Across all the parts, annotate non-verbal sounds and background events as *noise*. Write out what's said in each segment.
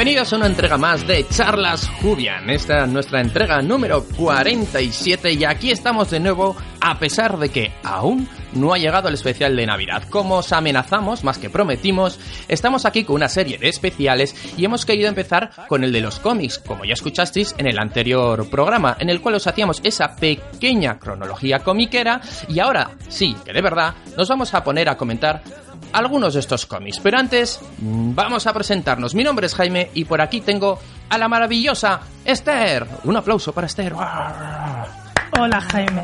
Bienvenidos a una entrega más de Charlas Jubian. Esta es nuestra entrega número 47 y aquí estamos de nuevo a pesar de que aún no ha llegado el especial de Navidad. Como os amenazamos, más que prometimos, estamos aquí con una serie de especiales y hemos querido empezar con el de los cómics, como ya escuchasteis en el anterior programa, en el cual os hacíamos esa pequeña cronología comiquera y ahora sí, que de verdad, nos vamos a poner a comentar algunos de estos cómics. Pero antes, vamos a presentarnos. Mi nombre es Jaime y por aquí tengo a la maravillosa Esther. Un aplauso para Esther. Hola Jaime.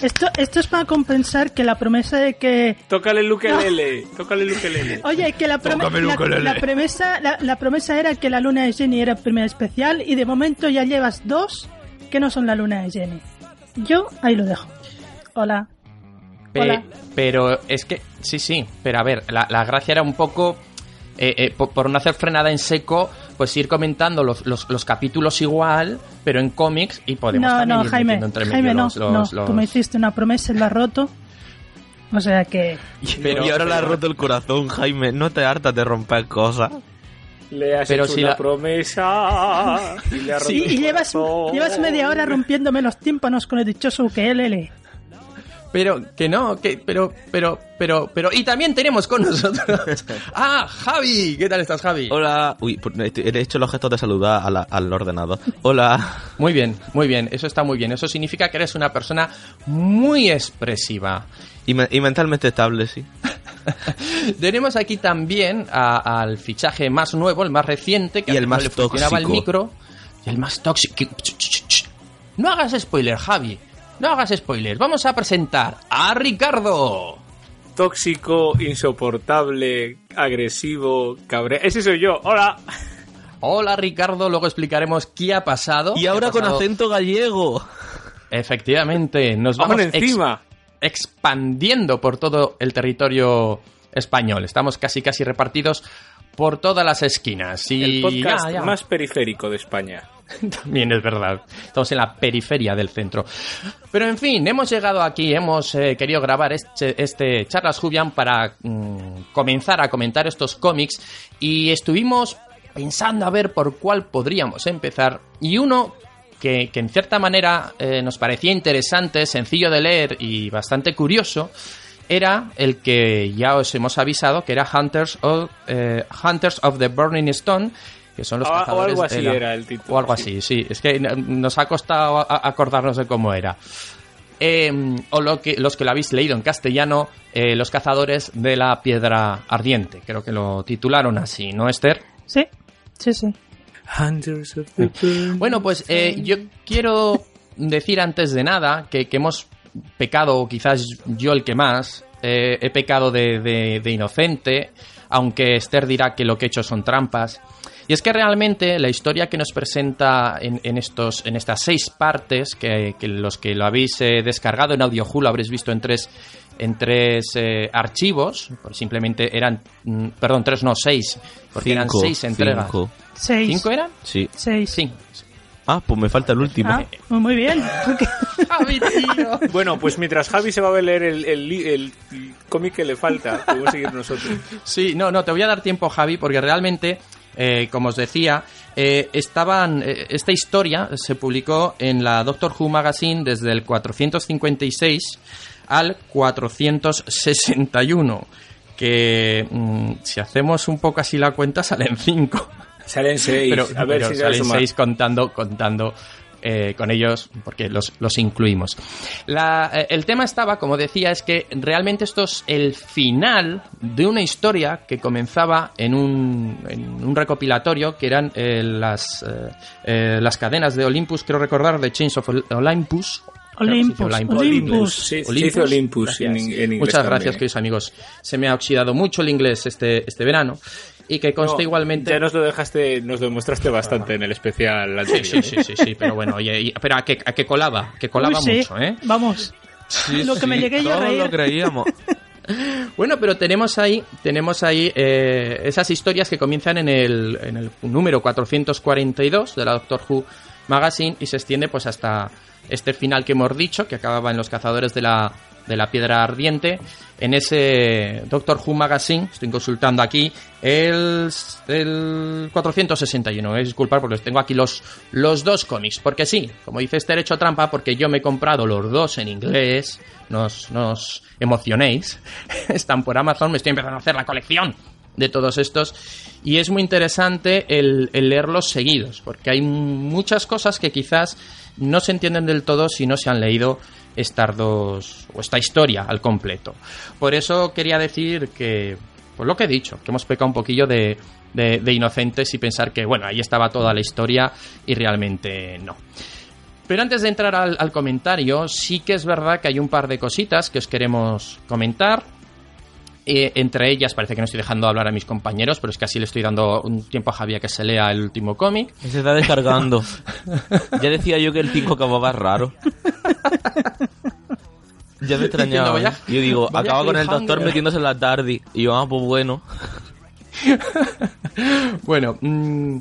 Esto, esto es para compensar que la promesa de que... Tócale el ukelele, tócale el ukelele. Oye, que la, prome- Tócame el la- ukelele. la promesa, la, la promesa era que la luna de Jenny era el primer especial y de momento ya llevas dos que no son la luna de Jenny. Yo ahí lo dejo. Hola. Pe- Hola. pero es que, sí, sí, pero a ver, la, la gracia era un poco, eh, eh, por, por no hacer frenada en seco, pues ir comentando los, los, los capítulos igual, pero en cómics y podemos no, también no, ir Jaime. entre medio Jaime, no, los- los- no. los- Tú me hiciste una promesa y la has roto. O sea que... Pero- y ahora le has pero- roto el corazón, Jaime. No te hartas de romper cosas. Le has Pero hecho si una la- promesa y le has Sí, y llevas, llevas media hora rompiéndome los tímpanos con el dichoso ukelele. Pero que no, que pero pero pero pero y también tenemos con nosotros *laughs* ah Javi, ¿qué tal estás Javi? Hola. Uy, he hecho los gestos de saludar a la- al ordenador. Hola. Muy bien, muy bien, eso está muy bien. Eso significa que eres una persona muy expresiva. Y, me- y mentalmente estable, sí. *laughs* Tenemos aquí también a- al fichaje más nuevo, el más reciente, que Y el no más le funcionaba el tóxico. micro. Y el más tóxico. No hagas spoiler, Javi. No hagas spoilers. Vamos a presentar a Ricardo. Tóxico, insoportable, agresivo, cabre... Ese soy yo, hola. Hola Ricardo, luego explicaremos qué ha pasado. Y ahora ¿Qué ha con acento gallego. Efectivamente, nos vamos ex- encima. expandiendo por todo el territorio español. Estamos casi casi repartidos por todas las esquinas. Y El podcast ya, ya. más periférico de España. *laughs* También es verdad. Estamos en la periferia del centro. Pero en fin, hemos llegado aquí, hemos eh, querido grabar este, este Charlas Jubian para mm, comenzar a comentar estos cómics y estuvimos pensando a ver por cuál podríamos empezar. Y uno que, en cierta manera eh, nos parecía interesante, sencillo de leer y bastante curioso, era el que ya os hemos avisado, que era Hunters of, eh, Hunters of the Burning Stone, que son los O- o cazadores algo de así la- era el título, O algo sí. así, sí. Es que nos ha costado acordarnos de cómo era. Eh, o lo que, los que lo habéis leído en castellano, eh, Los cazadores de la piedra ardiente. Creo que lo titularon así, ¿no, Esther? Sí, sí, sí. Hunters of the Burning Bueno, pues eh, yo quiero decir antes de nada que, que hemos pecado, o quizás yo el que más, eh, he pecado de, de- de inocente, aunque Esther dirá que lo que he hecho son trampas. Y es que realmente la historia que nos presenta en, en estos, en estas seis partes, que, que los que lo habéis eh, descargado en AudioHu lo habréis visto en tres, en tres eh, archivos, pues simplemente eran, mm, perdón, tres no, seis, porque eran seis entregas. cinco. Seis. ¿Cinco eran? Sí. Seis. Sí. Ah, pues me falta el último. Ah, muy, muy bien. Javi, *laughs* tío. Bueno, pues mientras Javi se va a leer el, el, el cómic que le falta, podemos seguir nosotros. Sí, no, no, te voy a dar tiempo, Javi, porque realmente, eh, como os decía, eh, estaban. eh, esta historia se publicó en la Doctor Who Magazine desde el 456 al 461. Que mm, si hacemos un poco así la cuenta, *laughs* salen 5. Salen seis. Pero, a ver pero si salen sale 6 contando, contando eh, con ellos, porque los, los incluimos. La- eh, el tema estaba, como decía, es que realmente esto es el final de una historia que comenzaba en un, en un recopilatorio que eran eh, las, eh, eh, las cadenas de Olympus, quiero recordar, de Chains of Ol- Olympus. Olympus, Creo dice Olympus. Sí, Olympus. Olympus en, Gracias. en inglés. Muchas también, gracias, ¿eh? queridos amigos. Se me ha oxidado mucho el inglés este, este verano. Y que conste No, igualmente. Ya nos lo dejaste, nos lo demostraste bastante en el especial Sí, anterior. sí, sí, sí, sí, pero bueno, oye, y- pero a que, a que colaba, que colaba Uy, sí. mucho, ¿eh? Vamos. lo que me llegué yo a Todos reír. lo creíamos. *laughs* Bueno, pero tenemos ahí, tenemos ahí eh, esas historias que comienzan en el, en el número 442 de la Doctor Who Magazine y se extiende pues hasta este final que hemos dicho, que acababa en Los Cazadores de la de la piedra ardiente, en ese Doctor Who Magazine, estoy consultando aquí, el, el 461, es disculpar porque tengo aquí los, los dos cómics, porque sí, como dice este hecho trampa, porque yo me he comprado los dos en inglés, nos, nos emocionéis, *laughs* están por Amazon, me estoy empezando a hacer la colección de todos estos y es muy interesante el, leerlos seguidos, porque hay muchas cosas que quizás no se entienden del todo si no se han leído estas dos o esta historia al completo. Por eso quería decir que, pues lo que he dicho, que hemos pecado un poquillo de, de, inocentes y pensar que, bueno, ahí estaba toda la historia y realmente no. Pero antes de entrar al, al, comentario, sí que es verdad que hay un par de cositas que os queremos comentar. Eh, entre ellas, parece que no estoy dejando hablar a mis compañeros, pero es que así le estoy dando un tiempo a Javier que se lea el último cómic. Se está descargando. *laughs* ya decía yo que el 5 acababa raro. ya me extrañaba. ¿eh? yo digo, acaba con el doctor metiéndose en la tarde. Y yo, ah, pues bueno. *laughs* bueno, mmm,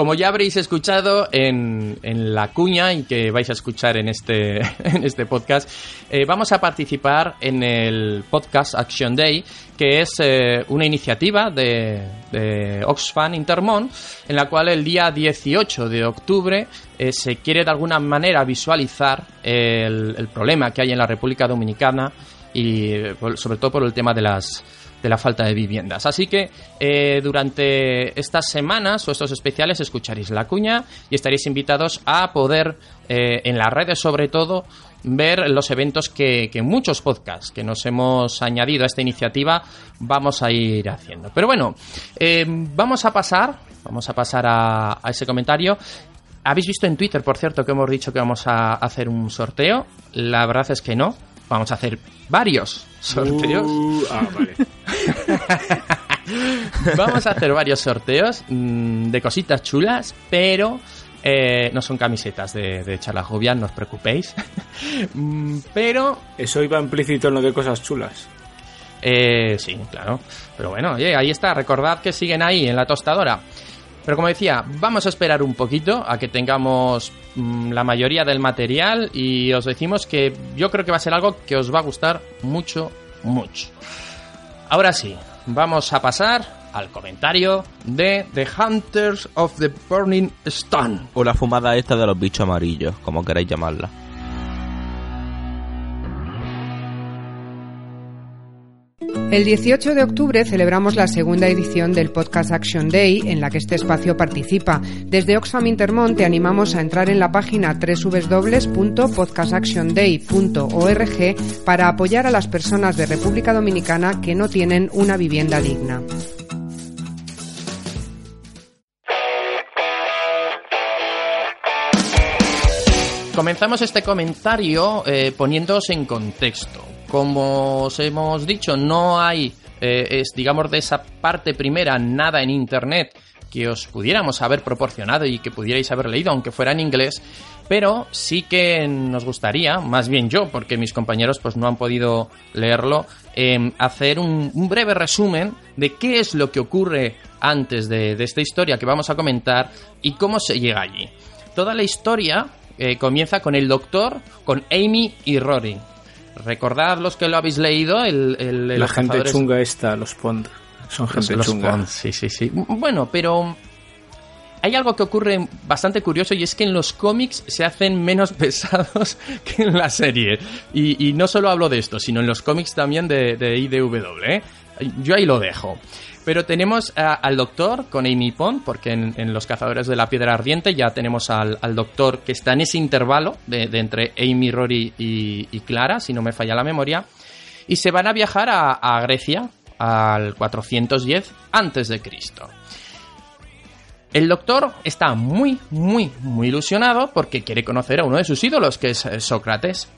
como ya habréis escuchado en, en, la cuña y que vais a escuchar en este, *laughs* en este podcast, eh, vamos a participar en el podcast Action Day, que es eh, una iniciativa de, de, Oxfam Intermont, en la cual el día 18 de octubre eh, se quiere de alguna manera visualizar el, el problema que hay en la República Dominicana y sobre todo por el tema de las de la falta de viviendas. Así que eh, durante estas semanas o estos especiales escucharéis la cuña y estaréis invitados a poder, eh, en las redes sobre todo, ver los eventos que, que, muchos podcasts que nos hemos añadido a esta iniciativa vamos a ir haciendo. Pero bueno, eh, vamos a pasar, vamos a pasar a, a ese comentario habéis visto en Twitter, por cierto, que hemos dicho que vamos a hacer un sorteo. La verdad es que no. Vamos a hacer varios sorteos. Uh, ah, vale. *laughs* Vamos a hacer varios sorteos mmm, de cositas chulas, pero eh, no son camisetas de, de Charlajovian, no os preocupéis. *laughs* mm, pero. Eso iba implícito en lo de cosas chulas. Eh, sí, claro. Pero bueno, oye, ahí está. Recordad que siguen ahí en la tostadora. Pero como decía, vamos a esperar un poquito a que tengamos la mayoría del material y os decimos que yo creo que va a ser algo que os va a gustar mucho, mucho. Ahora sí, vamos a pasar al comentario de The Hunters of the Burning Stone. O la fumada esta de los bichos amarillos, como queráis llamarla. El 18 de octubre celebramos la segunda edición del Podcast Action Day en la que este espacio participa. Desde Oxfam Intermont te animamos a entrar en la página www.podcastactionday.org para apoyar a las personas de República Dominicana que no tienen una vivienda digna. Comenzamos este comentario eh, en contexto. Como os hemos dicho, no hay, eh, es, digamos, de esa parte primera nada en Internet que os pudiéramos haber proporcionado y que pudierais haber leído, aunque fuera en inglés, pero sí que nos gustaría, más bien yo, porque mis compañeros pues no han podido leerlo, eh, hacer un, breve resumen de qué es lo que ocurre antes de, de esta historia que vamos a comentar y cómo se llega allí. Toda la historia eh, comienza con el doctor, con Amy y Rory. Recordad los que lo habéis leído, el, el, La gente cazadores- chunga esta, los Pond. Son gente los chunga. Pond, sí, sí, sí. Bueno, pero hay algo que ocurre bastante curioso y es que en los cómics se hacen menos *laughs* pesados que en la serie. Y, y no solo hablo de esto, sino en los cómics también de, de IDW. ¿eh? Yo ahí lo dejo. Pero tenemos a, al doctor con Amy Pond, porque en, Los Cazadores de la Piedra Ardiente ya tenemos al, doctor que está en ese intervalo de, entre Amy, Rory y, Clara, si no me falla la memoria. Y se van a viajar a, Grecia al 410 antes de Cristo. El doctor está muy, muy, muy ilusionado porque quiere conocer a uno de sus ídolos, que es Sócrates.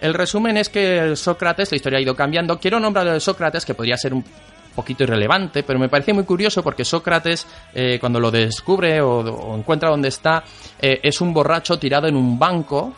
El resumen es que Sócrates, la historia ha ido cambiando. Quiero nombrar a Sócrates, que podría ser un poquito irrelevante, pero me parece muy curioso porque Sócrates, eh, cuando lo descubre o, o, encuentra dónde está, eh, es un borracho tirado en un banco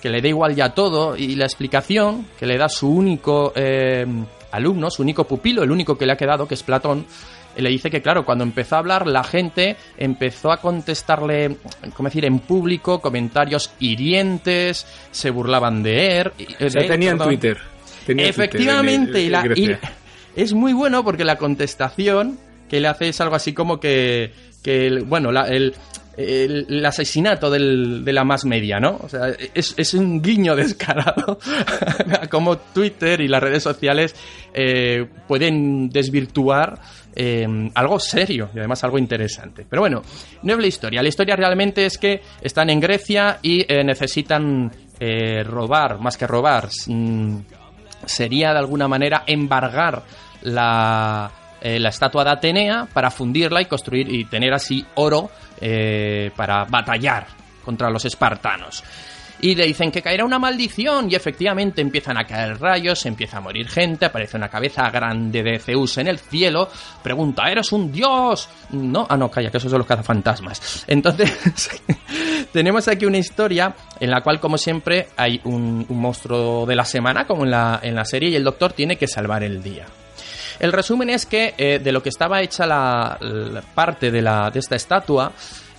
que le da igual ya todo y la explicación que le da su único eh, alumno, su único pupilo, el único que le ha quedado, que es Platón, le dice que, claro, cuando empezó a hablar, la gente empezó a contestarle, ¿cómo decir?, en público, comentarios hirientes, se burlaban de él. Ya tenía en Twitter. Tenía Efectivamente, Twitter en- y, la- y. es muy bueno porque la contestación que le hace es algo así como que, que el- bueno, la- el, el- asesinato del- de la más media, ¿no? O sea, es, es un guiño *laughs* descarado a cómo Twitter y las redes sociales eh, pueden desvirtuar eh, algo serio y además algo interesante. Pero bueno, no es la historia. La historia realmente es que están en Grecia y eh, necesitan eh, robar, más que robar, mm, sería de alguna manera embargar la, eh, la estatua de Atenea para fundirla y construir y tener así oro eh, para batallar contra los espartanos. Y le dicen que caerá una maldición y efectivamente empiezan a caer rayos, empieza a morir gente, aparece una cabeza grande de Zeus en el cielo, pregunta, ¿eres un dios? No, ah no, calla, que esos son los cazafantasmas. Entonces, *laughs* tenemos aquí una historia en la cual, como siempre, hay un, monstruo de la semana, como en la, en la serie, y el doctor tiene que salvar el día. El resumen es que eh, de lo que estaba hecha la, la parte de, la, de esta estatua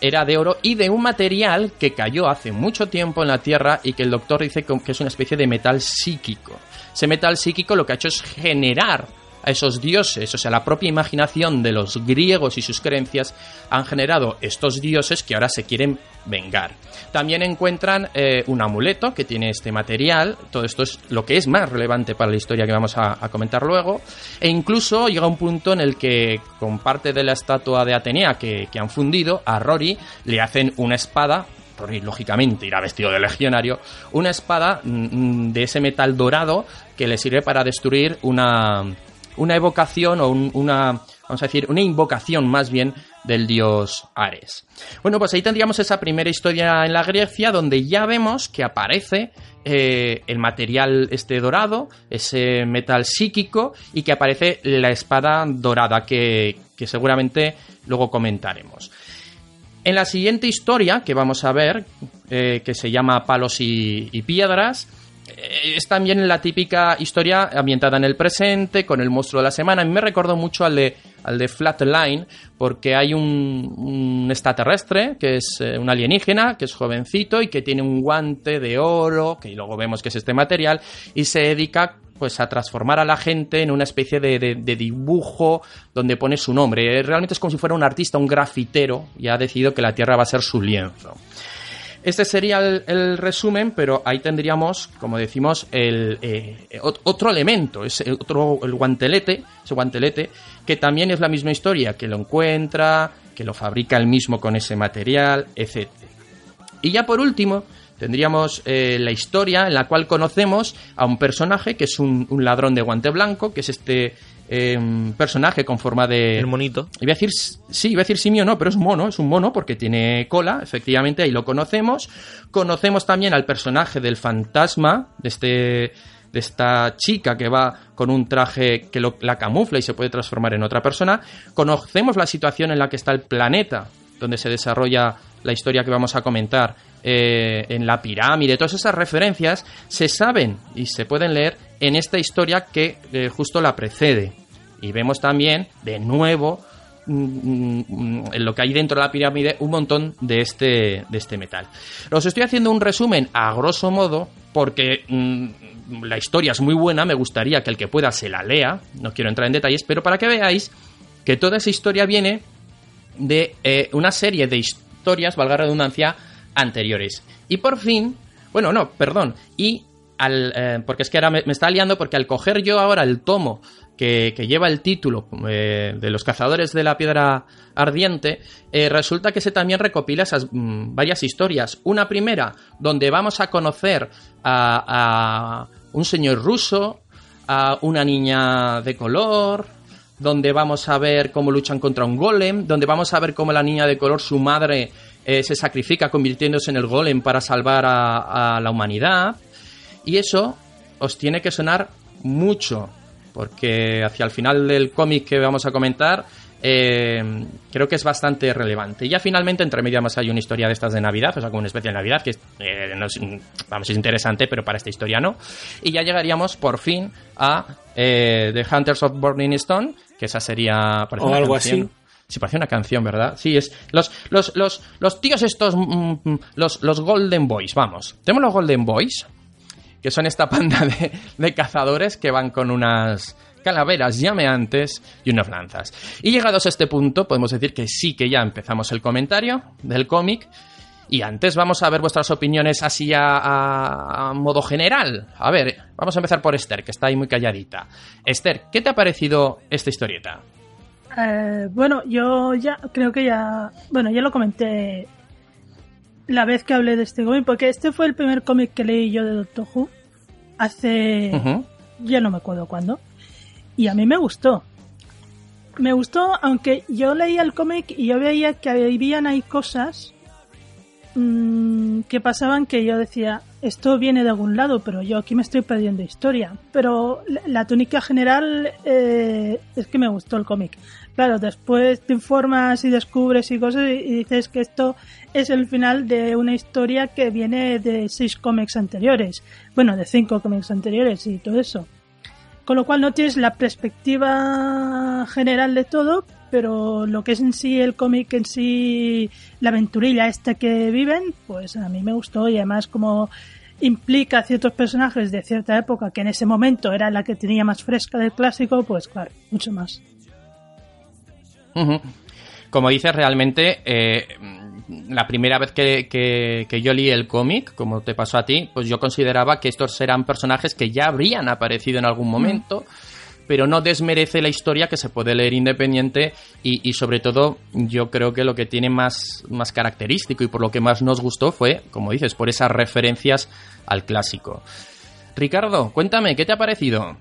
era de oro y de un material que cayó hace mucho tiempo en la Tierra y que el doctor dice que es una especie de metal psíquico. Ese metal psíquico lo que ha hecho es generar a esos dioses, o sea, la propia imaginación de los griegos y sus creencias han generado estos dioses que ahora se quieren vengar. También encuentran eh, un amuleto que tiene este material, todo esto es lo que es más relevante para la historia que vamos a, comentar luego, e incluso llega un punto en el que con parte de la estatua de Atenea que, que han fundido, a Rory le hacen una espada Rory, lógicamente, irá vestido de legionario, una espada mm, de ese metal dorado que le sirve para destruir una, una evocación o un- una, vamos a decir, una invocación más bien del dios Ares. Bueno, pues ahí tendríamos esa primera historia en la Grecia donde ya vemos que aparece eh, el material este dorado, ese metal psíquico y que aparece la espada dorada que, que seguramente luego comentaremos. En la siguiente historia que vamos a ver, eh, que se llama Palos y, Piedras, es también la típica historia ambientada en el presente, con el monstruo de la semana. A mí me recordó mucho al de, al de Flatline, porque hay un, un extraterrestre, que es eh, un alienígena, que es jovencito y que tiene un guante de oro, que luego vemos que es este material, y se dedica pues a transformar a la gente en una especie de dibujo donde pone su nombre. Eh, Realmente es como si fuera un artista, un grafitero, y ha decidido que la Tierra va a ser su lienzo. Este sería el, el resumen, pero ahí tendríamos, como decimos, el, eh, ot- otro elemento, ese otro, el guantelete, ese guantelete, que también es la misma historia, que lo encuentra, que lo fabrica él mismo con ese material, etc. Y ya por último, tendríamos eh, la historia en la cual conocemos a un personaje que es un ladrón de guante blanco, que es este eh, personaje con forma de... El monito. Iba a decir, sí, iba a decir simio, no, pero es mono, es un mono porque tiene cola, efectivamente, ahí lo conocemos. Conocemos también al personaje del fantasma, de este de esta chica que va con un traje que lo- la camufla y se puede transformar en otra persona. Conocemos la situación en la que está el planeta, donde se desarrolla la historia que vamos a comentar, eh, en la pirámide, todas esas referencias se saben y se pueden leer en esta historia que eh, justo la precede. Y vemos también, de nuevo, mm, mm, lo que hay dentro de la pirámide, un montón de este, de este metal. Os estoy haciendo un resumen a grosso modo, porque mm, la historia es muy buena, me gustaría que el que pueda se la lea, no quiero entrar en detalles, pero para que veáis que toda esa historia viene de eh, una serie de historias, valga la redundancia, anteriores. Y por fin, bueno, no, perdón, y al, eh, porque es que ahora me, me está liando porque al coger yo ahora el tomo que, lleva el título eh, de los cazadores de la piedra ardiente, eh, resulta que se también recopila esas mm, varias historias. Una primera, donde vamos a conocer a, a un señor ruso, a una niña de color, donde vamos a ver cómo luchan contra un golem, donde vamos a ver cómo la niña de color, su madre, eh, se sacrifica convirtiéndose en el golem para salvar a la humanidad. Y eso os tiene que sonar mucho, porque hacia el final del cómic que vamos a comentar, eh, creo que es bastante relevante. Y ya finalmente, entre medio, además hay una historia de estas de Navidad, o sea, como una especie de Navidad, que eh, no es, vamos, es interesante, pero para esta historia no. Y ya llegaríamos por fin a eh, The Hunters of Burning Stone, que esa sería. O algo canción. así. Sí, parece una canción, ¿verdad? Sí, es. Los, los, los, los tíos estos. mm, mm, los, los Golden Boys, vamos. Tenemos los Golden Boys. Que son esta panda de, cazadores que van con unas calaveras llameantes y unas lanzas. Y llegados a este punto, podemos decir que sí que ya empezamos el comentario del cómic. Y antes vamos a ver vuestras opiniones así a modo general. A ver, vamos a empezar por Esther, que está ahí muy calladita. Esther, ¿qué te ha parecido esta historieta? Eh, bueno, yo ya creo que ya. Bueno, ya lo comenté la vez que hablé de este cómic, porque este fue el primer cómic que leí yo de Doctor Who hace. Ya no me acuerdo cuándo. Y a mí me gustó. Me gustó, aunque yo leía el cómic y yo veía que habían ahí cosas mm, que pasaban que yo decía, esto viene de algún lado, pero yo aquí me estoy perdiendo historia. Pero la, la túnica general eh, es que me gustó el cómic. Claro, después te informas y descubres y cosas y, dices que esto es el final de una historia que viene de seis cómics anteriores. Bueno, de cinco cómics anteriores y todo eso. Con lo cual no tienes la perspectiva general de todo, pero lo que es en sí el cómic, en sí la aventurilla esta que viven, pues a mí me gustó y además como implica a ciertos personajes de cierta época que en ese momento era la que tenía más fresca del clásico, pues claro, mucho más. Como dices, realmente eh, la primera vez que, que- que yo leí el cómic, como te pasó a ti, pues yo consideraba que estos eran personajes que ya habrían aparecido en algún momento, pero no desmerece la historia que se puede leer independiente y, y sobre todo yo creo que lo que tiene más, más característico y por lo que más nos gustó fue, como dices, por esas referencias al clásico. Ricardo, cuéntame, ¿qué te ha parecido?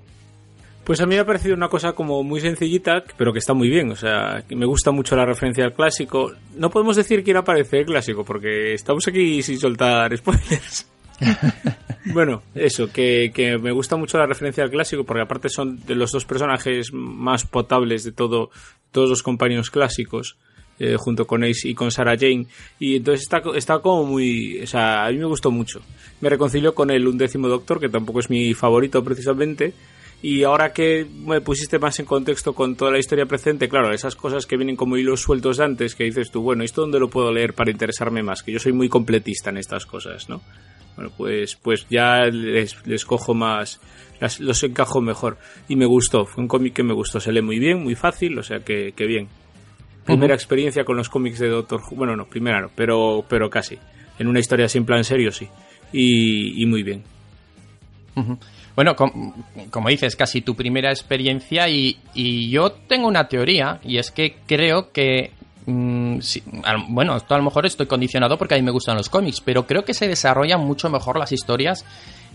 Pues a mí me ha parecido una cosa como muy sencillita, pero que está muy bien. O sea, me gusta mucho la referencia al clásico. No podemos decir quién aparece el clásico, porque estamos aquí sin soltar spoilers. *laughs* bueno, eso, que, que me gusta mucho la referencia al clásico, porque aparte son de los dos personajes más potables de todo, todos los compañeros clásicos. eh, junto con Ace y con Sarah Jane y entonces está, está como muy o sea a mí me gustó mucho me reconcilio con el undécimo doctor que tampoco es mi favorito precisamente y ahora que me pusiste más en contexto con toda la historia presente, claro, esas cosas que vienen como hilos sueltos de antes, que dices tú, bueno, ¿esto dónde lo puedo leer para interesarme más? Que yo soy muy completista en estas cosas, ¿no? Bueno, pues, pues ya les, les cojo más, las- los encajo mejor. Y me gustó, fue un cómic que me gustó, se lee muy bien, muy fácil, o sea que, que bien. Primera experiencia con los cómics de Doctor Who, bueno, no, primera no, pero, pero casi. En una historia en plan serio, sí. Y, y muy bien. Ujú. Bueno, com- como dices, casi tu primera experiencia y, y yo tengo una teoría y es que creo que... mm, bueno, esto a lo mejor estoy condicionado porque a mí me gustan los cómics, pero creo que se desarrollan mucho mejor las historias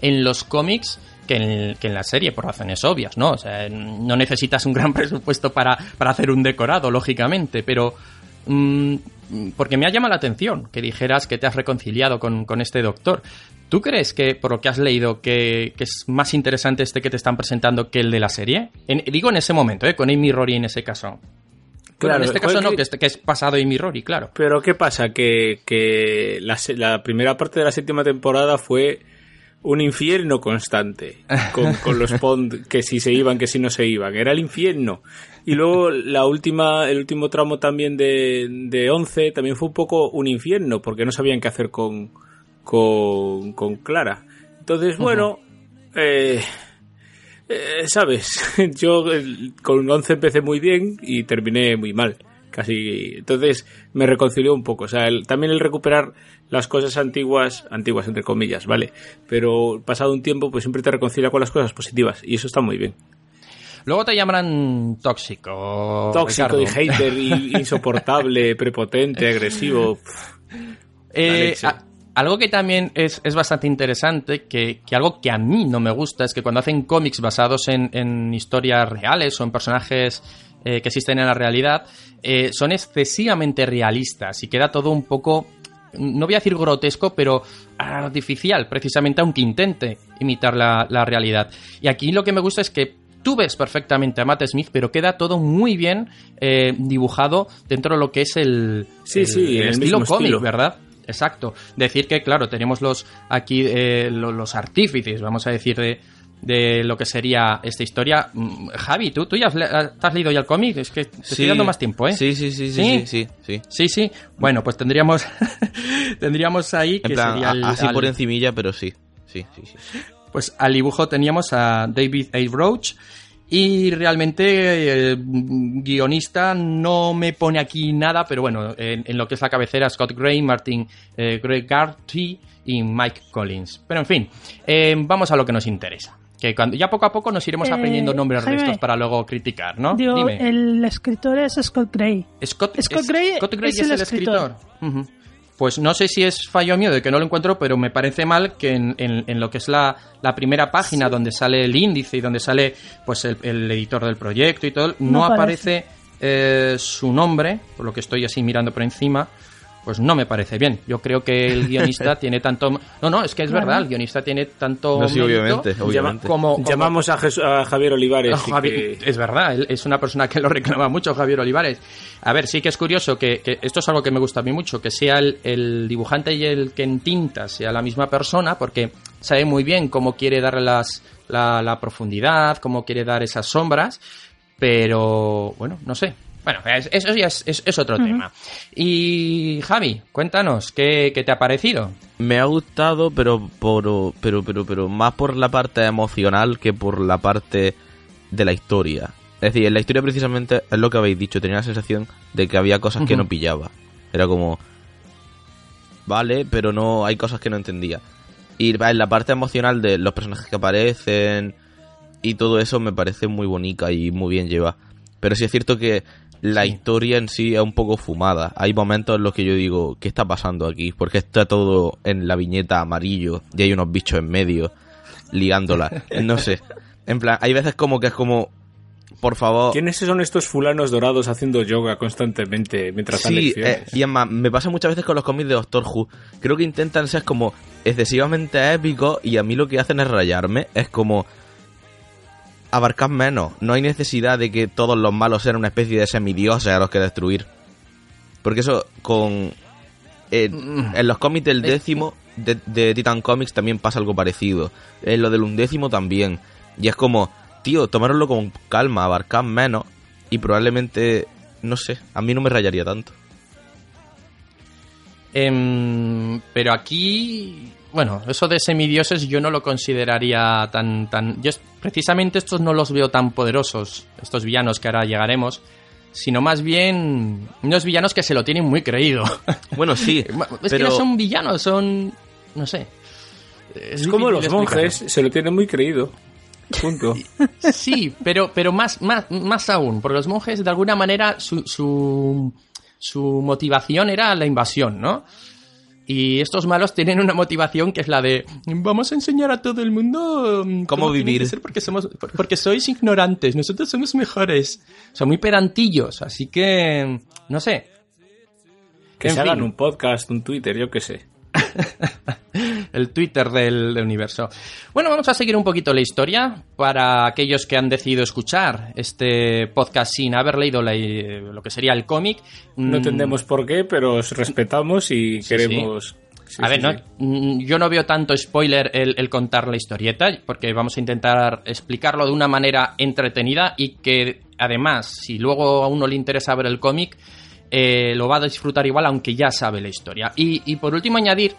en los cómics que en, que en la serie, por razones obvias, ¿no? O sea, no necesitas un gran *laughs* presupuesto para, para hacer un decorado, lógicamente, pero... mm, porque me ha llamado la atención que dijeras que te has reconciliado con, con este doctor. ¿Tú crees que, por lo que has leído, que, que es más interesante este que te están presentando que el de la serie? En- digo en ese momento, ¿eh? con Amy Rory en ese caso. Claro, en este caso no, que- es pasado Amy Rory, claro. Pero ¿qué pasa? Que, que la primera parte de la séptima temporada fue un infierno constante con, con los *laughs* Pond que si se iban, que si no se iban. Era el infierno. Y luego la última, el último tramo también de, de 11 también fue un poco un infierno porque no sabían qué hacer con, con, con Clara. Entonces, bueno, eh, eh, sabes, *laughs* yo el- con 11 empecé muy bien y terminé muy mal. Casi. Entonces me reconcilió un poco. O sea, el- también el recuperar las cosas antiguas, antiguas entre comillas, ¿vale? Pero pasado un tiempo, pues siempre te reconcilia con las cosas positivas. Y eso está muy bien. Luego te llamarán tóxico. Tóxico Ricardo. y hater, y *laughs* insoportable, prepotente, agresivo. Eh, a- algo que también es, es bastante interesante, que, que algo que a mí no me gusta, es que cuando hacen cómics basados en, en historias reales o en personajes eh, que existen en la realidad, eh, son excesivamente realistas y queda todo un poco, no voy a decir grotesco, pero artificial, precisamente aunque intente imitar la, la realidad. Y aquí lo que me gusta es que tú ves perfectamente a Matt Smith, pero queda todo muy bien eh, dibujado dentro de lo que es el, Sí, el- sí, el el estilo cómic. ¿verdad? Exacto. Decir que, claro, tenemos los aquí eh, lo- los, artífices, vamos a decir, de, de lo que sería esta historia. Mm, Javi, ¿tú, tú ya has, le- te has leído ya el cómic? Es que te estoy dando más tiempo, ¿eh? Sí, sí, sí, sí, ¿Sí? sí, sí, sí. Sí. Bueno, pues tendríamos *laughs* tendríamos ahí que En plan, sería el- así al- por encimilla, pero sí. Sí, sí, sí. pues al dibujo teníamos a David A. Roach y realmente eh, guionista no me pone aquí nada, pero bueno, en, en lo que es la cabecera Scott Gray, Martin eh, Gregarty y Mike Collins. Pero en fin, eh, vamos a lo que nos interesa. Que cuando, ya poco a poco nos iremos Eh, aprendiendo nombres de Jaime. estos para luego criticar, ¿no? Digo, Dime. el escritor es Scott Gray. Scott, Scott es- Gray Scott Gray es es, el el escritor. Pues no sé si es fallo mío de que no lo encuentro, pero me parece mal que en, en- en lo que es la, la primera página donde sale el índice y donde sale pues el, el editor del proyecto y todo, no, No aparece eh, su nombre, por lo que estoy así mirando por encima. Pues no me parece bien. Yo creo que el *laughs* guionista tiene tanto. No, no, es que es Claro. verdad, el guionista tiene tanto. No, sí, obviamente, obviamente. Como, como- Llamamos a, Jes- a Javier Olivares. Y Javi- que- Es verdad, él es una persona que lo reclama mucho, Javier Olivares. A ver, sí que es curioso que, que esto es algo que me gusta a mí mucho, que sea el, el dibujante y el que en tinta sea la misma persona, porque sabe muy bien cómo quiere darle las, la, la profundidad, cómo quiere dar esas sombras, pero bueno, no sé. Bueno, es- eso ya es, es- es otro tema. Y Javi, cuéntanos, ¿qué, qué te ha parecido? Me ha gustado, pero por pero pero pero más por la parte emocional que por la parte de la historia. Es decir, en la historia precisamente es lo que habéis dicho, tenía la sensación de que había cosas que no pillaba. Era como vale, pero no hay cosas que no entendía. Y en la parte emocional de los personajes que aparecen y todo eso me parece muy bonita y muy bien lleva. Pero sí es cierto que la Sí. historia en sí es un poco fumada. Hay momentos en los que yo digo, ¿qué está pasando aquí? Porque está todo en la viñeta amarillo y hay unos bichos en medio liándola. *laughs* No sé. En plan, hay veces como que es como, por favor. ¿Quiénes son estos fulanos dorados haciendo yoga constantemente mientras Sí, eh, y además me pasa muchas veces con los cómics de Doctor Who. Creo que intentan ser como excesivamente épicos y a mí lo que hacen es rayarme. Es como abarcar menos. No hay necesidad de que todos los malos sean una especie de semidioses a los que destruir. Porque eso con... eh, en los cómics del décimo de, de Titan Comics también pasa algo parecido. En lo del undécimo también. Y es como, tío, tomároslo con calma, abarcar menos y probablemente, no sé, a mí no me rayaría tanto. Em, pero aquí, bueno, eso de semidioses yo no lo consideraría tan, tan. Yo precisamente estos no los veo tan poderosos, estos villanos que ahora llegaremos, sino más bien unos villanos que se lo tienen muy creído. *laughs* Bueno, sí, es pero que no son villanos, son, no sé. Es como los monjes, se lo tienen muy creído. Punto. *laughs* Sí, pero, pero más, más, más aún, porque los monjes de alguna manera su, su, su motivación era la invasión, ¿no? Y estos malos tienen una motivación que es la de vamos a enseñar a todo el mundo mm, Cómo vivir. ser porque somos porque sois ignorantes, nosotros somos mejores. Son muy pedantillos, así que no sé. Que En se fin. hagan un podcast, un Twitter, yo qué sé. *laughs* el Twitter del, universo. Bueno, vamos a seguir un poquito la historia para aquellos que han decidido escuchar este podcast sin haber leído la- lo que sería el cómic. No Mm, entendemos por qué, pero os respetamos y Sí, queremos... Sí, a sí, ver, no, sí. mm, yo no veo tanto spoiler el, el contar la historieta, porque vamos a intentar explicarlo de una manera entretenida y que además, si luego a uno le interesa ver el cómic, eh, lo va a disfrutar igual aunque ya sabe la historia. Y, y por último añadir,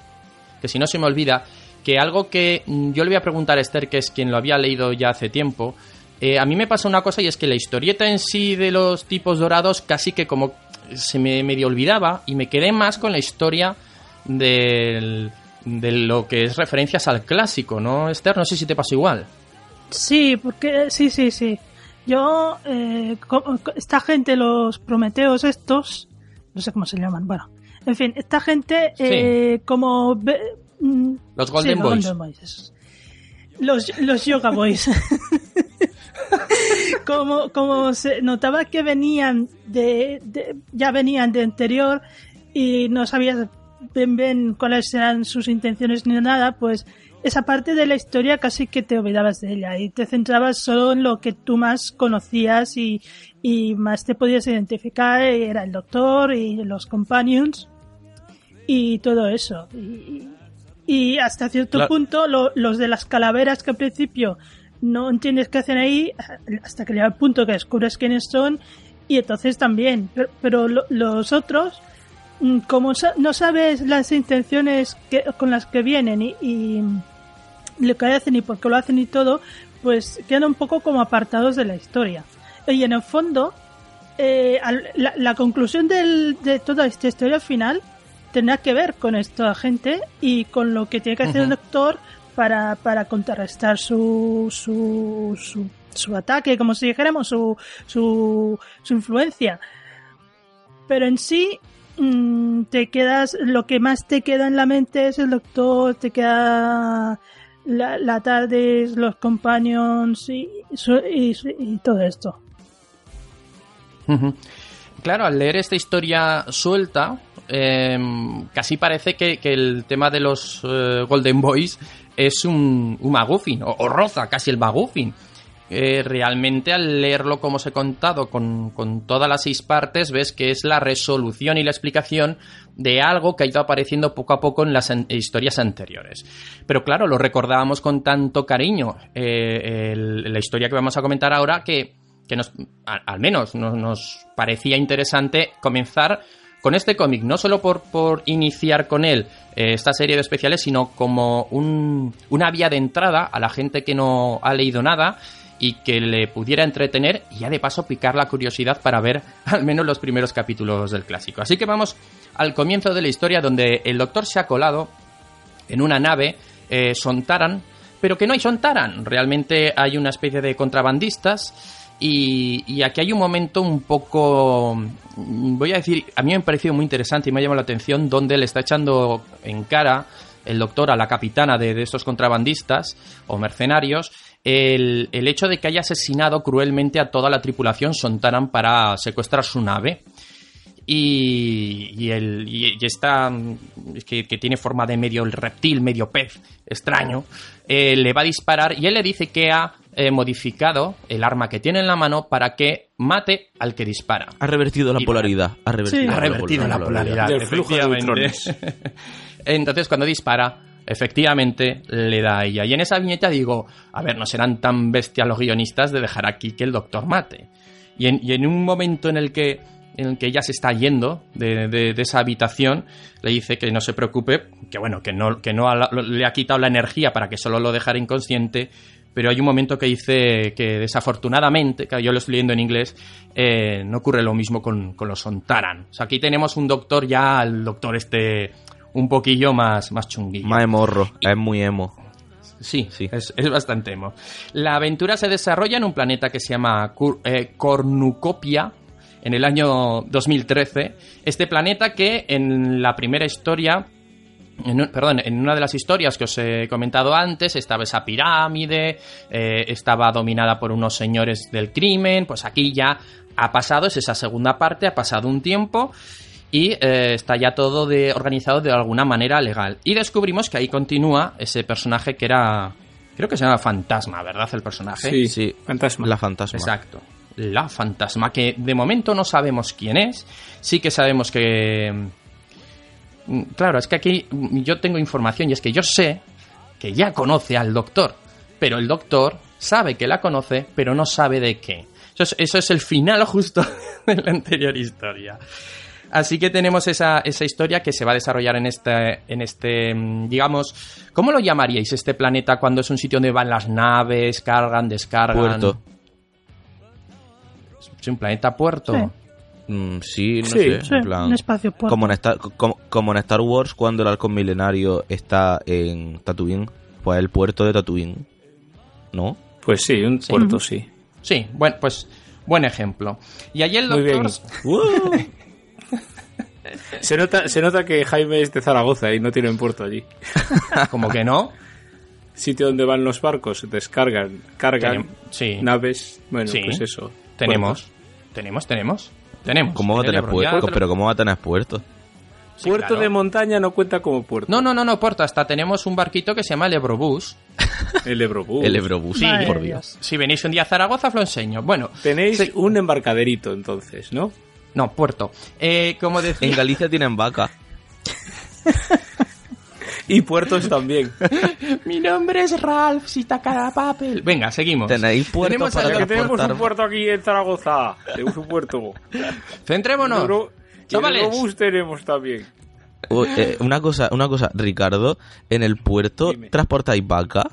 que si no se me olvida, que algo que mm, yo le voy a preguntar a Esther, que es quien lo había leído ya hace tiempo, eh, a mí me pasa una cosa y es que la historieta en sí de los tipos dorados casi que como se me medio olvidaba y me quedé más con la historia del, de lo que es referencias al clásico, ¿no, Esther? No sé si te pasa igual. Sí, porque sí, sí, sí. Yo, eh, esta gente, los prometeos estos, no sé cómo se llaman, bueno, en fin, esta gente, eh, como... mm, Los Golden sí, Boys. Los, Golden Boys, esos. los, los Yoga Boys. *laughs* como, como se notaba que venían de, de- ya venían de anterior y no sabías bien, bien cuáles eran sus intenciones ni nada, pues esa parte de la historia casi que te olvidabas de ella y te centrabas solo en lo que tú más conocías y, y más te podías identificar, era el doctor y los companions y todo eso. Y, y hasta cierto Claro. punto lo- los de las calaveras que al principio no entiendes qué hacen ahí hasta que llega el punto que descubres quiénes son y entonces también. Pero, pero lo- los otros, mm, como sa- no sabes las intenciones que, con las que vienen y, y, lo que hacen y por qué lo hacen y todo, pues quedan un poco como apartados de la historia. Y en el fondo, eh, la, la conclusión del- de toda esta historia final tendrá que ver con esta gente y con lo que tiene que hacer el doctor para, para contrarrestar su, su, su, su ataque, como si dijéramos, su, su, su influencia. Pero en sí, mm, te quedas, lo que más te queda en la mente es el doctor, te queda la, la tarde, los companions y, y, y todo esto. Claro, al leer esta historia suelta, eh, casi parece que, el tema de los eh, Golden Boys es un, un o, roza casi el McGuffin. Eh, realmente al leerlo como os he contado con, todas las seis partes ves que es la resolución y la explicación de algo que ha ido apareciendo poco a poco en las historias anteriores. Pero claro, lo recordábamos con tanto cariño eh, la historia que vamos a comentar ahora que, que nos, al menos nos, nos parecía interesante comenzar con este cómic, no solo por, por iniciar con él eh, esta serie de especiales, sino como un- una vía de entrada a la gente que no ha leído nada y que le pudiera entretener y ya de paso picar la curiosidad para ver *laughs* al menos los primeros capítulos del clásico. Así que vamos al comienzo de la historia donde el doctor se ha colado en una nave eh, Sontaran, pero que no hay Sontaran, realmente hay una especie de contrabandistas y, aquí hay un momento un poco, voy a decir, a mí me ha parecido muy interesante y me ha llamado la atención donde le está echando en cara el doctor a la capitana de, estos contrabandistas o mercenarios el, el hecho de que haya asesinado cruelmente a toda la tripulación Sontaran para secuestrar su nave. Y, y, el, y, esta que, que tiene forma de medio reptil, medio pez, extraño, eh, le va a disparar y él le dice que ha eh, modificado el arma que tiene en la mano para que mate al que dispara. Ha revertido la Y- polaridad. Ha revertido, Sí. Ha revertido la polaridad. Del flujo de. *laughs* Entonces, cuando dispara, efectivamente le da a ella. Y en esa viñeta digo, a ver, no serán tan bestias los guionistas de dejar aquí que el doctor mate. Y en, y en un momento en el que en el que ella se está yendo de, de- de esa habitación, le dice que no se preocupe, que bueno, que no, que no ha- le ha quitado la energía para que solo lo dejara inconsciente, pero hay un momento que dice que desafortunadamente, que yo lo estoy leyendo en inglés, eh, no ocurre lo mismo con, con los Sontaran. O sea, aquí tenemos un doctor ya, el doctor este un poquillo más, más chunguillo. Más morro. Es muy emo. Sí, Sí. Es, es bastante emo. La aventura se desarrolla en un planeta que se llama Cur- eh, Cornucopia en el año 2013. Este planeta que en la primera historia, en un- perdón, en una de las historias que os he comentado antes, estaba esa pirámide, eh, estaba dominada por unos señores del crimen, pues aquí ya ha pasado, es esa segunda parte, ha pasado un tiempo y eh, está ya todo de, organizado de alguna manera legal. Y descubrimos que ahí continúa ese personaje que era, creo que se llama Fantasma, ¿verdad? El personaje. Sí, Sí. fantasma. La fantasma. Exacto. La fantasma, que de momento no sabemos quién es. Sí que sabemos que. Claro, es que aquí yo tengo información y es que yo sé que ya conoce al doctor. Pero el doctor sabe que la conoce, pero no sabe de qué. Eso es, eso es el final justo *laughs* de la anterior historia. Así que tenemos esa, esa historia que se va a desarrollar en este, en este, mm, digamos, ¿cómo lo llamaríais este planeta cuando es un sitio donde van las naves, cargan, descargan? Puerto. Es un planeta puerto. Sí. Mm, sí, no Sí, sé. Sí, en plan, un espacio puerto. como, en Star, como, como en Star Wars, cuando el halcón milenario está en Tatooine, pues el puerto de Tatooine. ¿No? Pues sí, un puerto sí. Sí, bueno, pues buen ejemplo. Y allí el Muy doctor. bien. *laughs* Se nota, se nota que Jaime es de Zaragoza y no tiene puerto allí. *laughs* Como que no. Sitio donde van los barcos, descargan, cargan Tenem- sí. naves. Bueno, Sí. pues eso. Tenemos. Tenemos, tenemos. Tenemos. ¿Cómo va a tener puerto? Pero ¿cómo va a tener puerto? Sí, puerto claro. de montaña no cuenta como puerto. No, no, no, no, puerto. Hasta tenemos un barquito que se llama el Ebrobús. *laughs* El Ebrobús. El Ebrobús, Sí, Madre por Dios. Si venís un día a Zaragoza, os lo enseño. Bueno, Tenéis Sí. un embarcaderito entonces, ¿no? no, puerto. Eh, como decía. En Galicia tienen vaca. *laughs* *laughs* Y puertos también. *laughs* Mi nombre es Ralph Sitacarapapel. Venga, seguimos. Tenéis puerto Tenemos para que un puerto aquí en Zaragoza. Tenemos un puerto. Centrémonos. Euro-. Eurobús tenemos también. Eh, una cosa, una cosa, Ricardo, en el puerto Dime. transportáis vaca.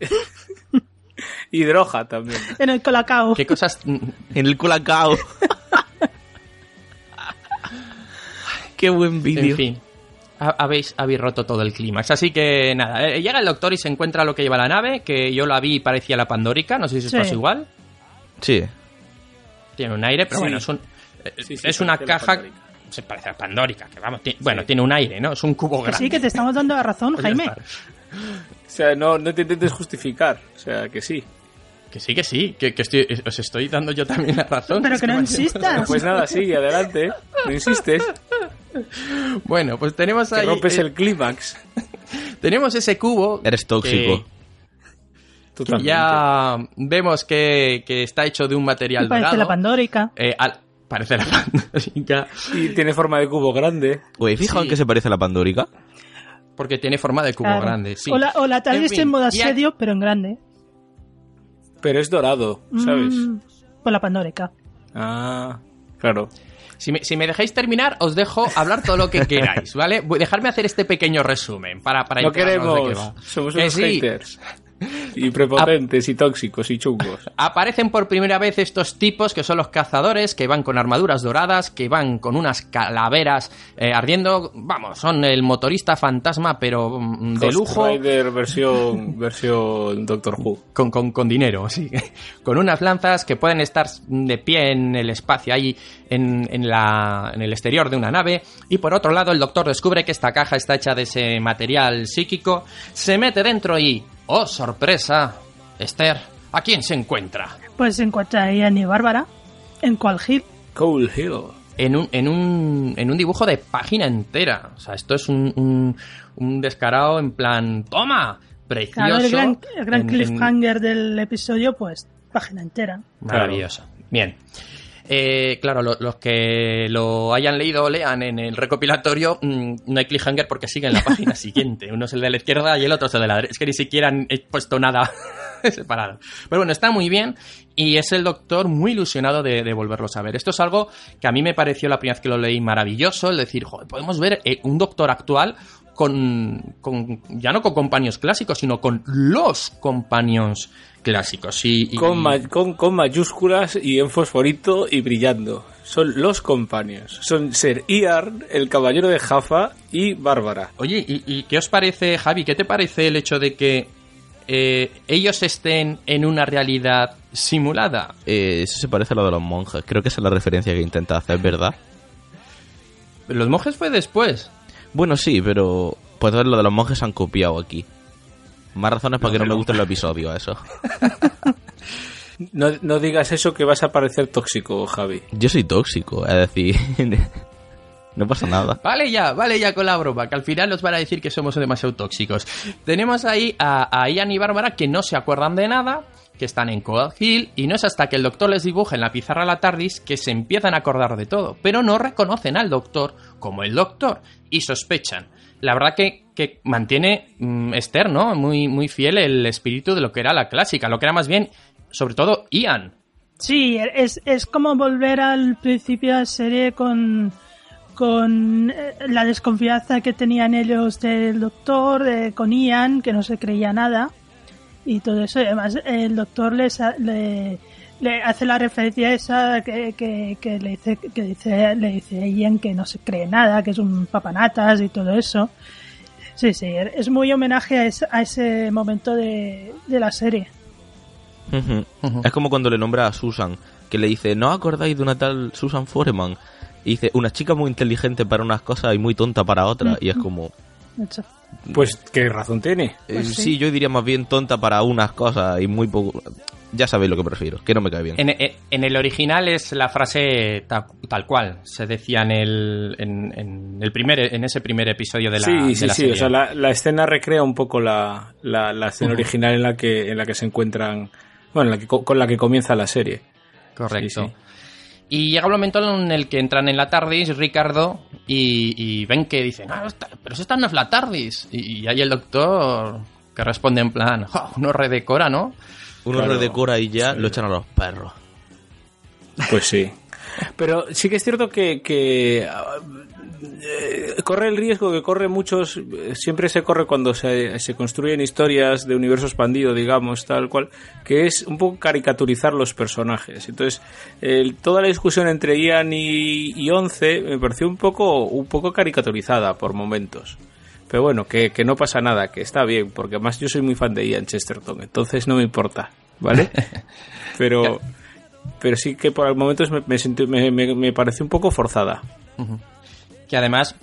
*laughs* y droga también. En el colacao. ¿Qué cosas...? En el colacao. Qué buen vídeo. En fin. Ha- Habéis, habéis roto todo el clímax. Así que nada, eh, llega el doctor y se encuentra lo que lleva la nave, que yo la vi y parecía la Pandórica, no sé si os Sí. pasa igual. Sí. Tiene un aire, pero Sí. bueno, es, un, eh, Sí, sí, es una caja... Pandórica. Se parece a la Pandórica, que vamos, ti- bueno, tiene un aire, ¿no? Es un cubo grande. sí, que te estamos dando la razón, *laughs* Jaime. O sea, no, no te intentes justificar. O sea, que sí. Que sí, que sí, que, que estoy, os estoy dando yo también la razón. Pero Es que no insistas. Pues nada, sigue adelante. No insistes. Bueno, pues tenemos Que ahí... rompes eh, el clímax. *laughs* Tenemos ese cubo... Eres tóxico. que- que ya vemos que, que está hecho de un material parece dorado. la pandórica. Eh, al- parece la *laughs* pandórica. Y tiene forma de cubo grande. Oye, ¿fijaos Sí. en que se parece a la pandórica? Porque tiene forma de cubo Claro. grande, sí. O la, o la TARDIS En fin, en modo asedio, pero en grande. Pero es dorado, ¿sabes? Mm, por la pandórica. Ah, claro. Si me, si me dejáis terminar, os dejo hablar todo lo que *laughs* queráis, ¿vale? Dejarme hacer este pequeño resumen para, para No enterarnos de qué queremos. va. Somos Que unos sí, haters. Y prepotentes y tóxicos y chungos. Aparecen por primera vez estos tipos que son los cazadores, que van con armaduras doradas, que van con unas calaveras eh, ardiendo. Vamos, son el motorista fantasma, pero mm, de Ghost lujo. Rider versión, *laughs* versión Doctor Who. con, con, con dinero, sí. *laughs* Con unas lanzas que pueden estar de pie en el espacio, ahí en, en, la, en el exterior de una nave. Y por otro lado, el doctor descubre que esta caja está hecha de ese material psíquico. Se mete dentro y. ¡Oh, sorpresa! Esther, ¿a quién se encuentra? Pues se encuentra ahí Annie Bárbara. En Qual Hill. Cold Hill. En un, en, un, en un dibujo de página entera. O sea, esto es un, un, un descarado en plan. ¡Toma! Precioso. Claro, el gran, el gran en- en- cliffhanger del episodio, pues página entera. Maravilloso. Bien. Eh, claro, lo- los que lo hayan leído o lean en el recopilatorio, mm, no hay cliffhanger porque sigue en la página *laughs* siguiente. Uno es el de la izquierda y el otro es el de la derecha. Es que ni siquiera han puesto nada *laughs* separado. Pero bueno, está muy bien y es el doctor muy ilusionado de, de volverlos a ver. Esto es algo que a mí me pareció la primera vez que lo leí maravilloso, el decir, joder, podemos ver eh, un doctor actual con, con- ya no con compañeros clásicos, sino con los compañeros clásicos. Y, y- Con, ma- con, con mayúsculas y en fosforito y brillando. Son los compañeros. Son Ser Iarn, el caballero de Jaffa y Bárbara. Oye, ¿y, y qué os parece, Javi? ¿Qué te parece el hecho de que eh, ellos estén en una realidad simulada? Eh, eso se parece a lo de los monjes. Creo que esa es la referencia que intenta hacer, ¿verdad? Los monjes fue después. Bueno, sí, pero pues lo de los monjes han copiado aquí. Más razones para que no me gusten los episodios, eso. *laughs* No, no digas eso que vas a parecer tóxico, Javi. Yo soy tóxico, es decir, *laughs* no pasa nada. Vale ya, vale ya con la broma, que al final nos van a decir que somos demasiado tóxicos. Tenemos ahí a, a Ian y Bárbara que no se acuerdan de nada, que están en Cold Hill, y no es hasta que el doctor les dibuja en la pizarra la TARDIS que se empiezan a acordar de todo, pero no reconocen al doctor como el doctor, y sospechan. La verdad que, que mantiene mm, Esther, ¿no? Muy, muy fiel el espíritu de lo que era la clásica, lo que era más bien, sobre todo, Ian. Sí, es, es como volver al principio de la serie con, con eh, la desconfianza que tenían ellos del doctor, eh, con Ian, que no se creía nada, y todo eso. Además, el doctor les le, le hace la referencia esa que, que, que le dice que dice le dice a Ian que no se cree nada, que es un papanatas y todo eso. Sí, sí, es muy homenaje a ese, a ese momento de, de la serie. Ujú. Es como cuando le nombra a Susan, que le dice, ¿no os acordáis de una tal Susan Foreman? Y dice, una chica muy inteligente para unas cosas y muy tonta para otras. Y es como. Pues, ¿qué razón tiene? eh, Pues sí. sí. yo diría más bien tonta para unas cosas y muy poco... Ya sabéis lo que prefiero, que no me cae bien. En, el original es la frase ta- tal, cual se decía en el, en, en el primer, en ese primer episodio de la, sí, de sí, la sí. serie. O sea, la, la escena recrea un poco la, la, la escena original en la que en la que se encuentran. Bueno, en la que, co- con la que comienza la serie. Correcto. Sí, sí. Y llega un momento en el que entran en la TARDIS, Ricardo, y, y ven que dicen, ah, pero si esta no es la TARDIS. Y, y hay el doctor que responde en plan, "Ja, uno redecora, ¿no? Uno claro, redecora y ya sí. lo echan a los perros. Pues sí. Pero sí que es cierto que, que, corre el riesgo que corre muchos, eh, siempre se corre cuando se, se construyen historias de universo expandido, digamos, tal cual, que es un poco caricaturizar los personajes. Entonces, el- toda la discusión entre Ian y, y Once me pareció un poco, un poco caricaturizada por momentos. Pero bueno, que, que no pasa nada, que está bien, porque además yo soy muy fan de Ian Chesterton, entonces no me importa, ¿vale? *laughs* Pero, pero sí que por momentos me, me, sentí- me, me, me pareció un poco forzada. Que además,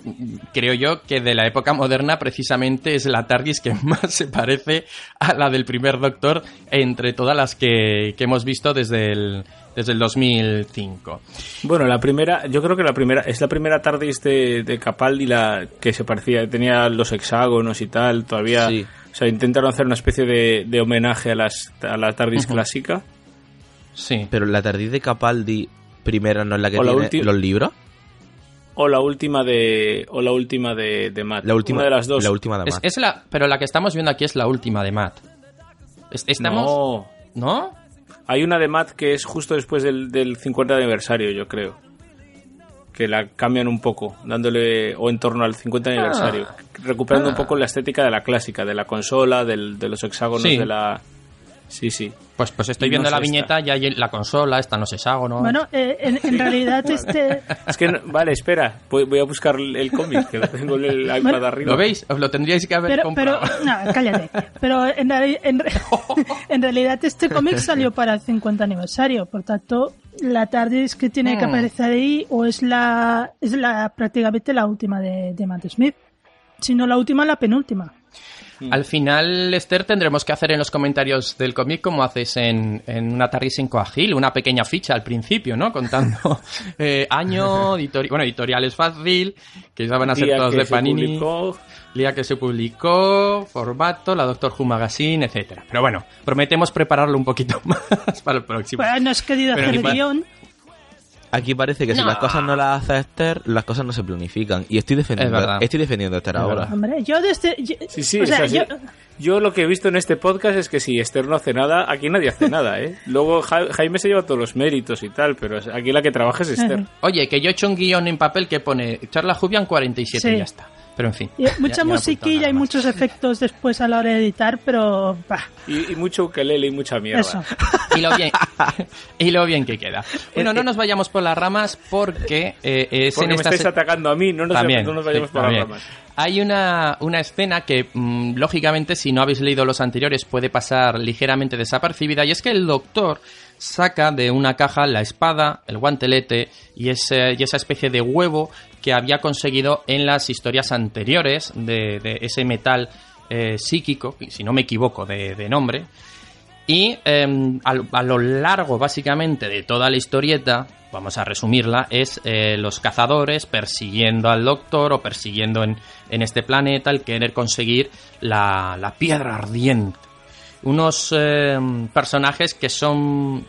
creo yo que de la época moderna precisamente es la TARDIS que *laughs* más se parece a la del primer Doctor entre todas las que, que hemos visto desde el, desde el 2005. Bueno, la primera, yo creo que la primera, es la primera TARDIS de, de Capaldi la que se parecía, tenía los hexágonos y tal, todavía, Sí. o sea, intentaron hacer una especie de, de homenaje a, las, a la TARDIS clásica. Sí. Pero la tardí de Capaldi primera no es la que tiene los libros. O la última de, o la última de, de Matt. La última Una de las dos. La última de Matt. es la, pero la que estamos viendo aquí es la última de Matt. Es- Estamos... No, ¿No? hay una de Matt que es justo después del, del 50 aniversario, yo creo. Que la cambian un poco, dándole, o en torno al 50 aniversario, recuperando un Ah. poco la estética de la clásica, de la consola, del, de los hexágonos, Sí. de la... Sí, sí. Pues, pues estoy viendo la esta. viñeta, ya hay la consola, están los hexágonos. Bueno, eh, en, en realidad *laughs* este... Es que, no- vale, espera, voy, a buscar el cómic, que lo tengo en el iPad Bueno, arriba. ¿Lo veis? Os lo tendríais que haber Pero, comprado. pero, no, cállate. Pero en, en *laughs* en realidad este cómic salió para el 50 aniversario, por tanto, la TARDIS que tiene que Hmm. aparecer ahí o es la es la prácticamente la última de, de Matt Smith. Si no la última, la penúltima. Al final, Esther, tendremos que hacer en los comentarios del cómic como haces en, en una TARDIS en Coagil, una pequeña ficha al principio, ¿no? Contando *laughs* eh, año, editori- bueno, editorial es fácil, que ya van a ser Día todos que de se Panini, publicó, día que se publicó, formato, la Doctor Who Magazine, etcétera. Pero bueno, prometemos prepararlo un poquito *laughs* más para el próximo. Pues no has querido Pero hacer guion. Aquí parece que si las cosas no las hace Esther, las cosas no se planifican. Y estoy defendiendo, Es estoy defendiendo a Esther Es ahora. Hombre, yo desde... yo- Sí, sí, o sea, yo- Yo lo que he visto en este podcast es que si Esther no hace nada, aquí nadie hace nada, ¿eh? *laughs* Luego Ja- Jaime se lleva todos los méritos y tal, pero aquí la que trabaja es Esther. Oye, que yo he hecho un guion en papel que pone Charla Jubian 47 y Sí. ya está. Pero en fin. y ya- mucha ya apuntado musiquilla y muchos efectos después a la hora de editar, pero... bah, Y, y mucho ukelele y mucha mierda. eso. y lo bien *laughs* y lo bien que queda. Bueno, no nos vayamos por las ramas porque eh, es Porque en me esta estáis se- atacando a mí, no nos, También, no nos vayamos sí, por también. las ramas. Hay una, una escena que, mm, lógicamente, si no habéis leído los anteriores, puede pasar ligeramente desapercibida, y es que el doctor saca de una caja la espada, el guantelete y, esa especie de huevo que había conseguido en las historias anteriores de, ese metal eh, psíquico, si no me equivoco de, nombre, y em, a, lo largo, básicamente, de toda la historieta, vamos a resumirla, es eh, los cazadores persiguiendo al doctor o persiguiendo en, en este planeta el querer conseguir la, la piedra ardiente. Unos em, personajes que son,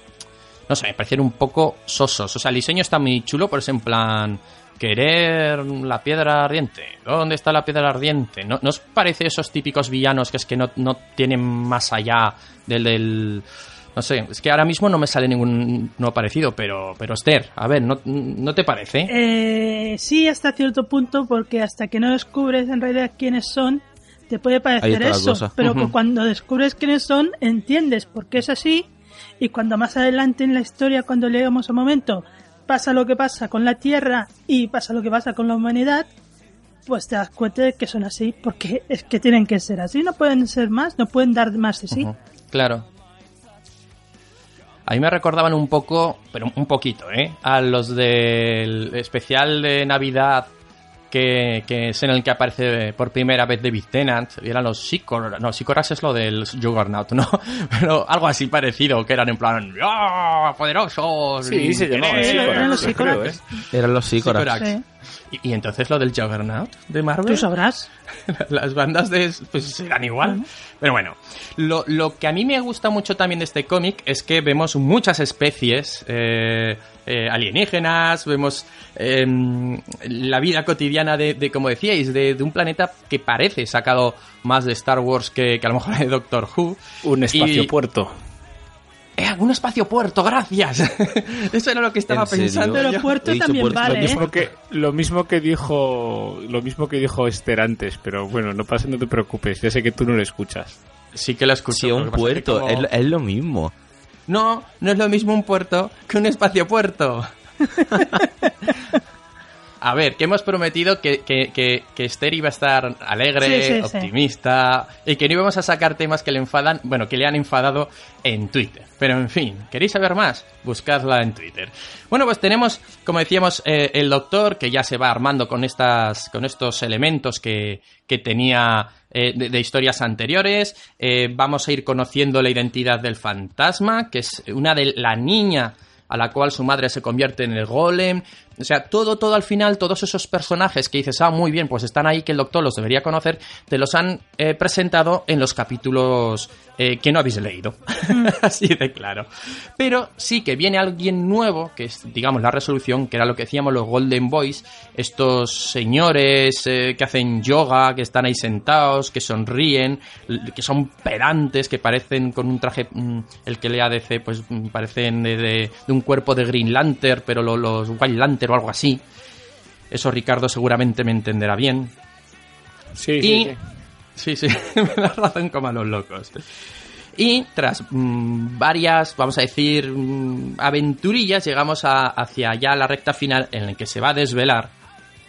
no sé, me parecieron un poco sosos. O sea, el diseño está muy chulo, pero es en plan... Querer la piedra ardiente. ¿Dónde está la piedra ardiente? ¿No, ¿no os parece esos típicos villanos que es que no, no tienen más allá del... No sé, es que ahora mismo no me sale ningún no parecido, pero, pero Esther, a ver, ¿no, no te parece? Eh, sí, hasta cierto punto, porque hasta que no descubres en realidad quiénes son, te puede parecer eso. Pero cuando descubres quiénes son, entiendes por qué es así. Y cuando más adelante en la historia, cuando leemos un momento, pasa lo que pasa con la Tierra y pasa lo que pasa con la humanidad, pues te das cuenta de que son así, porque es que tienen que ser así, no pueden ser más, no pueden dar más de sí. Claro. A mí me recordaban un poco, pero un poquito, ¿eh? A los del especial de Navidad que, que es en el que aparece por primera vez David Tennant. Eran los Sikoras. No, Sikoras es lo del Juggernaut, ¿no? *laughs* Pero algo así parecido, que eran en plan, ¡Ah, poderosos! Sí, se llamaba eran los. ¿eh? Eran los Sícoras. Y, y entonces lo del Juggernaut de Marvel. Tú sabrás. *laughs* Las bandas de pues serán igual. Pero bueno, lo, lo que a mí me gusta mucho también de este cómic es que vemos muchas especies eh, eh, alienígenas, vemos eh, la vida cotidiana de, de, como decíais, de, de un planeta que parece sacado más de Star Wars que, que a lo mejor de Doctor Who. Un espacio Y- puerto. ¡Eh, un espacio puerto, gracias! *laughs* Eso era lo que estaba pensando. Pero yo. puerto He también puerto, Lo vale, ¿eh? mismo que lo mismo que dijo lo mismo que dijo Esther antes, pero bueno, no pasa, no te preocupes, ya sé que tú no lo escuchas. Sí que lo escuché. Sí, un puerto, es, es lo mismo. No, no es lo mismo un puerto que un espacio puerto. *laughs* A ver, que hemos prometido que, que, que, que Esther iba a estar alegre, Sí, sí, sí. optimista, y que no íbamos a sacar temas que le enfadan, bueno, que le han enfadado en Twitter. Pero en fin, ¿queréis saber más? Buscadla en Twitter. Bueno, pues tenemos, como decíamos, eh, el doctor que ya se va armando con estas, con estos elementos que, que tenía eh, de, de historias anteriores. Eh, vamos a ir conociendo la identidad del fantasma, que es una de la niña a la cual su madre se convierte en el golem. O sea, todo, todo al final, todos esos personajes que dices, ah, muy bien, pues están ahí, que el doctor los debería conocer, te los han eh, presentado en los capítulos eh, que no habéis leído. *laughs* Así de claro. Pero sí que viene alguien nuevo, que es, digamos, la resolución, que era lo que decíamos los Golden Boys, estos señores eh, que hacen yoga, que están ahí sentados, que sonríen, que son pedantes, que parecen con un traje, mm, el que lea DC, pues mm, parecen de, de- de un cuerpo de Green Lantern, pero lo- los White Lantern o algo así. Eso Ricardo seguramente me entenderá bien. Sí, Y- sí, sí. Sí, sí, *laughs* me das razón como a los locos. Y tras mm, varias, vamos a decir, mm, aventurillas, llegamos a- hacia ya la recta final en la que se va a desvelar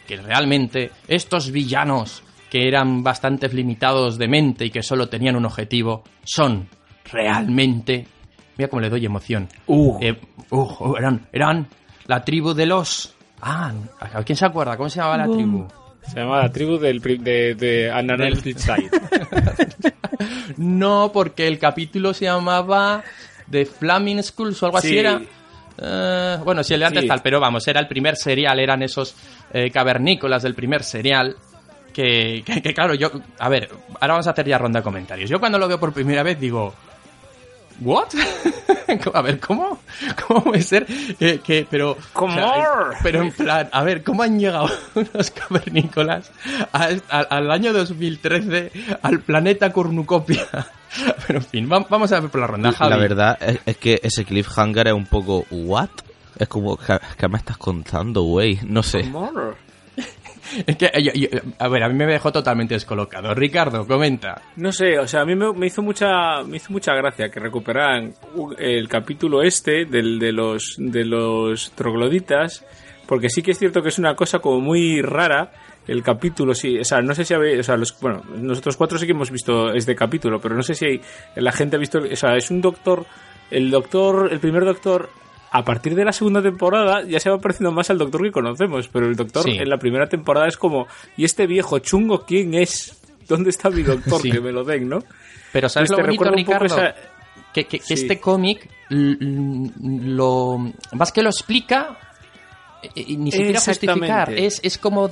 que realmente estos villanos que eran bastante limitados de mente y que solo tenían un objetivo, son realmente... Mira cómo le doy emoción. Uh. Eh, uh, eran, eran la tribu de los... Ah, ¿a quién se acuerda? ¿Cómo se llamaba la Boom. tribu? Se llama la tribu del pri- de, de Analytic Side. *laughs* No, porque el capítulo se llamaba The Flaming Schools o algo así Sí. era. Eh, bueno, sí, el de antes Sí. tal, pero vamos, era el primer serial, eran esos eh, cavernícolas del primer serial. Que, que- que, claro, yo. A ver, ahora vamos a hacer ya ronda de comentarios. Yo cuando lo veo por primera vez digo. ¿What? *laughs* a ver, ¿cómo? ¿Cómo puede ser que, que- pero... ¿Cómo? pero en plan, a ver, ¿cómo han llegado *laughs* unos cavernícolas a- a- al año 2013 al planeta Cornucopia? *laughs* Pero en fin, va- vamos a ver por la ronda, Javi. La verdad es, es que ese cliffhanger es un poco... ¿What? Es como, ¿qué, qué me estás contando, güey? No sé. More. Es que, eh, a ver, a mí me dejó totalmente descolocado. Ricardo, comenta. No sé, o sea, a mí me, hizo mucha me hizo mucha gracia que recuperaran el capítulo este del, de los de los trogloditas, porque sí que es cierto que es una cosa como muy rara el capítulo, sí, o sea, no sé si habéis, o sea, los, bueno, nosotros cuatro sí que hemos visto este capítulo, pero no sé si la gente ha visto, o sea, es un doctor, el doctor, el primer doctor a partir de la segunda temporada ya se va pareciendo más al doctor que conocemos, pero el doctor Sí. en la primera temporada es como, ¿y este viejo chungo quién es? ¿Dónde está mi doctor? Sí. Que me lo den, ¿no? Pero ¿sabes Pues lo bonito, Ricardo? esa- Que, que- que Sí. este cómic lo... Más que lo explica, eh, ni siquiera justificar. Es, es como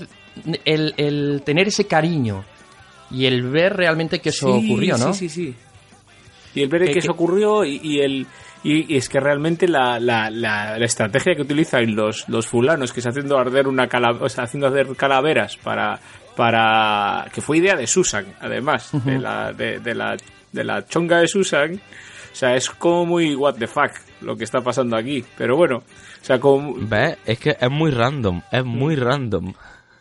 el, el tener ese cariño y el ver realmente que eso ocurrió, ¿no? Sí, sí, sí. Y el ver Que- que, que- eso ocurrió y, y el y, y es que realmente la, la, la, la estrategia que utilizan los, los fulanos, que es haciendo arder una cala, o sea, haciendo arder calaveras para para que fue idea de Susan, además, de la de, de la de la chonga de Susan. O sea, es como muy what the fuck lo que está pasando aquí, pero bueno, o sea, como ¿Ves? Es que es muy random. Es muy random.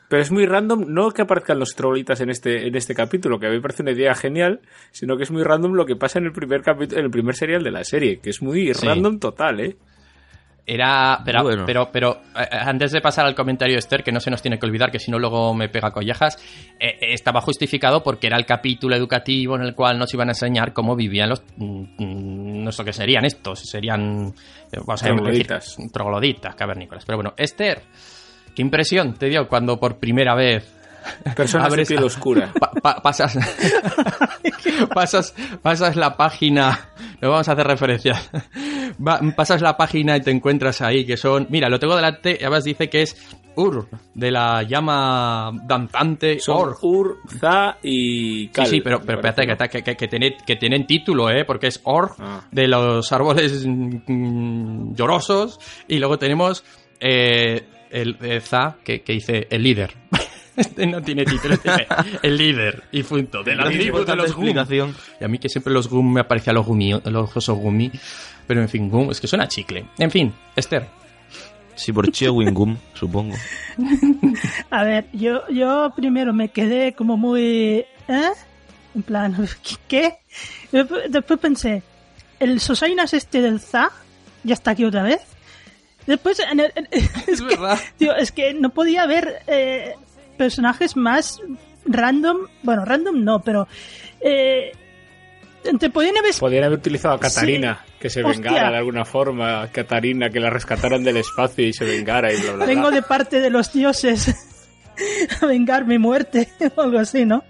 Pero es muy random, no que aparezcan los trolitas en este, en este capítulo, que a mí me parece una idea genial, sino que es muy random lo que pasa en el primer capítulo, en el primer serial de la serie, que es muy Sí. random total, ¿eh? Era, pero, Bueno. pero, pero eh, antes de pasar al comentario de Esther, que no se nos tiene que olvidar, que si no luego me pega collejas, eh, eh, estaba justificado porque era el capítulo educativo en el cual nos iban a enseñar cómo vivían los, mm, mm, no sé qué serían estos, serían, eh, vamos a decir, Trogloditas. trogloditas, cavernícolas. Pero bueno, Esther, ¿qué impresión te dio cuando por primera vez Personas abres- de piel oscura. pa- pa- pasas, *laughs* pasas, pasas la página, no vamos a hacer referencias, Va- pasas la página y te encuentras ahí que son, mira, lo tengo delante, y además dice que es Ur, de la llama danzante Or. Ur, Za y Sí, Kal. sí, pero, me pero parece, espérate, que, que, que, tiene- que tienen título, ¿eh? Porque es Or, Ah. de los árboles mm, llorosos, y luego tenemos eh, el Za, que, que dice el líder. *laughs* Este no tiene título, tiene el líder y punto. De la tribu de los Gum. Y a mí que siempre los Gum me aparecía los Gumi, los Gumi. Pero en fin, Gum, es que suena chicle. En fin, Esther. Sí, por Chewing Gum, supongo. *laughs* A ver, yo, yo primero me quedé como muy... ¿Eh? En plan, *laughs* ¿qué? Después, después pensé, el Sosainas este del ZA ya está aquí otra vez. Después, en el- en- *laughs* es, que, verdad. tío, es que no podía haber eh, personajes más random. Bueno, random no, pero... Eh, te podían haber... Podrían haber utilizado a Catarina, que se Hostia. vengara de alguna forma. Catarina, que la rescataran del espacio y se vengara y bla, bla, bla. Vengo de parte de los dioses *laughs* a vengar mi muerte *laughs* o algo así, ¿no?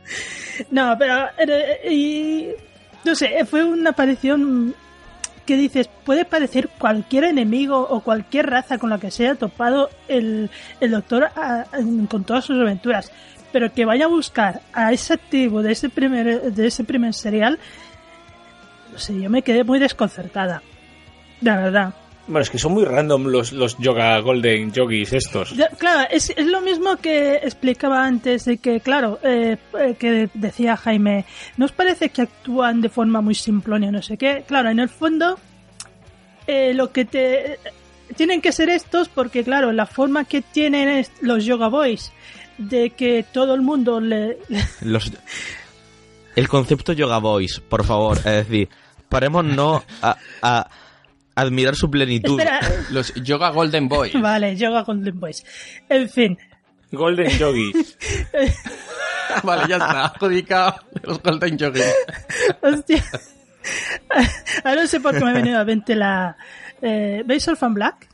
No, pero eh, y, no sé, fue una aparición que dices, puede parecer cualquier enemigo o cualquier raza con la que se haya topado el, el doctor a- a- con todas sus aventuras, pero que vaya a buscar a ese activo de ese primer de ese primer serial, no sé, yo me quedé muy desconcertada. La verdad. Bueno, es que son muy random los, los Yoga Golden Yogis estos. Ya, claro, es, es lo mismo que explicaba antes de que, claro, eh, eh, que decía Jaime, ¿no os parece que actúan de forma muy simplona y no sé qué? Claro, en el fondo, eh, lo que te... Tienen que ser estos porque, claro, la forma que tienen es- los Yoga Boys de que todo el mundo le... le- Los... El concepto Yoga Boys, por favor, es decir, paremos no a, a admirar su plenitud. Espera, Los Yoga Golden Boy. *laughs* vale, Yoga Golden Boys. En fin, Golden Yogis. *laughs* vale, ya está. Adjudicado los Golden Yogi. Hostia. Ahora no sé por qué me ha venido a la mente la. Eh, ¿Veis Orphan Black?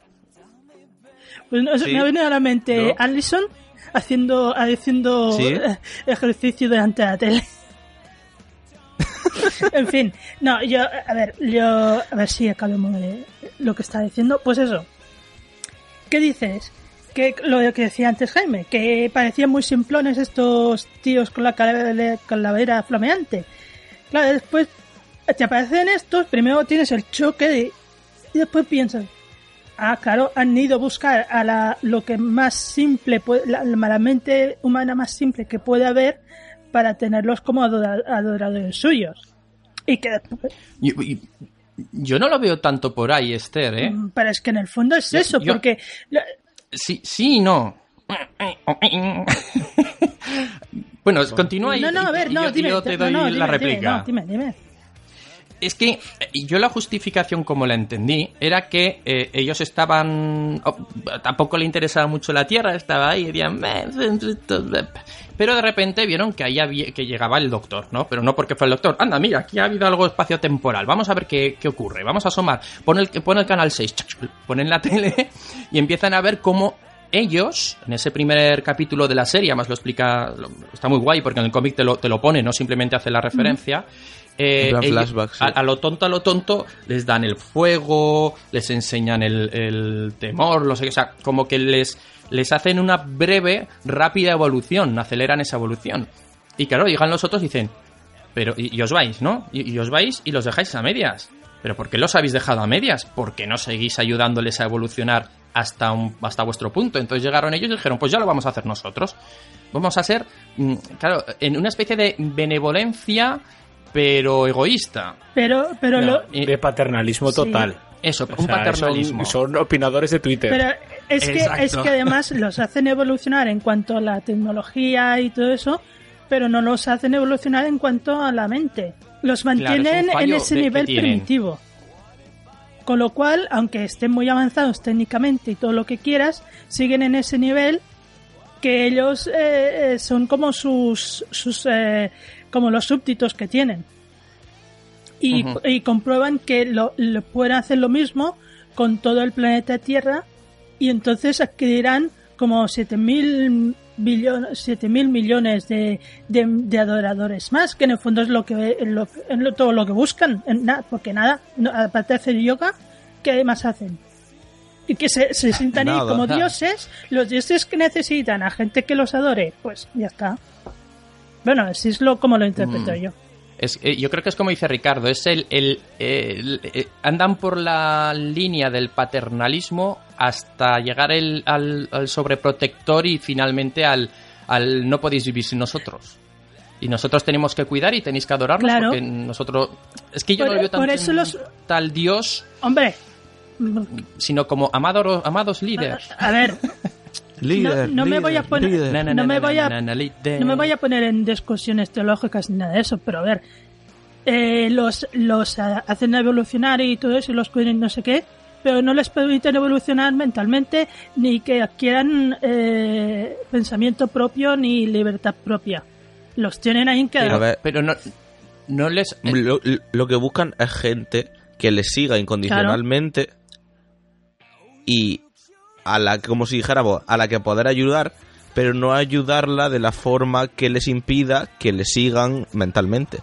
Pues no, Sí. me ha venido a la mente No. Allison haciendo, haciendo Sí. ejercicio delante de la tele. *laughs* en fin, no, yo, a ver, yo, a ver si acabemos de lo que está diciendo. Pues eso, ¿qué dices? Que lo que decía antes Jaime, que parecían muy simplones estos tíos con la cala- calavera flameante. Claro, después te aparecen estos, primero tienes el choque de- y después piensas, ah, claro, han ido a buscar a la, lo que más simple, la, la mente humana más simple que puede haber para tenerlos como adora- adoradores suyos. Y que después, Yo no lo veo tanto por ahí, Esther, ¿eh? mm, pero es que en el fondo es Yo- eso, yo- porque Sí, sí y no. *laughs* bueno, continúa y, no, no, a ver, y no, yo, dime, te doy no, la réplica. Dime, no, dime, dime. Es que eh, yo la justificación como la entendí era que eh, ellos estaban... oh, tampoco le interesaba mucho la Tierra, estaba ahí y decían... "Meh, Pero de repente vieron que ahí había- que llegaba el doctor, ¿no? Pero no porque fue el doctor. Anda, mira, aquí ha habido algo espacio-temporal. Vamos a ver qué, qué ocurre. Vamos a asomar. Pon el, pon el canal 6, ponen la tele *laughs* y empiezan a ver cómo ellos, en ese primer capítulo de la serie, además lo explica, está muy guay porque en el cómic te lo, te lo pone, no simplemente hace la referencia. eh, En ellos- sí. a, a lo tonto, a lo tonto, les dan el fuego, les enseñan el, el temor, lo sé, o sea, como que les, les hacen una breve, rápida evolución, aceleran esa evolución. Y claro, llegan los otros y dicen, pero, y, y os vais, ¿no? Y, y os vais y los dejáis a medias. ¿Pero por qué los habéis dejado a medias? ¿Por qué no seguís ayudándoles a evolucionar hasta, un, hasta vuestro punto? Entonces llegaron ellos y dijeron, pues ya lo vamos a hacer nosotros. Vamos a ser, mm, claro, en una especie de benevolencia, pero egoísta. Pero, pero No, lo, y- de paternalismo Sí. Eso, total. un O sea, paternalismo. Son, son opinadores de Twitter. Pero es que, Exacto. es que además los hacen evolucionar en cuanto a la tecnología y todo eso, pero no los hacen evolucionar en cuanto a la mente. Los mantienen en ese nivel primitivo. Con lo cual, aunque estén muy avanzados técnicamente y todo lo que quieras, siguen en ese nivel que ellos eh, eh, son como sus, sus eh, como los súbditos que tienen y, y comprueban que lo, lo pueden hacer lo mismo con todo el planeta Tierra y entonces adquirirán como 7.000 billones, 7.000 millones de, de, de adoradores más, que en el fondo es lo que lo- es lo- todo lo que buscan, en na- porque nada, no- aparte de hacer yoga, ¿qué más hacen? Y que se, se sientan ahí Nada. como dioses, los dioses que necesitan a gente que los adore, pues ya está. Bueno, así es lo como lo interpreto Mm. yo. Es, eh, yo creo que es como dice Ricardo, es el, el- el- eh, andan por la línea del paternalismo hasta llegar el- al, al sobreprotector y finalmente al, al no podéis vivir sin nosotros. Y nosotros tenemos que cuidar y tenéis que adorarnos Claro. porque nosotros... Es que yo Por- no lo veo tan por eso los- tal Dios, Hombre, sino como amado- amados líderes. a ver, Líder, no me líder, voy a poner- no me na, voy a- na, na, líder. no me voy a poner en discusiones teológicas ni nada de eso, pero a ver, eh, los, los hacen evolucionar y todo eso y los cuiden no sé qué, pero no les permiten evolucionar mentalmente ni que adquieran eh, pensamiento propio ni libertad propia. Los tienen ahí en Pero, cada... A ver. pero no, no les... eh, Lo, lo que buscan es gente que les siga incondicionalmente y a la como si dijéramos a la que poder ayudar pero no ayudarla de la forma que les impida que le sigan mentalmente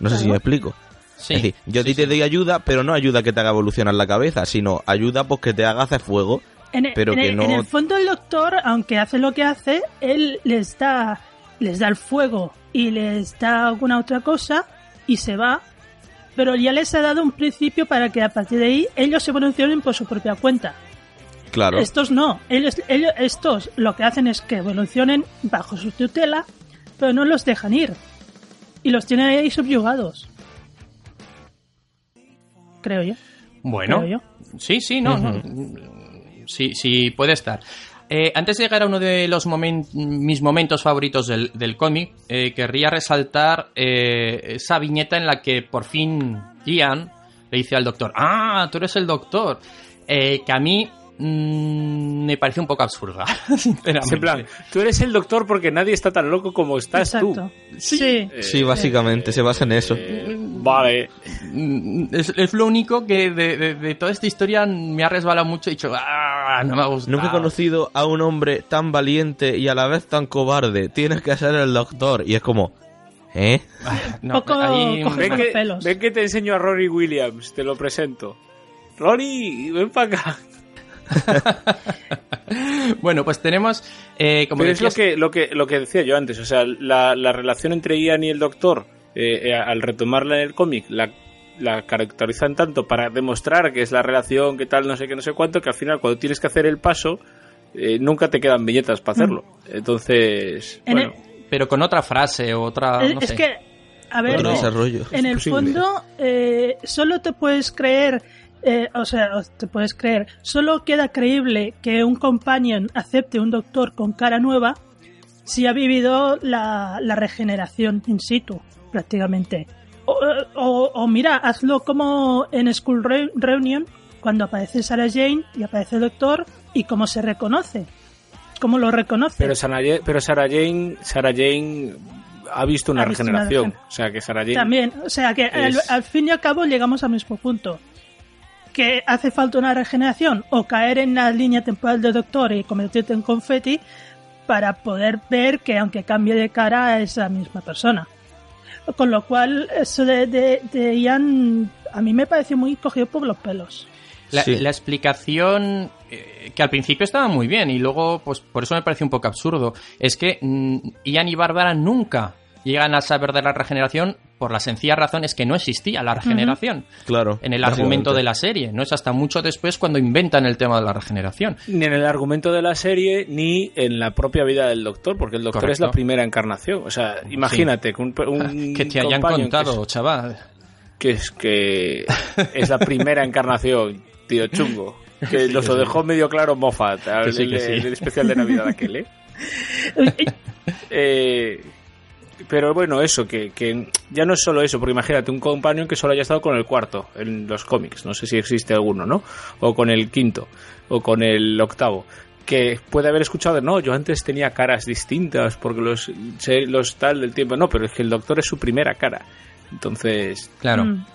no sé si me explico sí, es decir yo a sí, ti te doy ayuda pero no ayuda que te haga evolucionar la cabeza sino ayuda pues que te haga hacer fuego En, el- pero en que el, no- en el fondo el doctor, aunque hace lo que hace, él les da, les da el fuego y les da alguna otra cosa y se va. Pero ya les ha dado un principio para que a partir de ahí ellos evolucionen por su propia cuenta. Claro Estos no. Ellos, ellos, estos lo que hacen es que evolucionen bajo su tutela, pero no los dejan ir. Y los tienen ahí subyugados. Creo yo. Bueno, Creo sí, sí, no, no. Sí, sí, puede estar. Eh, antes de llegar a uno de los momen- mis momentos favoritos del, del cómic, eh, querría resaltar eh, esa viñeta en la que por fin Ian le dice al doctor, ah, tú eres el doctor, Eh, que a mí mm, me parece un poco absurda, *laughs* sinceramente. En plan, tú eres el doctor porque nadie está tan loco como estás Exacto. tú. Sí. sí básicamente se basa en eso Eh, vale. Mm, Es, es lo único que de, de- de toda esta historia me ha resbalado mucho y he dicho, ah, no me ha gustado. Nunca he conocido a un hombre tan valiente y a la vez tan cobarde. Tienes que ser el doctor. Y es como, ¿eh? *laughs* No, Poco ahí- Ven que, pelos. ven que te enseño a Rory Williams, te lo presento. Rory, ven para acá. *laughs* Bueno, pues tenemos, eh, como Pero es lo que, lo, que, lo que decía yo antes, o sea, la, la relación entre Ian y el doctor, eh, eh, al retomarla en el cómic, la, la caracterizan tanto para demostrar que es la relación, que tal, no sé qué, no sé cuánto, que al final cuando tienes que hacer el paso, eh, nunca te quedan viñetas para hacerlo. Entonces, En bueno, pero con otra frase o otra, Es- no es sé. que, a ver, en el fondo, eh, solo te puedes creer, eh, o sea, te puedes creer, solo queda creíble que un companion acepte un doctor con cara nueva si ha vivido la, la regeneración in situ, prácticamente. O, o- o mira, hazlo como en School Re- Reunion, cuando aparece Sarah Jane y aparece el doctor, y cómo se reconoce. ¿Cómo lo reconoce? pero, Sarah, pero Sarah Jane, Sarah Jane ha visto una Ha visto una regeneración. regen- o sea, que Sarah Jane... También, o sea que al, al fin y al cabo llegamos al mismo punto. Que hace falta una regeneración o caer en la línea temporal del doctor y convertirte en confeti para poder ver que aunque cambie de cara es la misma persona. Con lo cual, eso de, de, de Ian a mí me pareció muy cogido por los pelos. La, Sí. la explicación eh, que al principio estaba muy bien y luego, pues por eso me parece un poco absurdo, es que mm, Ian y Bárbara nunca llegan a saber de la regeneración por la sencilla razón es que no existía la regeneración Claro. en el argumento de la serie. No es hasta mucho después cuando inventan el tema de la regeneración. Ni en el argumento de la serie, ni en la propia vida del doctor, porque el doctor Correcto. es la primera encarnación. O sea, imagínate que un, un *laughs* que te hayan companion que es- contado, chaval. que es que es la primera encarnación, tío chungo. Que nos lo dejó medio claro Moffat, sí, el, sí. el especial de Navidad aquel, ¿eh? *laughs* Eh, pero bueno, eso, que, que ya no es solo eso, porque imagínate un companion que solo haya estado con el cuarto en los cómics, no sé si existe alguno, ¿no? O con el quinto, o con el octavo. Que puede haber escuchado, no, yo antes tenía caras distintas, porque los, sé los tal del tiempo, no, pero es que el doctor es su primera cara. Entonces, Claro. Mm.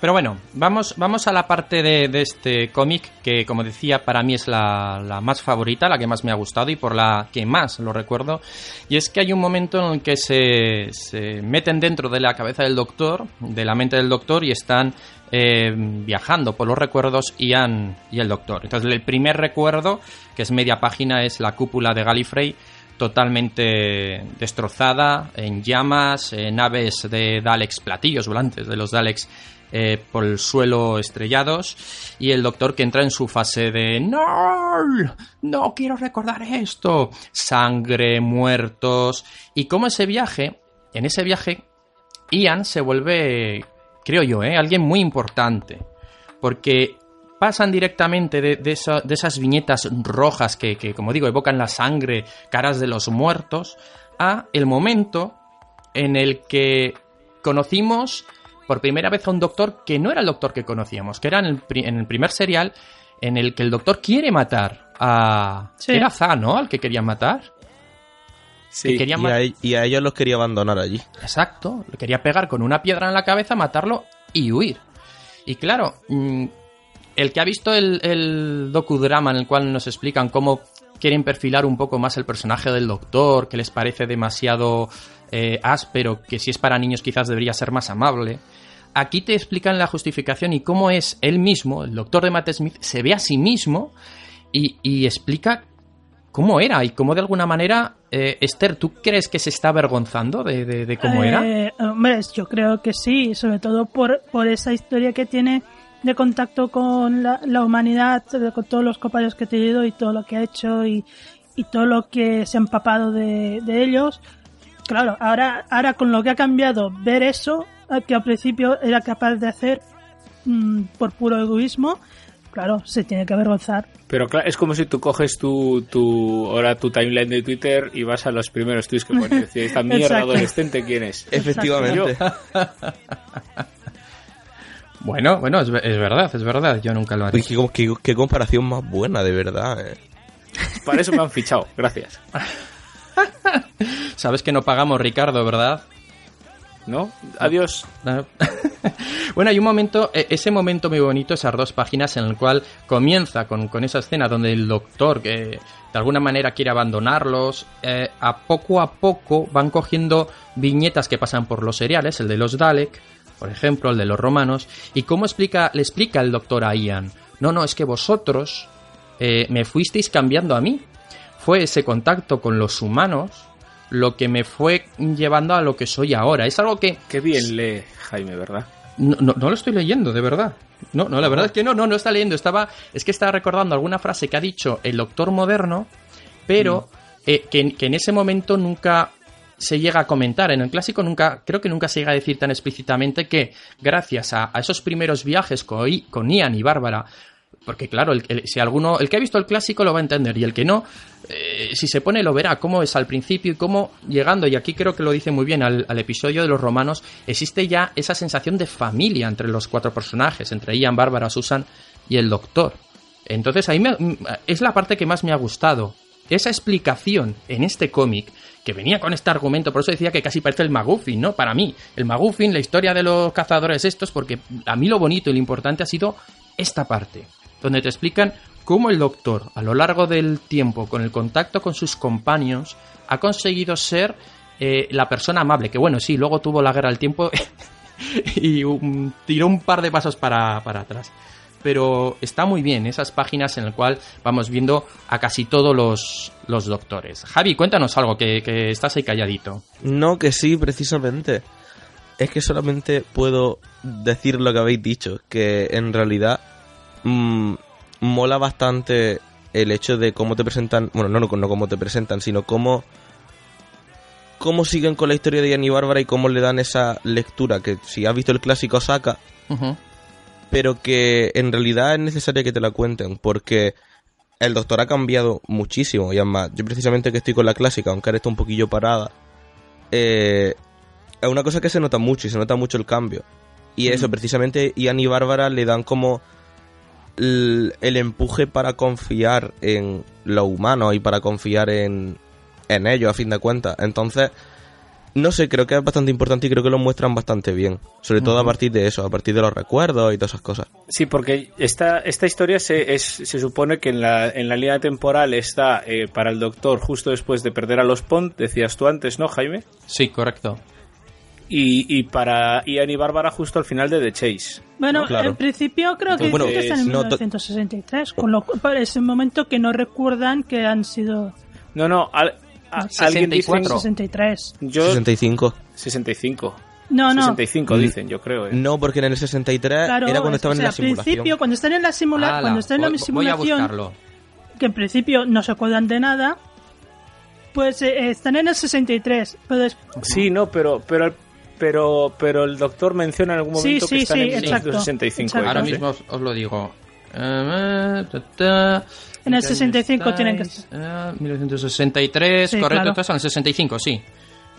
Pero bueno, vamos, vamos a la parte de, de este cómic que, como decía, para mí es la, la más favorita, la que más me ha gustado y por la que más lo recuerdo. Y es que hay un momento en el que se, se meten dentro de la cabeza del doctor, de la mente del doctor, y están eh, viajando por los recuerdos Ian y el doctor. Entonces, el primer recuerdo, que es media página, es la cúpula de Gallifrey totalmente destrozada, en llamas, eh, naves de Daleks, platillos volantes de los Daleks eh, por el suelo estrellados y el doctor que entra en su fase de no, no quiero recordar esto, sangre, muertos y como ese viaje, en ese viaje, Ian se vuelve, creo yo, ¿eh? alguien muy importante porque pasan directamente de, de esa- de esas viñetas rojas que, como digo, evocan la sangre, caras de los muertos, a el momento en el que conocimos por primera vez a un doctor que no era el doctor que conocíamos, que era en el, pri- en el primer serial en el que el doctor quiere matar a... Sí. Era Za, ¿no? Al que querían matar. Sí. Que Y ma- a, y a ellos los quería abandonar allí. Exacto, le quería pegar con una piedra en la cabeza, matarlo y huir. Y claro, mm, el que ha visto el, el docudrama en el cual nos explican cómo quieren perfilar un poco más el personaje del doctor, que les parece demasiado eh, áspero, que si es para niños quizás debería ser más amable. Aquí te explican la justificación y cómo es él mismo, el doctor de Matt Smith, se ve a sí mismo y, explica cómo era y cómo de alguna manera, eh, Esther, ¿tú crees que se está avergonzando de, cómo era? Eh, hombre, yo creo que sí, sobre todo por, esa historia que tiene de contacto con la, humanidad, con todos los compañeros que he tenido y todo lo que ha hecho y, todo lo que se ha empapado de ellos. Claro, ahora, ahora con lo que ha cambiado, ver eso, eh, que al principio era capaz de hacer mm, por puro egoísmo, claro, se tiene que avergonzar. Pero claro, es como si tú coges tu, tu, ahora tu timeline de Twitter y vas a los primeros tweets que pones. Decir, esta mierda *laughs* adolescente, ¿quién es? *laughs* Efectivamente. *laughs* Bueno, bueno, es, ve- es verdad, es verdad, yo nunca lo haré. Qué- qué comparación más buena, de verdad. eh. Para eso me han fichado, gracias. *laughs* Sabes que no pagamos, Ricardo, ¿verdad? ¿No? Adiós. No. *laughs* bueno, hay un momento, e- ese momento muy bonito, esas dos páginas en el cual comienza con, con esa escena donde el doctor, que de alguna manera quiere abandonarlos, eh, a poco a poco van cogiendo viñetas que pasan por los seriales, el de los Dalek, por ejemplo, el de los romanos, y cómo explica, le explica el doctor a Ian, no, no, es que vosotros eh, me fuisteis cambiando a mí. Fue ese contacto con los humanos lo que me fue llevando a lo que soy ahora. Es algo que Qué bien lee Jaime, ¿verdad? no, no, no lo estoy leyendo, de verdad. No, no, la verdad es que no, no, no está leyendo. Estaba, es que estaba recordando alguna frase que ha dicho el doctor moderno, pero eh, que, que en ese momento nunca se llega a comentar. En el clásico nunca, creo que nunca se llega a decir tan explícitamente que gracias a, a esos primeros viajes con, con Ian y Bárbara, porque claro, el, el- si alguno, el que ha visto el clásico lo va a entender y el que no, eh, si se pone lo verá, cómo es al principio y cómo llegando, y aquí creo que lo dice muy bien al, al episodio de los romanos, existe ya esa sensación de familia entre los cuatro personajes, entre Ian, Bárbara, Susan y el doctor. Entonces ahí me- es la parte que más me ha gustado. Esa explicación en este cómic, que venía con este argumento, por eso decía que casi parece el Maguffin, ¿no? Para mí, el Maguffin, la historia de los cazadores estos, porque a mí lo bonito y lo importante ha sido esta parte, donde te explican cómo el doctor, a lo largo del tiempo, con el contacto con sus compañeros, ha conseguido ser eh, la persona amable, que bueno, sí, luego tuvo la guerra del tiempo *laughs* y um, tiró un par de pasos para, para atrás. Pero está muy bien esas páginas en las cual vamos viendo a casi todos los, los doctores. Javi, cuéntanos algo, que, que estás ahí calladito. No, que sí, precisamente. Es que solamente puedo decir lo que habéis dicho, que en realidad mm, mola bastante el hecho de cómo te presentan, bueno, no, no, no cómo te presentan, sino cómo cómo siguen con la historia de Ian y Bárbara y cómo le dan esa lectura que si has visto el clásico saca, pero que en realidad es necesaria que te la cuenten porque el doctor ha cambiado muchísimo y además yo precisamente que estoy con la clásica aunque ahora está un poquillo parada eh, es una cosa que se nota mucho y se nota mucho el cambio. Y eso precisamente Ian y Bárbara le dan como el, el empuje para confiar en lo humano y para confiar en, en ellos a fin de cuentas entonces no sé, creo que es bastante importante y creo que lo muestran bastante bien. Sobre todo a partir de eso, a partir de los recuerdos y todas esas cosas. Sí, porque esta, esta historia se, es, se supone que en la, en la línea temporal está eh, para el doctor justo después de perder a los Pont, decías tú antes, ¿no, Jaime? Sí, correcto. Y, y para Ian y Bárbara justo al final de The Chase. Bueno, Claro. en principio creo que Bueno, dicen que está en no to- 1963, con lo cual es un momento que no recuerdan que han sido No, no, al- a- Ah, alguien dice... 64. 63. Yo, 65. 65. No, no. 65 Mm. dicen, yo creo. ¿eh? No, porque en el 63 Claro, era cuando es- estaban o sea, en la al simulación. principio, cuando están en la, simula Ala, cuando están en la voy- Voy a simulación, que en principio no se acuerdan de nada, pues eh, están en el 63. Pero Sí, no, pero, pero, pero, pero el doctor menciona en algún Sí, momento sí, que están sí, en exacto, 1965. exacto. Ahora mismo os, os lo digo. Ta, ta. En el ¿qué año 65 tienen que estáis? Eh, 1963, Sí, correcto, claro. en el 65, sí.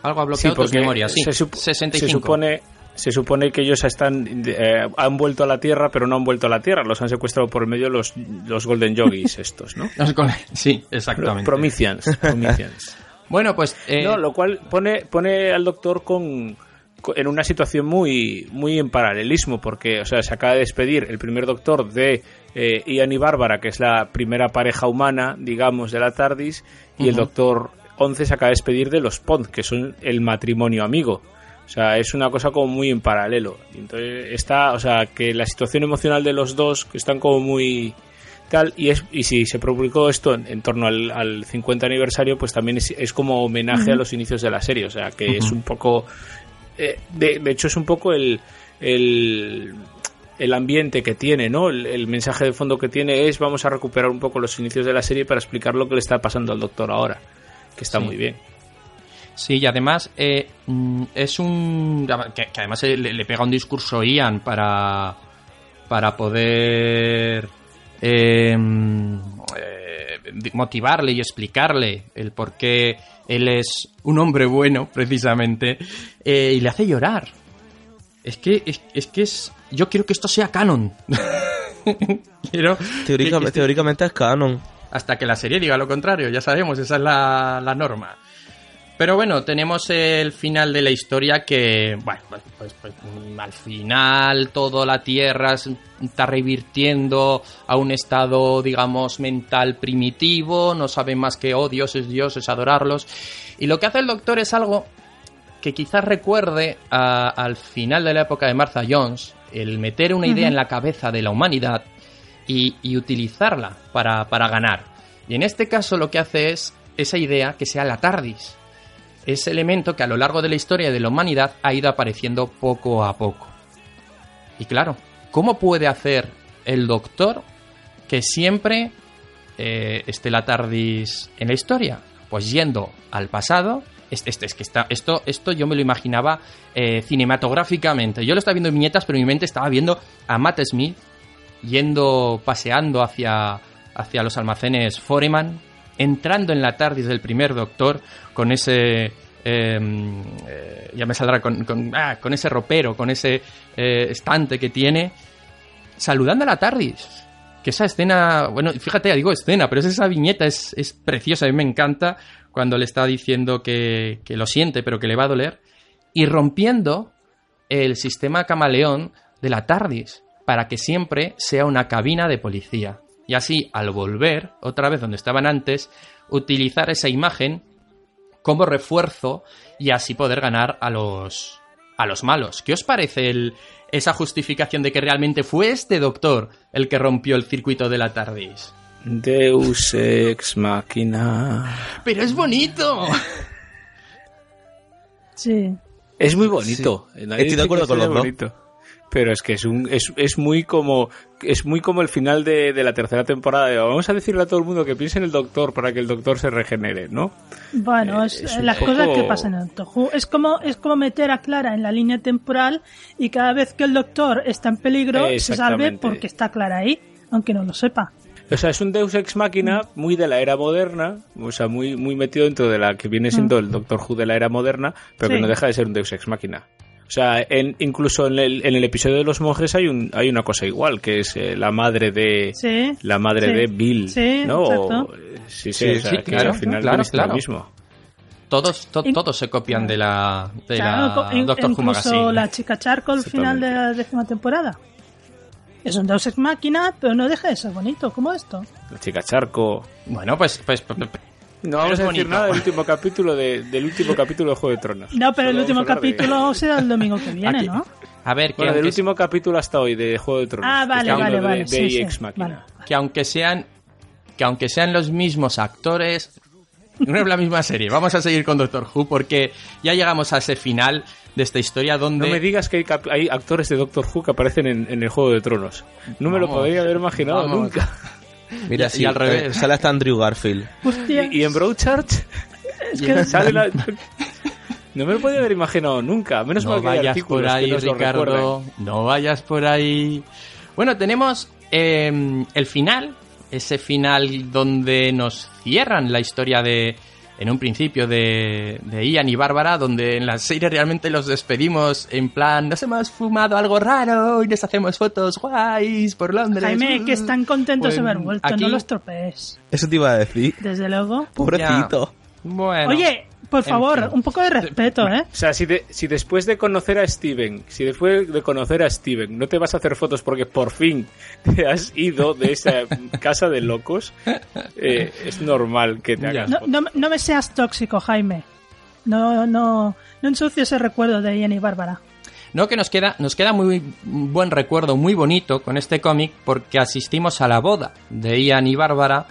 Algo ha Sí, bloqueado tus memorias, sí. se, sup- 65. se supone se supone que ellos están eh, han vuelto a la Tierra, pero no han vuelto a la Tierra, los han secuestrado por medio los, los Golden Yogis estos, ¿no? *laughs* Sí, exactamente. Prometheans, Prometheans. *laughs* Bueno, pues... eh, No, lo cual pone, pone al doctor con- en una situación muy, muy en paralelismo, porque o sea, se acaba de despedir el primer doctor de eh, Ian y Bárbara, que es la primera pareja humana, digamos, de la TARDIS, y el doctor 11 se acaba de despedir de los Pond, que son el matrimonio amigo. O sea, es una cosa como muy en paralelo. Entonces está, o sea, que la situación emocional de los dos, que están como muy tal, y es y si se publicó esto en, en torno al, al 50 aniversario, pues también es, es como homenaje a los inicios de la serie. O sea, que es un poco... eh, de, de hecho, es un poco el... el el ambiente que tiene, ¿no? El, el mensaje de fondo que tiene es vamos a recuperar un poco los inicios de la serie para explicar lo que le está pasando al doctor ahora, que está Sí. muy bien. Sí, y además eh, mm, es un... Que, que además le, le pega un discurso Ian para, para poder eh, mm, eh, motivarle y explicarle el por qué él es un hombre bueno, precisamente, eh, y le hace llorar. Es que es, es que es... Yo quiero que esto sea canon. *laughs* quiero... Teórica- que- que- teóricamente es canon. hasta que la serie diga lo contrario, ya sabemos, esa es la, la norma. Pero bueno, tenemos el final de la historia que, bueno, pues, pues- pues, mm, al final toda la Tierra está revirtiendo a un estado, digamos, mental primitivo, no saben más que, oh, Dios es Dios, es adorarlos. Y lo que hace el Doctor es algo que quizás recuerde a- al final de la época de Martha Jones, el meter una idea en la cabeza de la humanidad y, y utilizarla para, para ganar. Y en este caso lo que hace es esa idea que sea la TARDIS. Ese elemento que a lo largo de la historia de la humanidad ha ido apareciendo poco a poco. Y claro, ¿cómo puede hacer el Doctor que siempre eh, esté la TARDIS en la historia? Pues yendo al pasado. Este, es que está, esto, esto yo me lo imaginaba eh, cinematográficamente. Yo lo estaba viendo en viñetas, pero en mi mente estaba viendo a Matt Smith yendo paseando hacia, hacia los almacenes Foreman, entrando en la TARDIS del primer doctor con ese... eh, eh, ya me saldrá con, con, ah, ese ropero, con ese eh, estante que tiene, saludando a la TARDIS. Que esa escena, bueno, fíjate, digo escena, pero es esa viñeta es, es preciosa, a mí me encanta cuando le está diciendo que, que lo siente, pero que le va a doler, y rompiendo el sistema camaleón de la TARDIS para que siempre sea una cabina de policía. Y así, al volver, otra vez donde estaban antes, utilizar esa imagen como refuerzo y así poder ganar a los, a los malos. ¿Qué os parece el, esa justificación de que realmente fue este doctor el que rompió el circuito de la TARDIS? Deus ex machina. ¡Pero es bonito! Sí. Es muy bonito. Estoy de acuerdo que con los dos. Pero es que es un es, es muy como es muy como el final de, de la tercera temporada. Vamos a decirle a todo el mundo que piense en el doctor para que el doctor se regenere, ¿no? Bueno, Eh, es, las poco- cosas que pasan en el Doctor Who. Es como, es como meter a Clara en la línea temporal y cada vez que el doctor está en peligro se salve porque está Clara ahí, aunque no lo sepa. O sea, es un Deus ex machina muy de la era moderna, o sea, muy, muy metido dentro de la que viene siendo el Doctor Who de la era moderna, pero que no deja de ser un Deus ex machina. O sea, en, incluso en el, en el episodio de los monjes hay un hay una cosa igual, que es eh, la madre de Sí. la madre Sí. de Bill, Sí, ¿no? exacto. O, sí, sí, Sí, o sea, sí, que claro, al final claro, claro. lo mismo. Todos, to- todos se copian de la, de Claro, la in- Doctor Who incluso Magazine. la chica Charco al final de la décima temporada. Es un Deus Ex Máquina, pero no deja de ser bonito, como esto. La chica charco. Bueno, pues, pues, pues, pues, No vamos es a decir bonito. nada del último capítulo de, del último capítulo de Juego de Tronos. No, pero el último hablar de- capítulo será el domingo que viene, Aquí. ¿no? a ver, que Bueno, del último capítulo hasta hoy de Juego de Tronos. Ah, vale, vale, vale. De, sí, de sí, vale. que aunque sean que aunque sean los mismos actores no es la misma serie vamos a seguir con Doctor Who porque ya llegamos a ese final de esta historia donde... No me digas que hay, hay actores de Doctor Who que aparecen en, en el Juego de Tronos. No me lo podría haber imaginado vamos. nunca. *laughs* Mira, Y- sí, y al revés. eh, sale hasta Andrew Garfield. Hostia, Y, y en Broadchurch *laughs* es que sale la... No me lo podía haber imaginado nunca. Menos No mal que vayas por ahí, que Ricardo. No vayas por ahí. Bueno, tenemos eh, el final. Ese final donde nos cierran la historia de. En un principio de, de Ian y Bárbara, donde en la serie realmente los despedimos en plan, nos hemos fumado algo raro y nos hacemos fotos guays por Londres. Jaime, que están contentos de Pues, haber vuelto, aquí- no los tropees. Eso te iba a decir. Desde luego. Pobrecito. Bueno. Oye, por en favor, fin. un poco de respeto, ¿eh? O sea, si, de- si después de conocer a Steven, si después de conocer a Steven no te vas a hacer fotos porque por fin te has ido de esa *laughs* casa de locos, eh, es normal que te hagas No, fotos. no, no me seas tóxico, Jaime. No, no, no ensucies ese recuerdo de Ian y Bárbara. No, que nos queda, nos queda muy buen recuerdo, muy bonito con este cómic, porque asistimos a la boda de Ian y Bárbara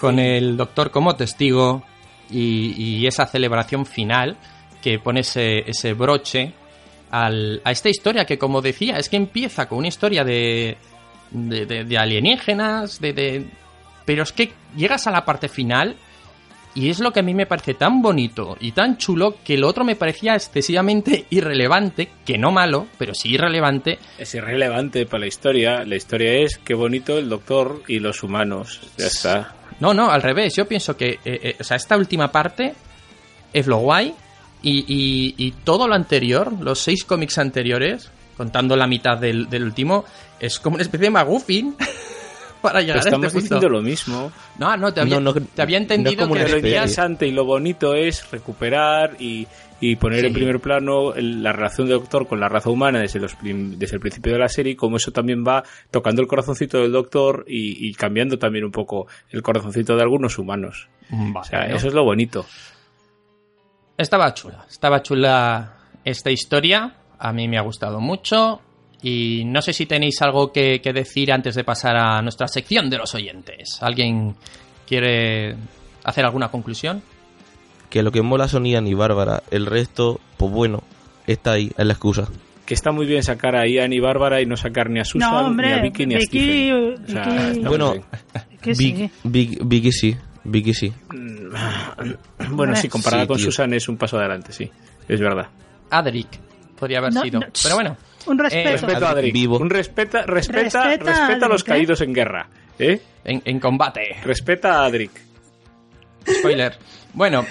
con el doctor como testigo y, y esa celebración final que pone ese, ese broche al- a esta historia que, como decía, es que empieza con una historia de, de, de- de alienígenas, de, pero es que llegas a la parte final y es lo que a mí me parece tan bonito y tan chulo que lo otro me parecía excesivamente irrelevante, que no malo, pero sí irrelevante, Es irrelevante para la historia. La historia es qué bonito el doctor y los humanos. Ya está. No, no, al revés. Yo pienso que, eh, eh, o sea, esta última parte es lo guay y, y- y todo lo anterior, los seis cómics anteriores, contando la mitad del, del último, es como una especie de McGuffin para llegar Estamos a este punto. diciendo lo mismo. No, no, te había, No, no, te había no entendido como que interesante y lo bonito es recuperar y, y poner Sí. en primer plano el- la relación del doctor con la raza humana desde, los prim- desde el principio de la serie y cómo eso también va tocando el corazoncito del doctor y, y cambiando también un poco el corazoncito de algunos humanos. Mm, O sea, ¿no? eso es lo bonito. Estaba chula, estaba chula esta historia, a mí me ha gustado mucho y no sé si tenéis algo que, que decir antes de pasar a nuestra sección de los oyentes. ¿Alguien quiere hacer alguna conclusión? Que lo que mola son Ian y Bárbara. El resto, pues bueno, está ahí, es la excusa. Que está muy bien sacar a Ian y Bárbara y no sacar ni a Susan, No, hombre, ni a Vicky, ni a Vicky- Stephen. O sea, Vicky- Bueno, bien. Que Vic- sí. Vic- Vicky sí, Vicky sí. *clears throat* Bueno, sí, comparada Sí, con tío. Susan es un paso adelante, sí. Es verdad. Adric podría haber No, sido. no, Pero bueno, Un respeto. Eh, Respeto a vivo. Un respeta, respeta, Respeta a respeta, a los caídos en guerra. ¿Eh? en, en combate. Respeta a Adric. Spoiler. Bueno,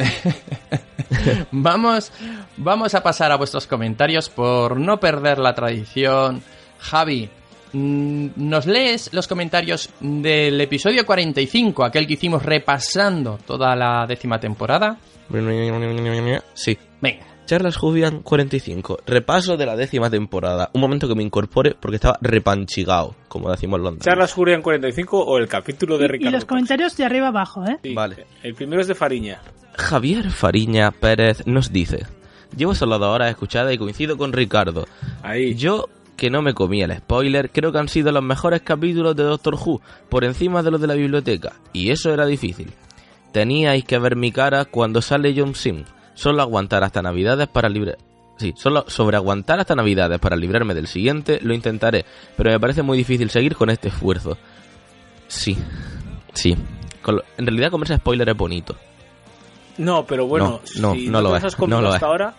*laughs* vamos, vamos a pasar a vuestros comentarios por no perder la tradición. Javi, mm, ¿nos lees los comentarios del episodio 45, aquel que hicimos repasando toda la décima temporada? Sí. Venga. Charlas Jubian 45. Repaso de la décima temporada. Un momento que me incorpore porque estaba repanchigado, como decimos en Londres. Charlas Jurian 45 o el capítulo de y Ricardo. los comentarios de arriba abajo, ¿eh? Sí, Vale. El primero es de Fariña. Javier Fariña Pérez nos dice: Llevo solo dos horas escuchada y coincido con Ricardo. Ahí. Yo, que no me comí el spoiler, creo que han sido los mejores capítulos de Doctor Who, por encima de los de la biblioteca, y eso era difícil. Teníais que ver mi cara cuando sale John Sim. Solo aguantar hasta Navidades para libre. Sí, solo sobre aguantar hasta Navidades para librarme del siguiente lo intentaré, pero me parece muy difícil seguir con este esfuerzo. Sí, sí. En realidad comerse spoiler es bonito. No, pero bueno, No, no, si no no, lo te es, los has comido no lo hasta es. ahora,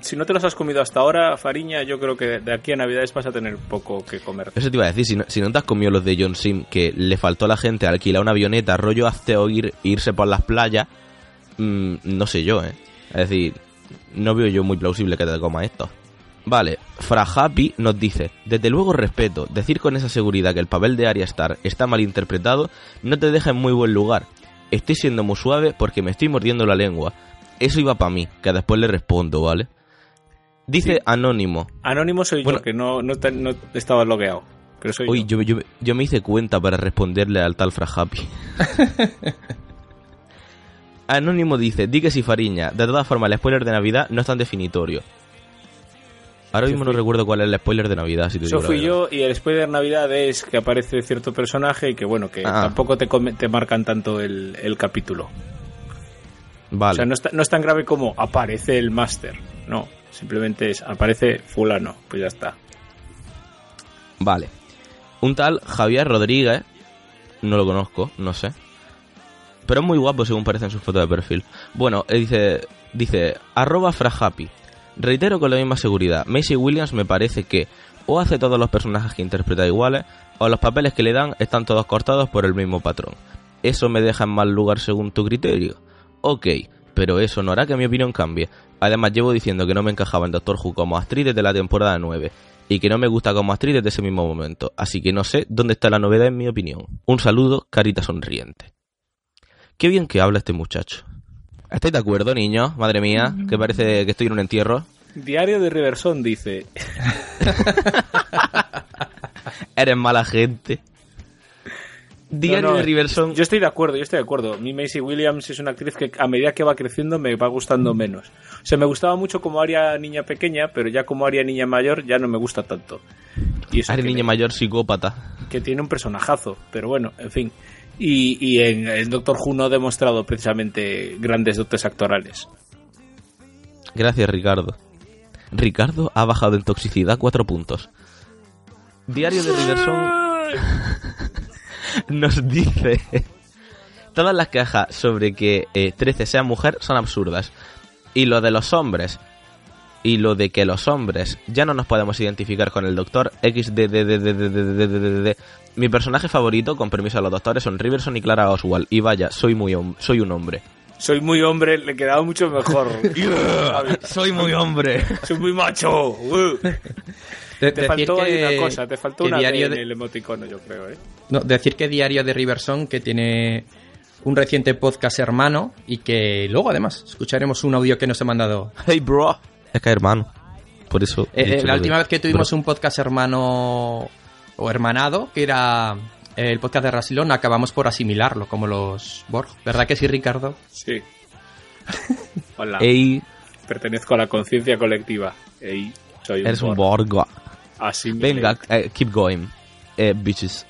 si no te los has comido hasta ahora, Fariña, yo creo que de aquí a Navidades vas a tener poco que comer. Eso te iba a decir, si no, si no te has comido los de John Sim, que le faltó a la gente alquilar una avioneta, rollo hazte oír, irse por las playas, mm, no sé yo, ¿eh? Es decir, no veo yo muy plausible que te comas esto. Vale, Fra Happy nos dice, desde luego respeto, decir con esa seguridad que el papel de Arya Stark está mal interpretado no te deja en muy buen lugar. Estoy siendo muy suave porque me estoy mordiendo la lengua. Eso iba para mí, que después le respondo, ¿vale? Dice Sí. Anónimo, Anónimo soy Bueno. yo, que no, no, te- no estaba logueado. Pero soy Uy, yo. yo, yo, yo me hice cuenta para responderle al tal Frajapi. *laughs* Anónimo dice, di que si Fariña. De todas formas, el spoiler de Navidad no es tan definitorio. Ahora mismo no recuerdo cuál es el spoiler de Navidad, si te Eso digo fui yo y el spoiler de Navidad es que aparece cierto personaje y que bueno, que Ah. tampoco te, te marcan tanto el, el capítulo. Vale. O sea, no, está- no es tan grave como aparece el máster. No, simplemente es, aparece fulano, pues ya está. Vale. Un tal Javier Rodríguez, no lo conozco, no sé. Pero es muy guapo según parece en su foto de perfil. Bueno, dice, dice, arroba frahappy. Reitero con la misma seguridad, Macy Williams me parece que o hace todos los personajes que interpreta iguales, o los papeles que le dan están todos cortados por el mismo patrón. ¿Eso me deja en mal lugar según tu criterio? Ok, pero eso no hará que mi opinión cambie. Además llevo diciendo que no me encajaba en Doctor Who como actriz desde la temporada 9 y que no me gusta como actriz desde ese mismo momento, así que no sé dónde está la novedad en mi opinión. Un saludo, carita sonriente. Qué bien que habla este muchacho. ¿Estáis de acuerdo, niños? Madre mía, que parece que estoy en un entierro. Diario de Riverson dice, *laughs* Eres mala gente. Diario No, no, de Riverson. Yo estoy de acuerdo, yo estoy de acuerdo. Mi Macy Williams es una actriz que a medida que va creciendo me va gustando menos. O sea, me gustaba mucho como Aria niña pequeña, pero ya como Aria niña mayor ya no me gusta tanto. Y eso que, niña mayor psicópata. que tiene un personajazo, pero bueno, en fin. Y, y en, en Doctor Who no ha demostrado precisamente grandes dotes actorales. Gracias, Ricardo. Ricardo ha bajado en toxicidad cuatro puntos. Diario de Riverson nos dice... Todas las quejas sobre que eh, 13 sea mujer son absurdas. Y lo de los hombres... Y lo de que los hombres ya no nos podemos identificar con el doctor XDDDDDDDDD. Mi personaje favorito, con permiso a los doctores, son Riverson y Clara Oswald. Y vaya, soy muy hom- soy un hombre. Soy muy hombre, le quedaba mucho mejor. *laughs* soy muy hombre. Soy muy macho. Uh. De- Te faltó ahí una cosa, te faltó una diario en de- el emoticono, yo creo, ¿eh? No, decir que Diario de Riverson, que tiene un reciente podcast hermano y que luego además escucharemos un audio que nos ha mandado. Hey, bro. Es que hermano. Por eso. Eh, dicho la última de- vez que tuvimos bro. un podcast hermano o hermanado, que era el podcast de Rasilón, acabamos por asimilarlo como los Borg. ¿Verdad que sí, Ricardo? Sí. *laughs* Hola. Ey, Pertenezco a la conciencia colectiva. Ey, soy un eres un Borg. borgo. Así me Venga, eh, keep going. Eh, bitches.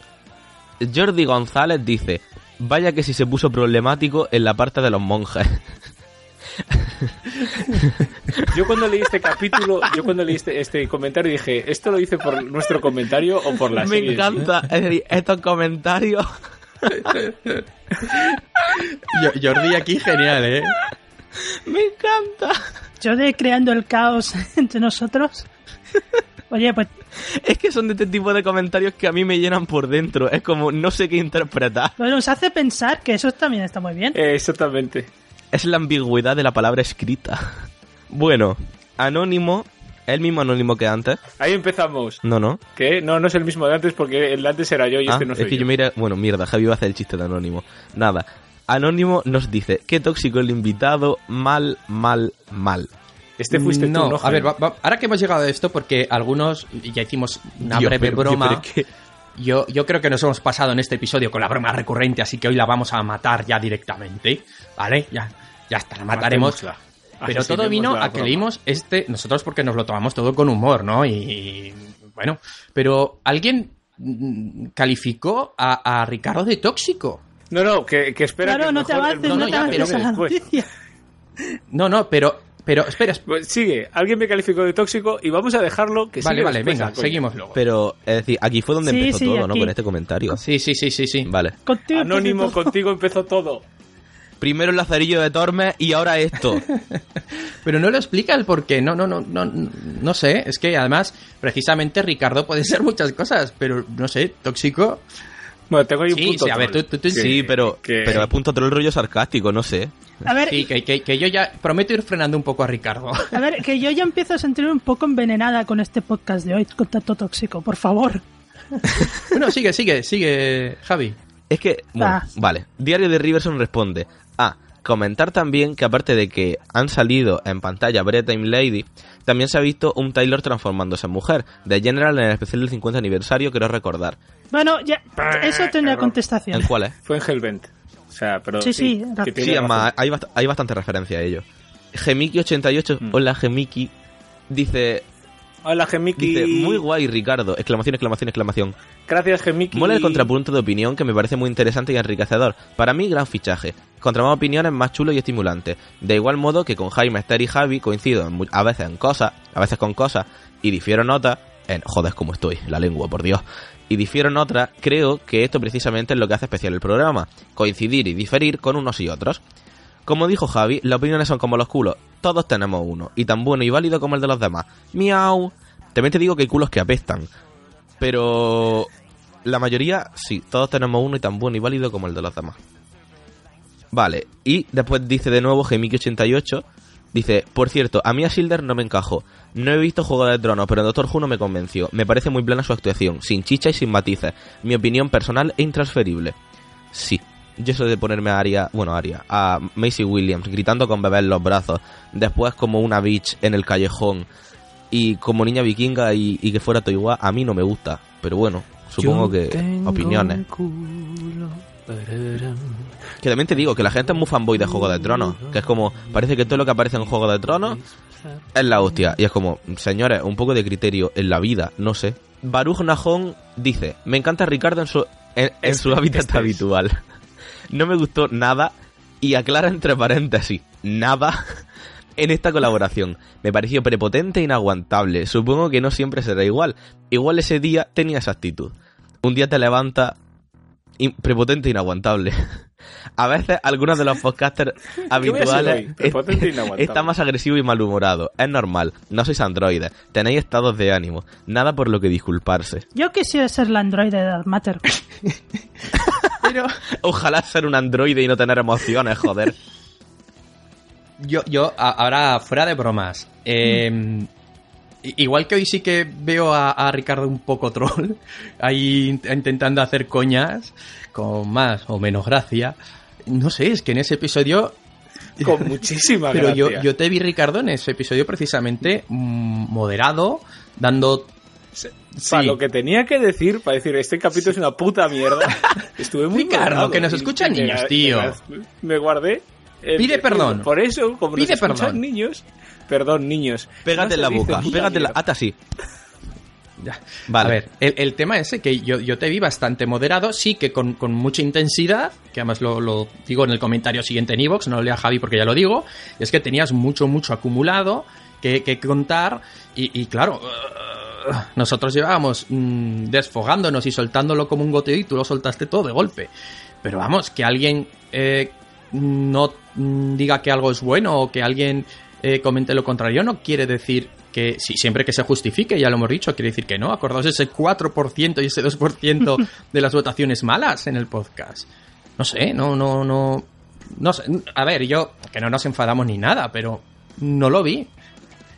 Jordi González dice: Vaya que si se puso problemático en la parte de los monjes. *laughs* *laughs* Yo cuando leí este capítulo, yo cuando leí este, este comentario dije, ¿esto lo hice por nuestro comentario o por la Me serie? encanta. Es decir, estos comentarios. *laughs* Yo- Jordi aquí genial, ¿eh? Me encanta. Yo de creando el caos entre nosotros. Oye, pues Es que son de este tipo de comentarios que a mí me llenan por dentro. Es como, no sé qué interpretar. bueno, nos hace pensar que eso también está muy bien. Eh, exactamente. Es la ambigüedad de la palabra escrita. *laughs* Bueno, Anónimo, el mismo Anónimo que antes. Ahí empezamos. No, no. ¿Qué? No, no es el mismo de antes porque el de antes era yo y Ah, este no soy es que yo. iré- Bueno, mierda, Javi va a hacer el chiste de Anónimo. Nada. Anónimo nos dice, qué tóxico el invitado, mal, mal, mal. Este fuiste no, tú, ¿no? a ver, va- va- ahora que hemos llegado a esto, porque algunos ya hicimos una Dios, breve pero- broma. pero Yo, yo creo que nos hemos pasado en este episodio con la broma recurrente, así que hoy la vamos a matar ya directamente. ¿Vale? Ya, ya está, la mataremos. Matémosla. Pero todo vino a que leímos este, nosotros porque nos lo tomamos todo con humor, ¿no? Y, bueno, pero alguien mm, calificó a, a Ricardo de tóxico. No, no, que, que espera claro, que no te avances, no, no, no, te ya, avances pero a la después. noticia. No, no, pero, pero, espera, espera. Pues sigue, alguien me calificó de tóxico y vamos a dejarlo que Vale, siga vale, venga, seguimos luego. Pero, es decir, aquí fue donde Sí, empezó sí, todo, ¿no? Con este comentario. Sí, sí, sí, sí, sí. Vale. Contigo, Anónimo, empezó contigo empezó todo. Primero el lazarillo de Tormes y ahora esto. *laughs* Pero no lo explica el por qué. No, no, no, no, no sé. Es que además, precisamente Ricardo puede ser muchas cosas, pero no sé, tóxico. Bueno, tengo ahí un Sí, punto. sí, a ver, tú- tú- tú- Que- sí, pero, que- pero punto el rollo sarcástico, no sé. A ver, Sí, que, que- que yo ya prometo ir frenando un poco a Ricardo. a ver, que yo ya empiezo a sentirme un poco envenenada con este podcast de hoy, contacto tóxico, por favor. *laughs* bueno, sigue, sigue, sigue, Javi. Es que, bueno, Ah. vale. Diario de Riverson responde. Ah, comentar también que aparte de que han salido en pantalla Time Lady, también se ha visto un Taylor transformándose en mujer. De General en el especial del 50 aniversario, quiero recordar. Bueno, ya, eso error. contestación. ¿En cuál es? Fue en Hellbent. O sea, pero Sí, sí, sí, Sí, hay, bast- hay bastante referencia a ello. Gemiki88, Mm. hola Gemiki, dice... Hola, Gemiki. Dice, muy guay, Ricardo. Exclamación, exclamación, exclamación. Gracias, Gemiki. Mola el contrapunto de opinión que me parece muy interesante y enriquecedor. Para mí, gran fichaje. Contra más opiniones, más chulo y estimulante. De igual modo que con Jaime, Esther y Javi coincido a veces en cosas, a veces con cosas, y difiero en otras, en joder cómo estoy, la lengua, por Dios. Y difiero en otras, creo que esto precisamente es lo que hace especial el programa. Coincidir y diferir con unos y otros. Como dijo Javi, las opiniones son como los culos. Todos tenemos uno, y tan bueno y válido como el de los demás. Miau. También te digo que hay culos que apestan. Pero la mayoría, sí, todos tenemos uno y tan bueno y válido como el de los demás. Vale, y después dice de nuevo Gemiki88, dice, por cierto, a mí a Silder no me encajó. No he visto Juego de Tronos, pero en Doctor Who no me convenció. Me parece muy plena su actuación, sin chicha y sin matices. Mi opinión personal e intransferible. Sí, yo eso de ponerme a Aria, bueno, a Aria, a Macy Williams gritando con bebé en los brazos, después como una bitch en el callejón y como niña vikinga y, y que fuera Toiwa, a mí no me gusta. Pero bueno, supongo que opiniones. Que también te digo que la gente es muy fanboy de Juego de Tronos. Que es como, parece que todo lo que aparece en Juego de Tronos es la hostia. Y es como, señores, un poco de criterio en la vida, no sé. Baruch Nahon dice, me encanta Ricardo en su, en, en su hábitat este es. habitual. No me gustó nada y aclara entre paréntesis, nada en esta colaboración. Me pareció prepotente e inaguantable. Supongo que no siempre será igual. Igual ese día tenía esa actitud. Un día te levanta in- prepotente e inaguantable. A veces algunos de los podcasters *laughs* habituales e inaguantable. está más agresivo y malhumorado. Es normal. No sois androides. Tenéis estados de ánimo. Nada por lo que disculparse. Yo quisiera ser la androide de Dark Matter. *laughs* Pero Ojalá ser un androide y no tener emociones, joder. yo, yo ahora fuera de bromas. eh, i- Igual que hoy sí que veo a, a Ricardo un poco *laughs* troll, ahí int- intentando hacer coñas con más o menos gracia. No sé, es que en ese episodio *laughs* Con muchísima Pero yo, gracia. yo te vi, Ricardo, en ese episodio precisamente mm, moderado, dando... Para lo que tenía que decir, para decir, este capítulo es una puta mierda, *laughs* estuve muy Ricardo, moderado. que nos escuchan me- niños, tío. Me guardé. El- Pide el- perdón. Por eso, como Pide nos escuchan perdón. niños, perdón, niños. Pégate en No la boca. Pégate en la... Hasta así. *laughs* Ya. Vale. A ver, el, el tema ese que yo, yo te vi bastante moderado, sí que con, con mucha intensidad, que además lo, lo digo en el comentario siguiente en Evox, no lo lea Javi porque ya lo digo, es que tenías mucho, mucho acumulado que, que contar y, y claro, uh, nosotros llevábamos mm, desfogándonos y soltándolo como un goteo y tú lo soltaste todo de golpe. Pero vamos, que alguien eh, no mm, diga que algo es bueno o que alguien eh, comente lo contrario no quiere decir que sí, siempre que se justifique, ya lo hemos dicho, quiere decir que no. Acordaos ese 4% y ese 2% *laughs* de las votaciones malas en el podcast. No sé, no, no, no. No sé. A ver, yo, que no nos enfadamos ni nada, pero no lo vi.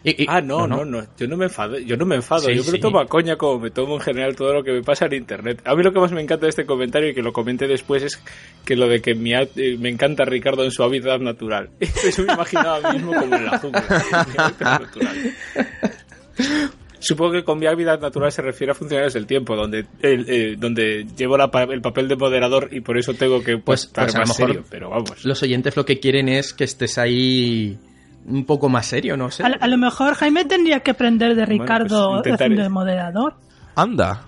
Y- y- Ah, no, no, no, yo no me enfado, yo no me enfado, Sí, yo me lo sí. tomo a coña como me tomo en general todo lo que me pasa en internet. A mí lo que más me encanta de este comentario y que lo comenté después es que lo de que mi a- eh, me encanta Ricardo en su hábitat natural. *laughs* Eso me imaginaba mismo como en la jungla. Supongo que con mi hábitat natural se refiere a funcionarios del tiempo, donde el- eh, donde llevo la el papel de moderador y por eso tengo que Pues- estar pues a lo más serio, pero vamos. Los oyentes lo que quieren es que estés ahí un poco más serio, no sé. A, a lo mejor Jaime tendría que aprender de Bueno, Ricardo pues intentaré. haciendo de moderador. Anda.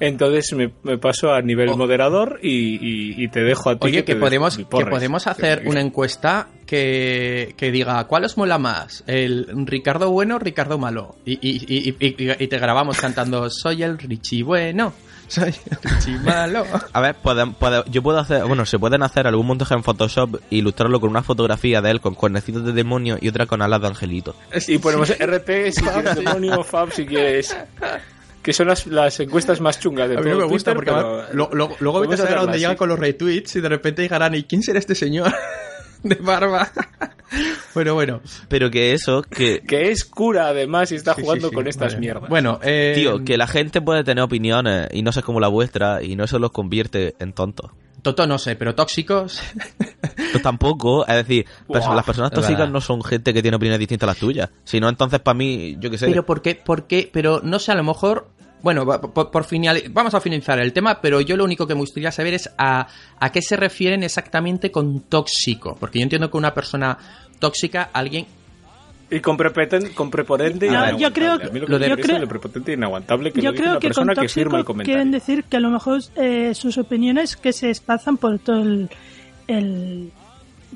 Entonces me, me paso a nivel Oh. moderador y, y- y te dejo a ti. Oye, que, podemos, que podemos hacer una encuesta que, que diga ¿cuál os mola más? ¿El Ricardo bueno o Ricardo malo? Y, y- y- y- y te grabamos cantando Soy el Richie bueno, soy el Richie malo. A ver, yo puedo hacer, bueno, se pueden hacer algún montaje en Photoshop e ilustrarlo con una fotografía de él con cuernecitos de demonio y otra con alas de angelito. Y ponemos RT si quieres demonio, Fab si quieres. Que son las, las encuestas más chungas de A mí no me gusta Twitter, porque pero- lo- lo- luego vete a saber dónde llegan con los retweets y de repente llegarán ¿y quién será este señor de barba? bueno, bueno. Pero que eso, que... *laughs* Que es cura además y está Sí, jugando sí, sí, con estas vale. mierdas. Bueno, eh, Tío, que la gente puede tener opiniones y no sé como la vuestra y no eso los convierte en tontos. Toto no sé, pero tóxicos. *laughs* Pues tampoco, es decir, las personas tóxicas no son gente que tiene opiniones distintas a las tuyas. Sino entonces para mí, yo qué sé. Pero ¿por qué? ¿Por qué? Pero no sé, a lo mejor... Bueno, va- por, por final, vamos a finalizar el tema, pero yo lo único que me gustaría saber es a, a qué se refieren exactamente con tóxico. Porque yo entiendo que una persona tóxica, alguien Y con, prepotente, con prepotente y No, inaguantable. yo creo que- A mí lo que yo me interesa creo- es lo prepotente e inaguantable que Yo lo creo una que con persona que firma el comentario. quieren decir que a lo mejor eh, sus opiniones que se espazan por todo el... el-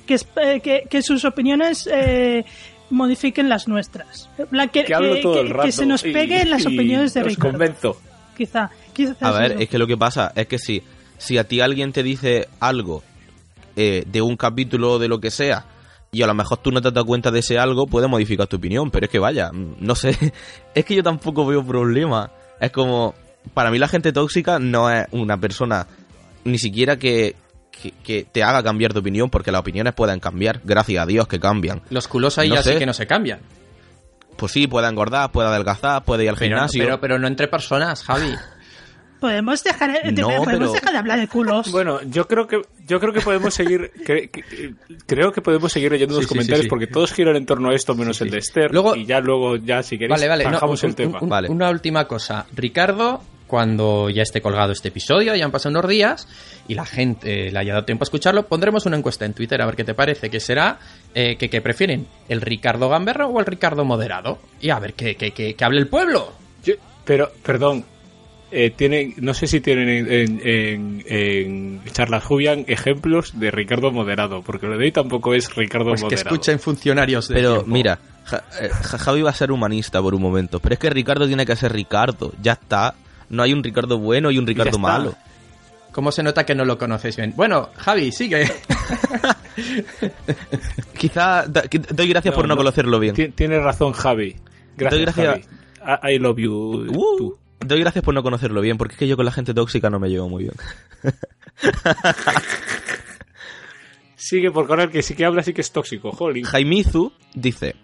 que, eh, que, que sus opiniones eh, modifiquen las nuestras. Que, Que hablo que- todo el que- rato. que se nos peguen las *laughs* opiniones de os Ricardo. convenzo. Quizá. quizá A ver, eso. es que lo que pasa es que si, si a ti alguien te dice algo eh, de un capítulo o de lo que sea, y a lo mejor tú no te has dado cuenta de ese algo, puede modificar tu opinión, pero es que vaya, mm, no sé, *laughs* es que yo tampoco veo problema. Es como, para mí la gente tóxica no es una persona ni siquiera que, que, que te haga cambiar de opinión, porque las opiniones pueden cambiar, gracias a Dios que cambian. Los culos ahí No ya sí sé. que no se cambian. Pues sí, puede engordar, puede adelgazar, puede ir al Pero, gimnasio. pero, pero no entre personas, Javi. *laughs* Podemos dejar, de- No, podemos pero- dejar de hablar de culos. Bueno, yo creo que yo creo que podemos seguir cre- que- creo que podemos seguir leyendo Sí, los sí, comentarios sí, sí. porque todos giran en torno a esto menos el de Esther Luego- y ya luego ya si queréis Vale, vale. no, zanjamos un- el tema. un- Vale. Una última cosa. Ricardo, cuando ya esté colgado este episodio, ya han pasado unos días y la gente eh, le haya dado tiempo a escucharlo, pondremos una encuesta en Twitter a ver qué te parece, que será eh, que, que prefieren el Ricardo Gamberro o el Ricardo Moderado. Y a ver que, que, que, que hable el pueblo. Yo- pero perdón, eh, tienen no sé si tienen en, en, en- en charlas Jubian ejemplos de Ricardo Moderado, porque lo de hoy tampoco es Ricardo Pues que Moderado. escuchen funcionarios de Pero tiempo. mira, Ja- eh, Ja- Javi va a ser humanista por un momento, pero es que Ricardo tiene que ser Ricardo, ya está. No hay un Ricardo bueno y un Ricardo malo. ¿Cómo se nota que no lo conocéis bien? Bueno, Javi, sigue. *laughs* Quizá da- doy gracias No, por no, no. conocerlo bien. Ti- Tiene razón Javi. Gracias, Doy gracias- Javi. I, I love you. Uh, tú. doy gracias por no conocerlo bien, porque es que yo con la gente tóxica no me llevo muy bien. *laughs* Sigue por correr que sí que habla sí que es tóxico, Holly. Jaimizu dice: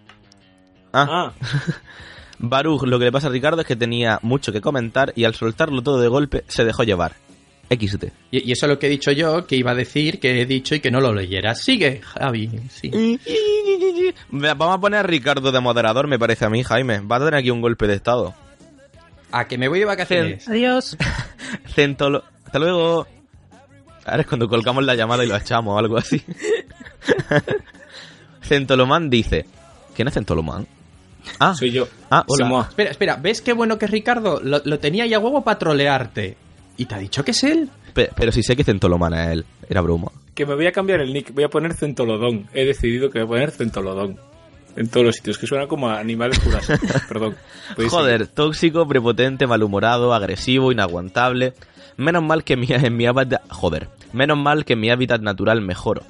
Ah, Ah, *laughs* Baruch, lo que le pasa a Ricardo es que tenía mucho que comentar y al soltarlo todo de golpe se dejó llevar. XD. Y, y eso es lo que he dicho yo, que iba a decir, que he dicho y que no lo leyeras. Sigue, Javi. Sí. *laughs* Vamos a poner a Ricardo de moderador, me parece a mí, Jaime. Va a tener aquí un golpe de estado. A que me voy de vacaciones. Adiós. *laughs* Centolo... Hasta luego. Ahora es cuando colgamos la llamada y lo echamos o algo así. *laughs* Centolomán dice... ¿Quién es Centolomán? Ah, soy yo. Ah, hola. Espera, espera, ¿ves qué bueno que es Ricardo? Lo, lo tenía ya huevo para trolearte. ¿Y te ha dicho que es él? pe- pero si sé que Centolomán es él. Era broma. Que me voy a cambiar el nick. Voy a poner Centolodón. He decidido que voy a poner Centolodón. En todos los sitios. Que suena como a animales jurásicos. *laughs* Perdón. Joder, tóxico, prepotente, malhumorado, agresivo, inaguantable. Menos mal que mi, *laughs* en mi hábitat... Joder. Menos mal que en mi hábitat natural mejoro.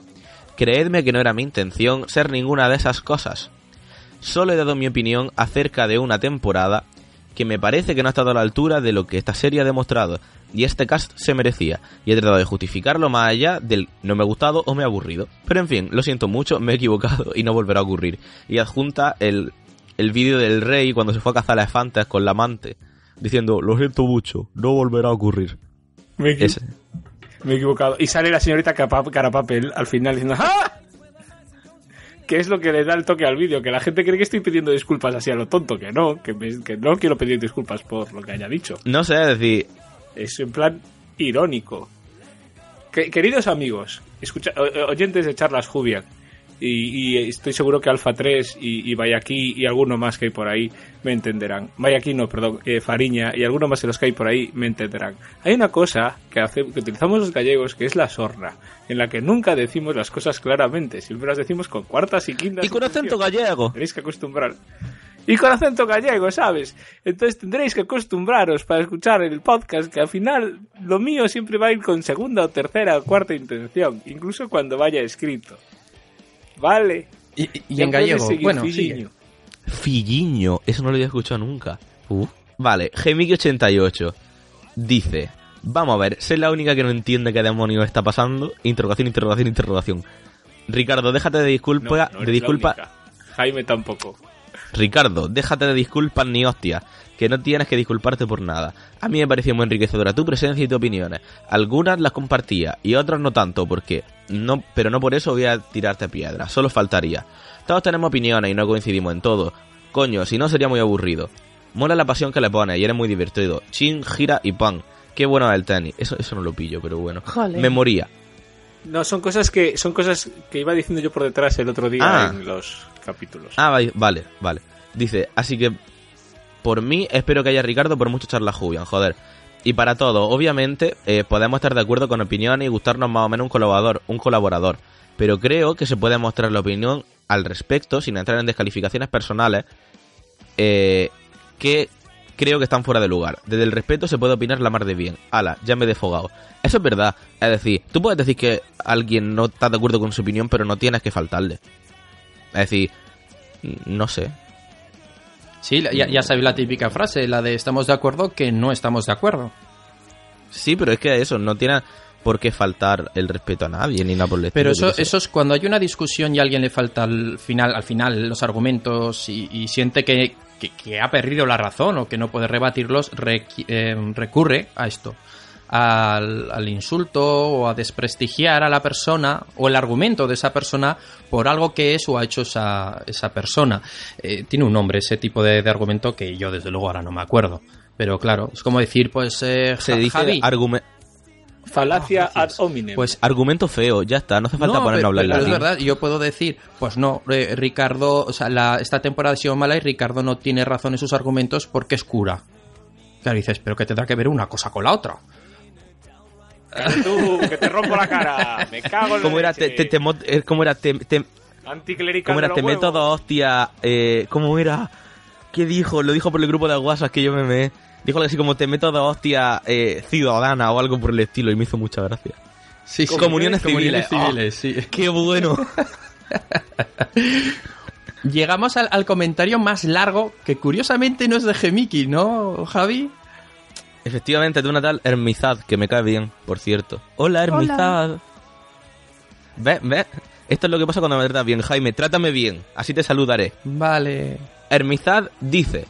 Creedme que no era mi intención ser ninguna de esas cosas. Solo he dado mi opinión acerca de una temporada que me parece que no ha estado a la altura de lo que esta serie ha demostrado, y este cast se merecía, y he tratado de justificarlo más allá del no me ha gustado o me ha aburrido. Pero en fin, lo siento mucho, me he equivocado y no volverá a ocurrir. Y adjunta el, el vídeo del rey cuando se fue a cazar elefantes con la amante, diciendo, lo siento mucho, no volverá a ocurrir. Me, equi- Ese. me he equivocado. Y sale la señorita Carapa- Carapapel al final diciendo ¡Ah! Que es lo que le da el toque al vídeo, que la gente cree que estoy pidiendo disculpas así a lo tonto, que no, que, me- que no quiero pedir disculpas por lo que haya dicho. No sé, es decir, Es en plan irónico. Que- queridos amigos, escucha, oyentes de charlas Jubian, y, y estoy seguro que Alfa 3 y, y Vayaki y alguno más que hay por ahí me entenderán. Vayaki no, perdón, eh, Fariña y alguno más de los que hay por ahí me entenderán. Hay una cosa que, hace, que utilizamos los gallegos que es la sorna, en la que nunca decimos las cosas claramente, siempre las decimos con cuartas y quintas. y con acento gallego. Tenéis que acostumbrar. Y con acento gallego, ¿sabes? Entonces tendréis que acostumbraros para escuchar el podcast, que al final lo mío siempre va a ir con segunda o tercera o cuarta intención, incluso cuando vaya escrito. ¿Vale? Y, y- y en gallego. seguir, Bueno, Filliño. sigue. Filliño, eso no lo había escuchado nunca. Uh. Vale, Gemiki88 dice: Vamos a ver, soy la única que no entiende qué demonios está pasando. Interrogación, interrogación, interrogación. Ricardo, déjate de disculpa, no de disculpa. Jaime tampoco. Ricardo, déjate de disculpas ni hostia, que no tienes que disculparte por nada. A mí me pareció muy enriquecedora tu presencia y tus opiniones. Algunas las compartía y otras no tanto, porque no, pero no por eso voy a tirarte piedras, solo faltaría. Todos tenemos opiniones y no coincidimos en todo. Coño, si no sería muy aburrido. Mola la pasión que le pones y eres muy divertido. Chin, gira y pan. Qué bueno es el tenis. Eso, eso no lo pillo, pero bueno. Me moría. No, son cosas que son cosas que iba diciendo yo por detrás el otro día Ah. en los capítulos. Ah, vale, vale. Dice, así que por mí espero que haya Ricardo por mucho charla Julian, joder. Y para todo, obviamente, eh, podemos estar de acuerdo con opiniones y gustarnos más o menos un colaborador, un colaborador. Pero creo que se puede mostrar la opinión al respecto, sin entrar en descalificaciones personales, eh, que creo que están fuera de lugar. Desde el respeto se puede opinar la mar de bien. Ala, ya me he defogado. Eso es verdad. Es decir, tú puedes decir que alguien no está de acuerdo con su opinión, pero no tienes que faltarle. Es decir, no sé. Sí, ya, ya sabéis la típica frase, la de estamos de acuerdo que no estamos de acuerdo. Sí, pero es que eso no tiene por qué faltar el respeto a nadie ni nada por el Pero eso, eso es cuando hay una discusión y a alguien le falta al final, al final los argumentos y, y siente que, que- que ha perdido la razón o que no puede rebatirlos, eh, recurre a esto, al, al insulto o a desprestigiar a la persona o el argumento de esa persona por algo que es o ha hecho esa, esa persona. Eh, tiene un nombre ese tipo de, de argumento que yo desde luego ahora no me acuerdo. Pero claro, es como decir, pues, eh, se dice Javi, argume- Falacia ad hominem. pues argumento feo, ya está, no hace falta no, ponernos a hablar en pero es verdad, yo puedo decir, pues no, eh, Ricardo, o sea, la- esta temporada ha sido mala y Ricardo no tiene razón en sus argumentos porque es cura. Claro, dices, pero que tendrá que ver una cosa con la otra. Tú, que te rompo la cara. Me cago en la ¿Cómo era? Te, te- te mo- eh, ¿Cómo era? Te, te- Anticlerical ¿Cómo era? Te meto dos hostias. Eh, ¿Cómo era? ¿Qué dijo? Lo dijo por el grupo de WhatsApp que yo me me. Dijo algo así como te meto dos hostias eh, ciudadana o algo por el estilo y me hizo mucha gracia. Sí, sí. Comuniones civiles. civiles, sí. ¡Qué bueno! *laughs* Llegamos al, al comentario más largo, que curiosamente no es de Gemiki, ¿no, Javi? Efectivamente, de una tal Hermizad, que me cae bien, por cierto. Hola, Hermizad. ¿Ves? ¿Ves? Esto es lo que pasa cuando me tratas bien, Jaime. Trátame bien, así te saludaré. Vale. Hermizad dice: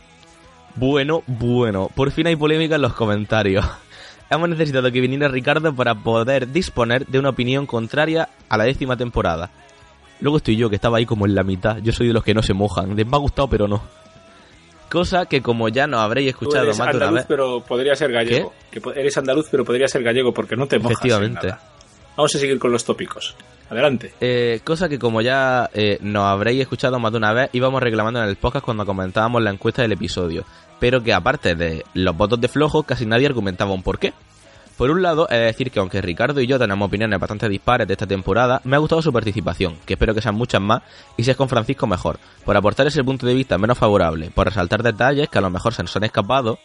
Bueno, bueno, por fin hay polémica en los comentarios. *laughs* Hemos necesitado que viniera Ricardo para poder disponer de una opinión contraria a la décima temporada. Luego estoy yo, que estaba ahí como en la mitad. Yo soy de los que no se mojan. Les me ha gustado, pero no. Cosa que, como ya no habréis Tú escuchado eres más de una andaluz, vez. pero podría ser gallego. Que po- eres andaluz, pero podría ser gallego porque no te mojas en Efectivamente. nada. Vamos a seguir con los tópicos. Adelante. Eh, cosa que como ya eh, nos habréis escuchado más de una vez, íbamos reclamando en el podcast cuando comentábamos la encuesta del episodio. Pero que aparte de los votos de flojo, casi nadie argumentaba un porqué. Por un lado, es decir que aunque Ricardo y yo tenemos opiniones bastante dispares de esta temporada, me ha gustado su participación, que espero que sean muchas más, y si es con Francisco mejor, por aportar ese punto de vista menos favorable, por resaltar detalles que a lo mejor se nos han escapado,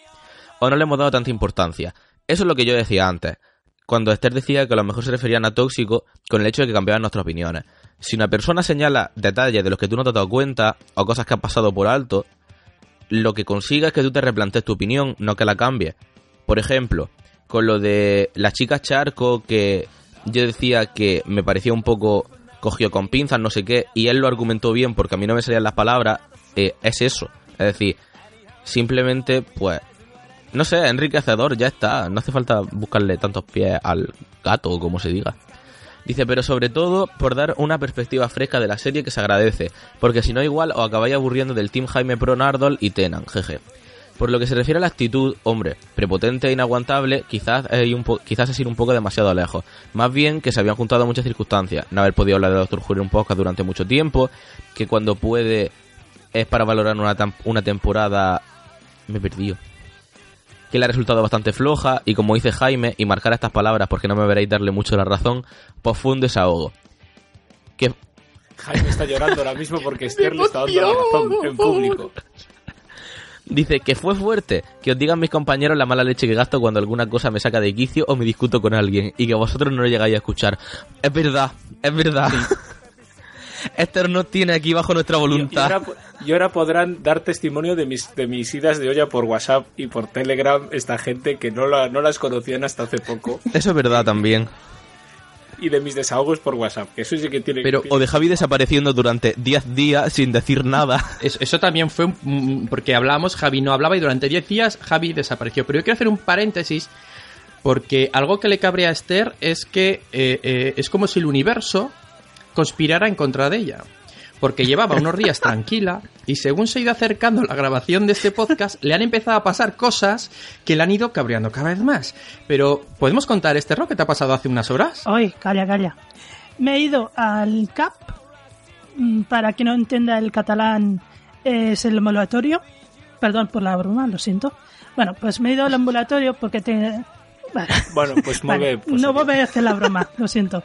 o no le hemos dado tanta importancia. Eso es lo que yo decía antes, cuando Esther decía que a lo mejor se referían a tóxico con el hecho de que cambiaban nuestras opiniones. Si una persona señala detalles de los que tú no te has dado cuenta o cosas que has pasado por alto, lo que consiga es que tú te replantees tu opinión, no que la cambies. Por ejemplo, con lo de las chicas charco que yo decía que me parecía un poco cogió con pinzas, no sé qué, y él lo argumentó bien porque a mí no me salían las palabras, eh, es eso. Es decir, simplemente, pues, no sé, enriquecedor, ya está. No hace falta buscarle tantos pies al gato o como se diga. Dice, pero sobre todo por dar una perspectiva fresca de la serie que se agradece, porque si no igual os acabáis aburriendo del Team Jaime Pro Nardol y Tenan, jeje. Por lo que se refiere a la actitud, hombre, prepotente e inaguantable, quizás es, un po- quizás es ir un poco demasiado lejos. Más bien que se habían juntado muchas circunstancias, no haber podido hablar de Doctor Who en un podcast durante mucho tiempo, que cuando puede es para valorar una, una temporada... Me he perdido que le ha resultado bastante floja y como dice Jaime, y marcar estas palabras porque no me veréis darle mucho la razón, pues fue un desahogo. Que Jaime está llorando ahora mismo porque *laughs* Esther le está dando la razón en público. Dice que fue fuerte, que os digan mis compañeros la mala leche que gasto cuando alguna cosa me saca de quicio o me discuto con alguien y que vosotros no lo llegáis a escuchar. Es verdad, es verdad. Esther *laughs* nos tiene aquí bajo nuestra y voluntad. ahora, y ahora podrán dar testimonio de mis, de mis idas de olla por WhatsApp y por Telegram esta gente que no, la- no las conocían hasta hace poco. Eso es verdad también. Y de mis desahogos por WhatsApp, que eso sí que tiene Pero o de Javi desapareciendo durante 10 días sin decir nada. Eso, eso también fue un- mm, porque hablábamos, Javi no hablaba y durante 10 días Javi desapareció. Pero yo quiero hacer un paréntesis porque algo que le cabrea a Esther es que eh, eh, es como si el universo conspirara en contra de ella. Porque llevaba unos días *laughs* tranquila y según se ha ido acercando la grabación de este podcast, le han empezado a pasar cosas que le han ido cabreando cada vez más. Pero, ¿podemos contar este error que te ha pasado hace unas horas? Oye, calla, calla. Me he ido al CAP mm, para quien no entienda el catalán, es el ambulatorio. Perdón por la broma, lo siento. Bueno, pues me he ido al ambulatorio porque te... Bueno, pues muy Vale, bien. pues no voy a hacer la broma, lo siento.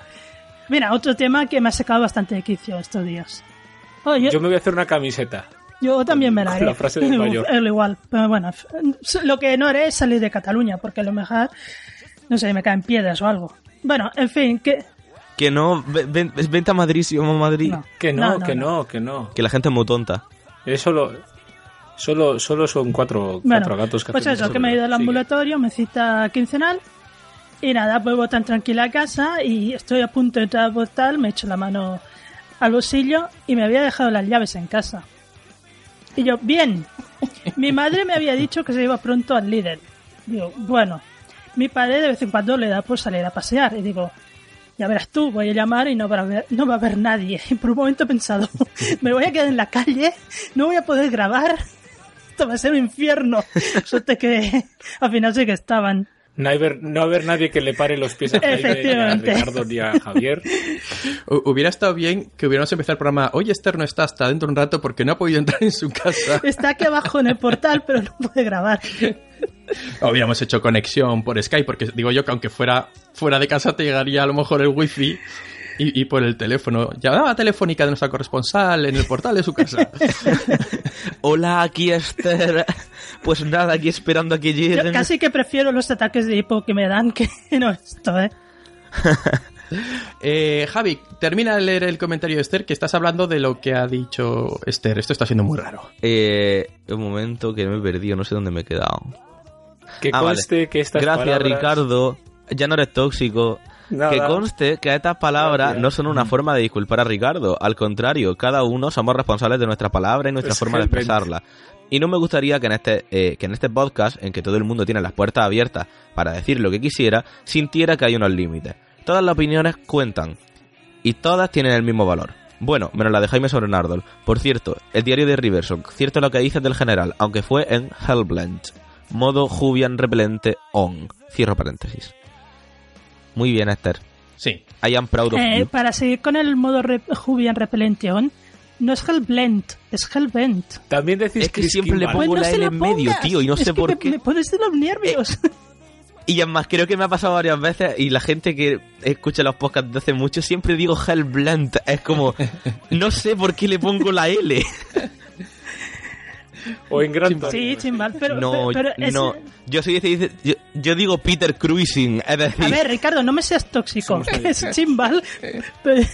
Mira, otro tema que me ha sacado bastante de quicio estos días. Oh, yo, Yo me voy a hacer una camiseta. yo también me la haré. la frase del *laughs* mayor. Es lo igual. Pero bueno, lo que no haré es salir de Cataluña, porque a lo mejor, no sé, me caen piedras o algo. Bueno, en fin, que... Que no, ven, ven- vente a Madrid si vamos a Madrid. No. Que no, No, no, que no. no, que no. Que la gente es muy tonta. Es solo, solo, solo son cuatro, Bueno, cuatro gatos que pues eso, que me he ido al ambulatorio, me cita quincenal. Y nada, vuelvo tan tranquila a casa y estoy a punto de entrar al portal, me echo la mano al bolsillo y me había dejado las llaves en casa. Y yo, bien, mi madre me había dicho que se iba pronto al líder. Digo, bueno, mi padre de vez en cuando le da por salir a pasear. Y digo, ya verás tú, voy a llamar y no va a haber, no va a haber nadie. *laughs* Y por un momento he pensado, me voy a quedar en la calle, no voy a poder grabar, esto va a ser un infierno. Suerte que al final sí que estaban. No, hay ver- no va a haber nadie que le pare los pies a Jaime, ni a. Ricardo ni a Javier. Hu- Hubiera estado bien que hubiéramos empezado el programa. Hoy Esther no está hasta dentro de un rato porque no ha podido entrar en su casa. *laughs* Está aquí abajo en el portal, pero no puede grabar. Habíamos hecho conexión por Skype, porque digo yo que aunque fuera fuera de casa te llegaría a lo mejor el wifi y, y por el teléfono. Llamada telefónica de nuestra corresponsal en el portal de su casa. *laughs* Hola, aquí Esther. Pues nada, aquí esperando a que Yo lleguen. casi que prefiero los ataques de hipo que me dan que *laughs* no esto, ¿eh? *laughs* Eh, Javi, termina de leer el comentario de Esther, que estás hablando de lo que ha dicho Esther. Esto está siendo muy raro. Eh, un momento que me he perdido, no sé dónde me he quedado. Que Ah, vale. conste que estas Gracias, palabras- Ricardo. Ya no eres tóxico. Nada. Que conste que estas palabras Gracias. no son una forma de disculpar a Ricardo. Al contrario, cada uno somos responsables de nuestras palabras y nuestra Es forma de Hellbent. expresarlas. Y no me gustaría que en este eh, que en este podcast, en que todo el mundo tiene las puertas abiertas para decir lo que quisiera, sintiera que hay unos límites. Todas las opiniones cuentan. Y todas tienen el mismo valor. Bueno, menos la de Jaime sobre Nardol. Por cierto, el diario de Riverson, cierto lo que dices del general, aunque fue en Hellblend. Modo Jubian repelente on. Cierro paréntesis. Muy bien, Esther. Sí. I am proud of Eh, you. para seguir con el modo re Jubian Repellention, no es Hellblend, es Hellbent. También decís Es que siempre le pongo Pues no la L en medio, tío, y no Es sé que por me, qué. Me pones de los nervios. Y además, creo que me ha pasado varias veces y la gente que escucha los podcasts de hace mucho siempre digo Hellblend. Es como, no sé por qué le pongo la L. *laughs* O en Gran sí, chimbal, pero, no, pero es- no. Yo soy ese dice, yo, yo digo Peter Cruising, es decir, A ver, Ricardo, no me seas tóxico. Es chimbal. pero- *laughs*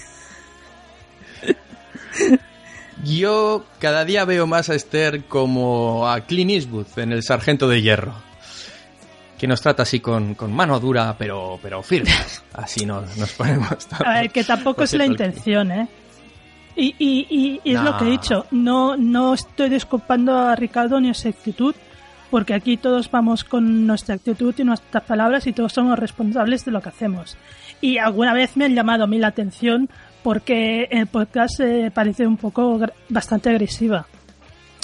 Yo cada día veo más a Esther como a Clint Eastwood en El Sargento de Hierro. Que nos trata así con, con mano dura, pero, pero firme. *laughs* Así nos, nos ponemos. A ver, que tampoco es la intención, ¿eh? Y, y, y, y es lo que he dicho, no, no estoy disculpando a Ricardo ni a su actitud, porque aquí todos vamos con nuestra actitud y nuestras palabras y todos somos responsables de lo que hacemos. Y alguna vez me han llamado a mí la atención porque el podcast eh, parece un poco bastante agresiva.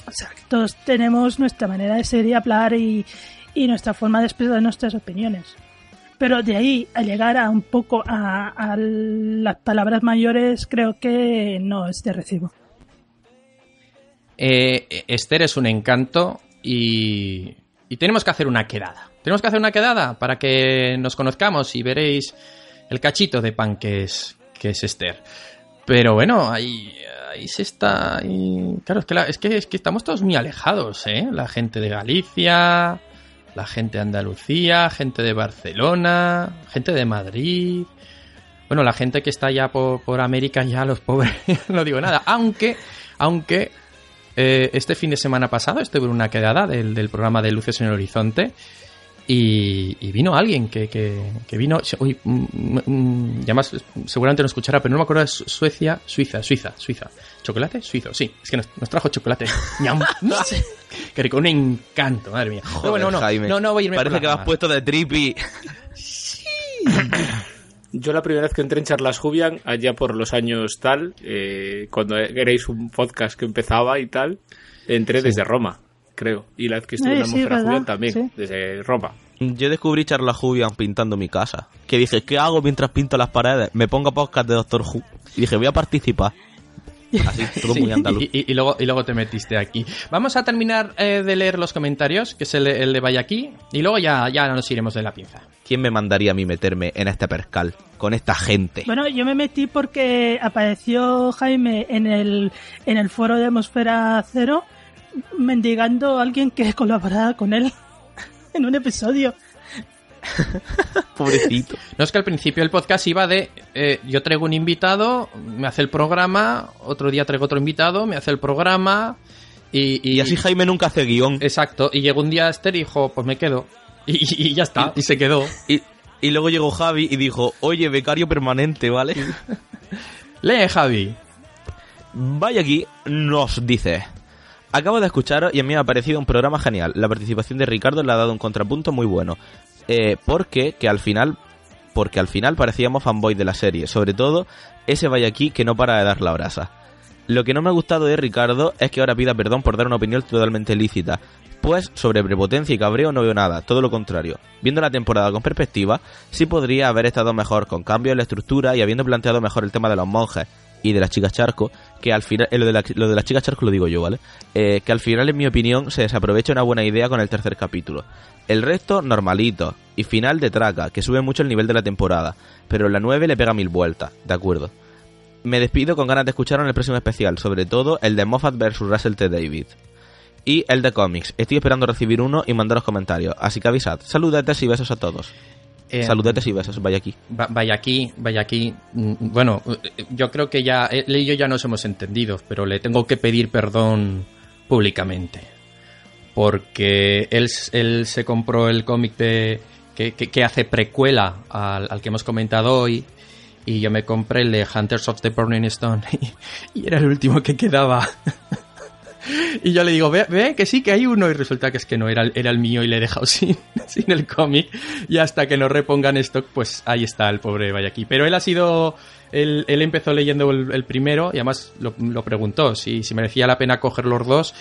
O sea, que todos tenemos nuestra manera de ser y hablar y, y nuestra forma de expresar nuestras opiniones. Pero de ahí a llegar a un poco a, a las palabras mayores, creo que no es de recibo. Eh, Esther es un encanto y, y tenemos que hacer una quedada. Tenemos que hacer una quedada para que nos conozcamos y veréis el cachito de pan que es, que es Esther. Pero bueno, ahí, ahí se está. Claro, es que, es, que, es que estamos todos muy alejados, ¿eh? La gente de Galicia, la gente de Andalucía, gente de Barcelona, gente de Madrid. Bueno, la gente que está ya por, por América, ya los pobres, *laughs* no digo nada. Aunque, aunque eh, este fin de semana pasado estuve en una quedada del, del programa de Luces en el Horizonte y, y vino alguien que, que, que vino. Uy, mm, mm, y además seguramente no escuchará, pero no me acuerdo de Su- Suecia, Suiza, Suiza, Suiza. ¿Chocolate? Suizo, sí. Es que nos, trajo chocolate. *laughs* Qué rico, un encanto, madre mía. Joder, bueno, no, Jaime, no, no voy a irme Parece que vas puesto de trippy. Yo la primera vez que entré en Charlas Jubian, allá por los años tal, eh, cuando erais un podcast que empezaba y tal, entré desde Roma, creo. Y la vez que estuve en Eh, la sí, Atmósfera. Jubian también, Sí. desde Roma. Yo descubrí Charla Jubian pintando mi casa. Que dije, ¿qué hago mientras pinto las paredes? Me pongo podcast de Doctor Who. Y dije, voy a participar. Así, todo muy andaluz. Y, y- y luego, y luego te metiste aquí. Vamos a terminar eh, de leer los comentarios, que es el, el de Vaya aquí, y luego ya, ya nos iremos de la pinza. ¿Quién me mandaría a mí meterme en este percal con esta gente? Bueno, yo me metí porque apareció Jaime en el, en el foro de Atmósfera Cero mendigando a alguien que *laughs* colaborara con él en un episodio. *laughs* Pobrecito. No es que al principio el podcast iba de eh, yo traigo un invitado, me hace el programa, otro día traigo otro invitado, me hace el programa y, Y así Jaime nunca hace guion. Exacto, y llegó un día Esther y dijo, pues me quedo. *laughs* Y, ya está, y se quedó. Y, y luego llegó Javi y dijo, oye, becario permanente, ¿vale? *laughs* Lee, Javi. Vaya aquí, nos dice. Acabo de escucharos y a mí me ha parecido un programa genial. La participación de Ricardo le ha dado un contrapunto muy bueno. Eh, porque que al final, porque al final parecíamos fanboy de la serie. Sobre todo ese vaya aquí que no para de dar la brasa. Lo que no me ha gustado de Ricardo es que ahora pida perdón por dar una opinión totalmente lícita. Pues sobre prepotencia y cabreo no veo nada, todo lo contrario. Viendo la temporada con perspectiva, sí podría haber estado mejor con cambios en la estructura y habiendo planteado mejor el tema de los monjes y de las chicas charco, que al final, eh, lo de, la- lo de las chicas charco lo digo yo, ¿vale? Eh, que al final, en mi opinión, se desaprovecha una buena idea con el tercer capítulo. El resto, normalito. Y final de traca, que sube mucho el nivel de la temporada. Pero la 9 le pega mil vueltas, de acuerdo. Me despido con ganas de escuchar en el próximo especial, sobre todo el de Moffat vs. Russell T. David. Y el de cómics. Estoy esperando recibir uno y mandaros comentarios. Así que avisad. Saludetes y besos a todos. Eh, Saludetes y besos. Vaya aquí. Va- Vaya aquí, vaya aquí. Mm, Bueno, eh, yo creo que ya él y yo ya nos hemos entendido, pero le tengo que pedir perdón públicamente. Porque él, él se compró el cómic de que, que- hace precuela al, al que hemos comentado hoy. Y yo me compré el de Hunters of the Burning Stone. *laughs* Y, era el último que quedaba. *laughs* Y yo le digo, ve, ve que sí, que hay uno. Y resulta que es que no, era, era el mío y le he dejado *laughs* sin, sin el cómic. Y hasta que no repongan stock, pues ahí está el pobre Vayaki. Pero él ha sido. Él, él empezó leyendo el, el primero y además lo, lo preguntó si, si merecía la pena coger los dos.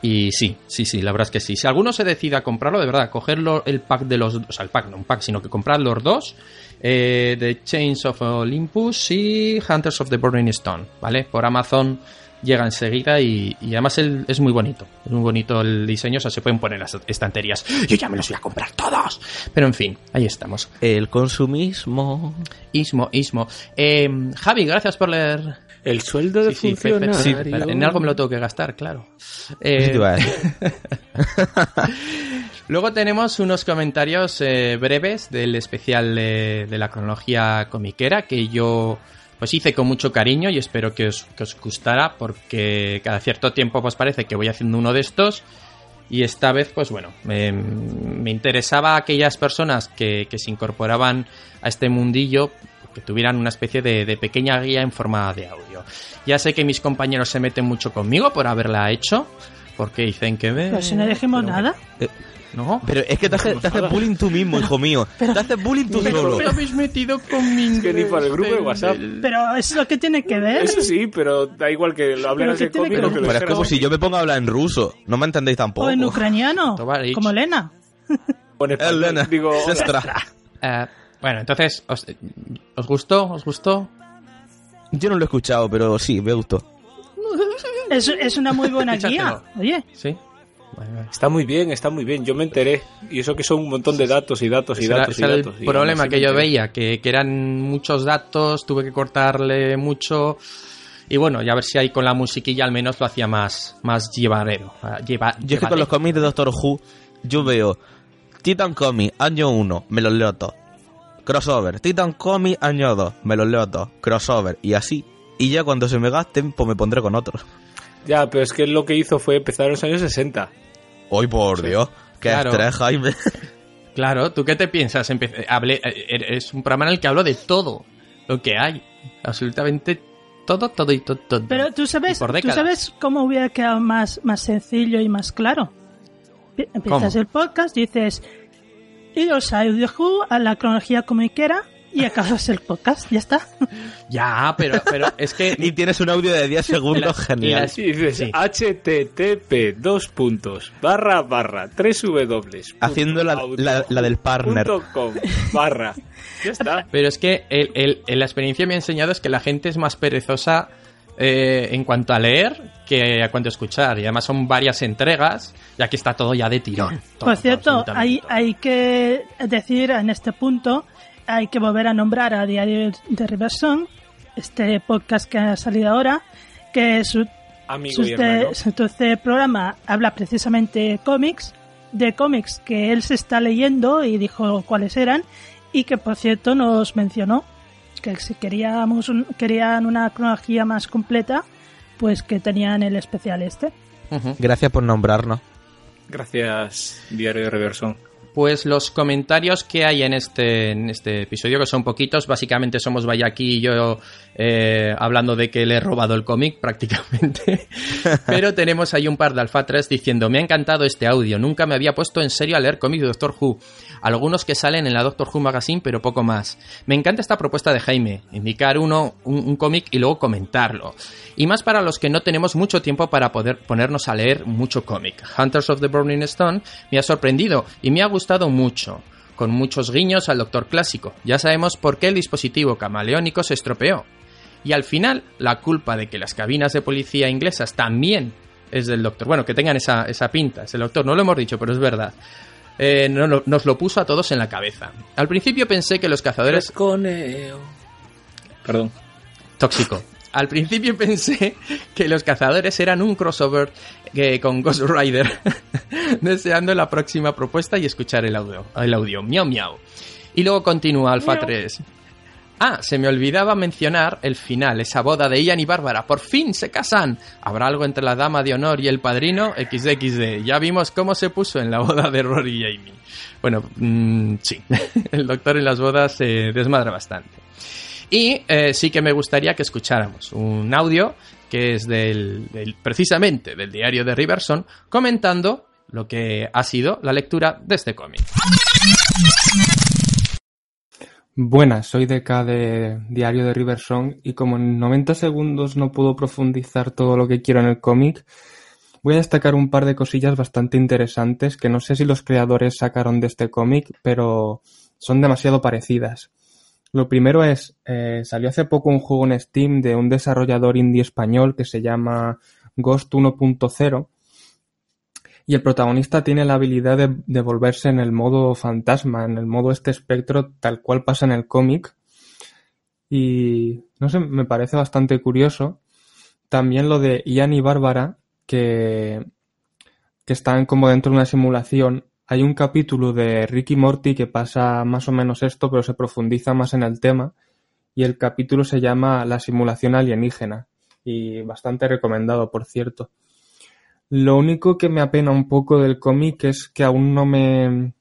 Y sí, sí, sí, la verdad es que sí. Si alguno se decide a comprarlo, de verdad, cogerlo el pack de los. O sea, el pack, no un pack, sino que comprar los dos. Eh, de Chains of Olympus y Hunters of the Burning Stone, ¿vale? Por Amazon llega enseguida y, y además el- es muy bonito. Es muy bonito el diseño, o sea, se pueden poner en las estanterías. Yo ya me los voy a comprar todos. Pero en fin, ahí estamos. El consumismo. Ismo, Ismo. Eh, Javi, gracias por leer. El sueldo de Sí, funcionario. sí, en algo me lo tengo que gastar, claro. Eh. *laughs* Luego tenemos unos comentarios eh, breves del especial de, de la cronología comiquera que yo pues hice con mucho cariño y espero que os, que os gustara porque cada cierto tiempo pues parece que voy haciendo uno de estos y esta vez pues bueno me, me interesaba a aquellas personas que, que se incorporaban a este mundillo que tuvieran una especie de, de pequeña guía en forma de audio. Ya sé que mis compañeros se meten mucho conmigo por haberla hecho porque dicen que ve... Pero si no dijimos pero- nada. ¿No? Pero es que te haces, te haces bullying tú mismo, hijo mío. *laughs* Te haces bullying tú Pero solo. me habéis metido con mi que ni por el grupo de WhatsApp. Pero eso es lo que tiene que ver. Eso sí, pero da igual que lo hablen Pero así ¿qué tiene cómico que que lo Pero es como si yo me ponga a hablar en ruso. No me entendéis tampoco. O en ucraniano. Como Lena. En Elena, digo, hola. Bueno, entonces, ¿os, ¿os gustó? ¿Os gustó? Yo no lo he escuchado, pero sí, me gustó. Es, es una muy buena guía. Oye, ¿Sí? Está muy bien, está muy bien. Yo me enteré. Y eso que son un montón de datos y datos y Ese era- datos y datos. el y problema que yo veía, que, que eran muchos datos, tuve que cortarle mucho. Y bueno, ya a ver si ahí con la musiquilla al menos lo hacía más, más llevadero. ah, Lleva, Yo es que con los cómics de Doctor Who, yo veo Titan Comics, año 1, me los leo todos. Crossover, Titan Comics, año 2, me los leo todos. Crossover, y así. Y ya cuando se me gasten, pues me pondré con otros. Ya, pero es que lo que hizo fue empezar en los años 60. Hoy por Dios, qué Claro. estrés, Jaime. *laughs* Claro, ¿tú qué te piensas? Empe- hablé- eh, es un programa en el que hablo de todo lo que hay. Absolutamente todo, todo y todo. todo. pero tú sabes, tú sabes cómo hubiera quedado más, más sencillo y más claro. Pi- Empiezas ¿Cómo? el podcast, dices, idos a Audio Who, a la cronología comiquera y acabas el podcast. Ya está. Ya, pero, pero es que... *laughs* y tienes un audio de 10 segundos Las- genial. las- Y dices Sí. http dos puntos barra barra tres w Haciendo la- la- la del partner. barra ya está *laughs* Pero es que el- el- el- la experiencia me ha enseñado es que la gente es más perezosa eh, en cuanto a leer que a cuanto a escuchar. Y además son varias entregas y aquí está todo ya de tirón. Todo, Por cierto, hay, hay que decir en este punto, hay que volver a nombrar a Diario de Riverson, este podcast que ha salido ahora, que su, Amigo su, su- su- este programa habla precisamente de cómics, de cómics que él se está leyendo y dijo cuáles eran, y que por cierto nos mencionó que si queríamos un- querían una cronología más completa, pues que tenían el especial este. Gracias por nombrarnos. Gracias, Diario de Reverson. Pues los comentarios que hay en este, en este episodio, que son poquitos, básicamente somos Bayaki y yo eh, hablando de que le he robado el cómic *laughs* prácticamente. Pero tenemos ahí un par de alfatres diciendo, me ha encantado este audio, nunca me había puesto en serio a leer cómics de Doctor Who. Algunos que salen en la Doctor Who Magazine, pero poco más. Me encanta esta propuesta de Jaime, indicar uno, un, cómic y luego comentarlo. Y más para los que no tenemos mucho tiempo para poder ponernos a leer mucho cómic. Hunters of the Burning Stone me ha sorprendido y me ha gustado mucho, con muchos guiños al Doctor Clásico. Ya sabemos por qué el dispositivo camaleónico se estropeó. Y al final, la culpa de que las cabinas de policía inglesas también es del Doctor. Bueno, que tengan esa, esa pinta, es el Doctor, no lo hemos dicho, pero es verdad. Eh, no- no- nos lo puso a todos en la cabeza. Al principio pensé que los cazadores. Perdón. tóxico. Al principio *laughs* pensé que los cazadores eran un crossover eh, con Ghost Rider, *laughs* deseando la próxima propuesta y escuchar el audio. El audio, miau miau. Y luego continúa Alfa 3. Ah, se me olvidaba mencionar el final, esa boda de Ian y Bárbara. Por fin se casan. ¿Habrá algo entre la dama de honor y el padrino? XXD. Ya vimos cómo se puso en la boda de Rory y Amy. Bueno, mm, sí. *laughs* El doctor en las bodas se desmadra bastante. Y eh, sí que me gustaría que escucháramos un audio que es del, del- precisamente del diario de Riverson comentando lo que ha sido la lectura de este cómic. Buenas, soy DK de Diario de Riversong y como en 90 segundos no puedo profundizar todo lo que quiero en el cómic, voy a destacar un par de cosillas bastante interesantes que no sé si los creadores sacaron de este cómic, pero son demasiado parecidas. Lo primero es, eh, salió hace poco un juego en Steam de un desarrollador indie español que se llama Ghost 1.0 y el protagonista tiene la habilidad de, volverse en el modo fantasma, en el modo este espectro tal cual pasa en el cómic. Y no sé, me parece bastante curioso. También lo de Ian y Bárbara, que, que están como dentro de una simulación. Hay un capítulo de Ricky Morty que pasa más o menos esto, pero se profundiza más en el tema. Y el capítulo se llama La simulación alienígena. Y bastante recomendado, por cierto. Lo único que me apena un poco del cómic es que aún no me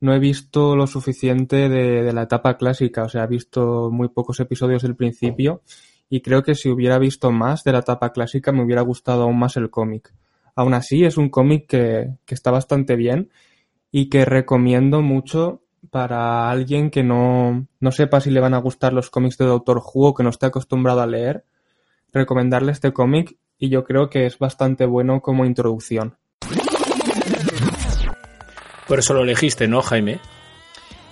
no he visto lo suficiente de, de la etapa clásica, o sea, he visto muy pocos episodios del principio y creo que si hubiera visto más de la etapa clásica me hubiera gustado aún más el cómic. Aún así, es un cómic que, que está bastante bien y que recomiendo mucho para alguien que no, no sepa si le van a gustar los cómics de Doctor Who o que no esté acostumbrado a leer, recomendarle este cómic y yo creo que es bastante bueno como introducción. Por eso lo elegiste, ¿no, Jaime?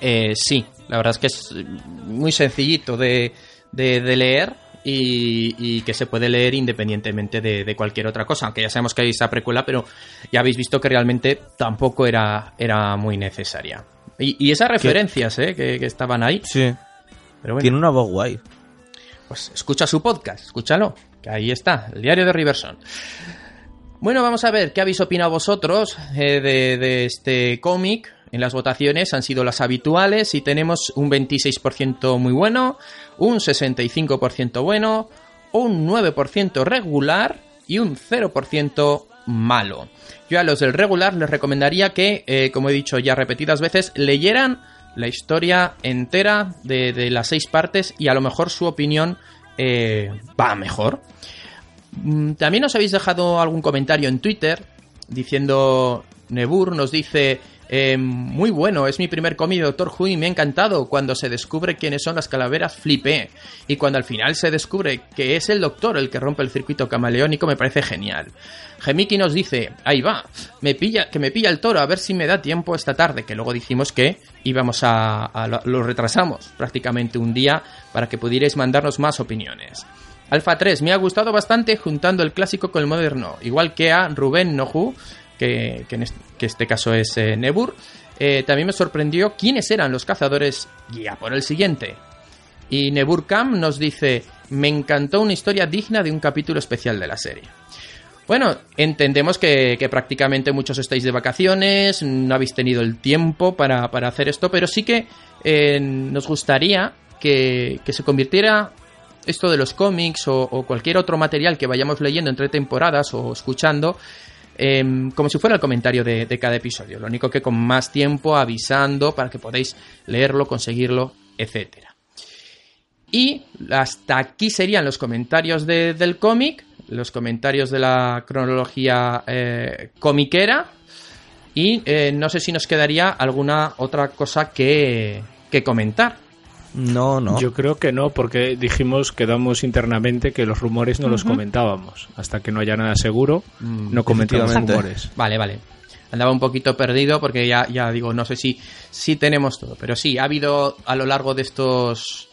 Eh, sí, la verdad es que es muy sencillito de, de- de leer y, y que se puede leer independientemente de, de cualquier otra cosa. Aunque ya sabemos que hay esa precuela, pero ya habéis visto que realmente tampoco era, era muy necesaria. Y, y esas referencias eh, que, que estaban ahí, Sí. pero bueno, Tiene una voz guay. pues escucha su podcast, escúchalo, ahí está, el diario de Riverson. Bueno, vamos a ver qué habéis opinado vosotros eh, de, este cómic. En las votaciones han sido las habituales y tenemos un 26% muy bueno, un 65% bueno, un 9% regular y un 0% malo. Yo a los del regular les recomendaría que, eh, como he dicho ya repetidas veces, leyeran la historia entera de las seis partes y a lo mejor su opinión eh, va mejor. Mm, También os habéis dejado algún comentario en Twitter diciendo, Nebur nos dice, eh, muy bueno, es mi primer cómic de Doctor Who y me ha encantado. Cuando se descubre quiénes son las calaveras, flipé. Y cuando al final se descubre que es el Doctor el que rompe el circuito camaleónico, me parece genial. Gemiki nos dice, ahí va, me pilla, que me pilla el toro, a ver si me da tiempo esta tarde, que luego dijimos que íbamos a, a lo, retrasamos prácticamente un día para que pudierais mandarnos más opiniones. Alfa 3, me ha gustado bastante juntando el clásico con el moderno, igual que a Rubén Noju, que, en este, que este caso es eh, Nebur. Eh, también me sorprendió quiénes eran los cazadores guía por el siguiente. Y Neburkam nos dice, me encantó una historia digna de un capítulo especial de la serie. Bueno, entendemos que, prácticamente muchos estáis de vacaciones, no habéis tenido el tiempo para, para hacer esto, pero sí que eh, nos gustaría que, que se convirtiera esto de los cómics o cualquier otro material que vayamos leyendo entre temporadas o escuchando em, como si fuera el comentario de, cada episodio. Lo único que con más tiempo avisando para que podáis leerlo, conseguirlo, etcétera. Y hasta aquí serían los comentarios de- del cómic, los comentarios de la cronología eh, comiquera. Y eh, no sé si nos quedaría alguna otra cosa que comentar. No, no. Yo creo que no, porque dijimos, quedamos internamente que los rumores no los comentábamos. Hasta que no haya nada seguro, Mm, no comentamos rumores. Vale, vale. Andaba un poquito perdido porque ya, ya digo, no sé si, si tenemos todo. Pero sí, ha habido a lo largo de estos.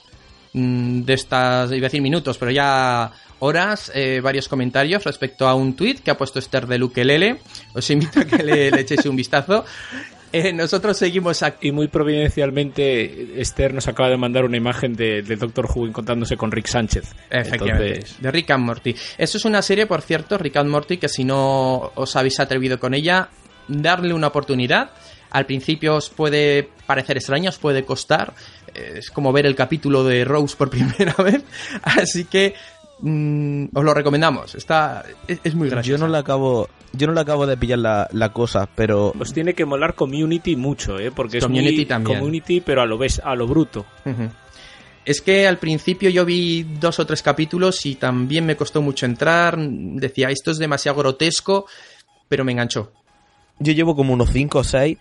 mm, de estas, iba a decir minutos, pero ya horas, eh, varios comentarios respecto a un tweet que ha puesto Esther de Lukelele. Os invito a que le, le echéis un vistazo. Eh, nosotros seguimos aquí. Y muy providencialmente, Esther nos acaba de mandar una imagen de, de Doctor Who encontrándose con Rick Sánchez. Efectivamente, Entonces, de Rick and Morty. Esto es una serie, por cierto, Rick and Morty, que si no os habéis atrevido con ella, darle una oportunidad. Al principio os puede parecer extraño, os puede costar. eh, Es como ver el capítulo de Rose por *laughs* primera vez. Así que mm, os lo recomendamos. Está, es, es muy Yo gracioso. no le acabo, yo no le acabo de pillar la, la cosa, pero os tiene que molar Community mucho, ¿eh? Porque es Community muy también. Community, pero a lo, ves, a lo bruto. Es que al principio yo vi dos o tres capítulos y también me costó mucho entrar. Decía, esto es demasiado grotesco, pero me enganchó. yo llevo como unos 5 o 6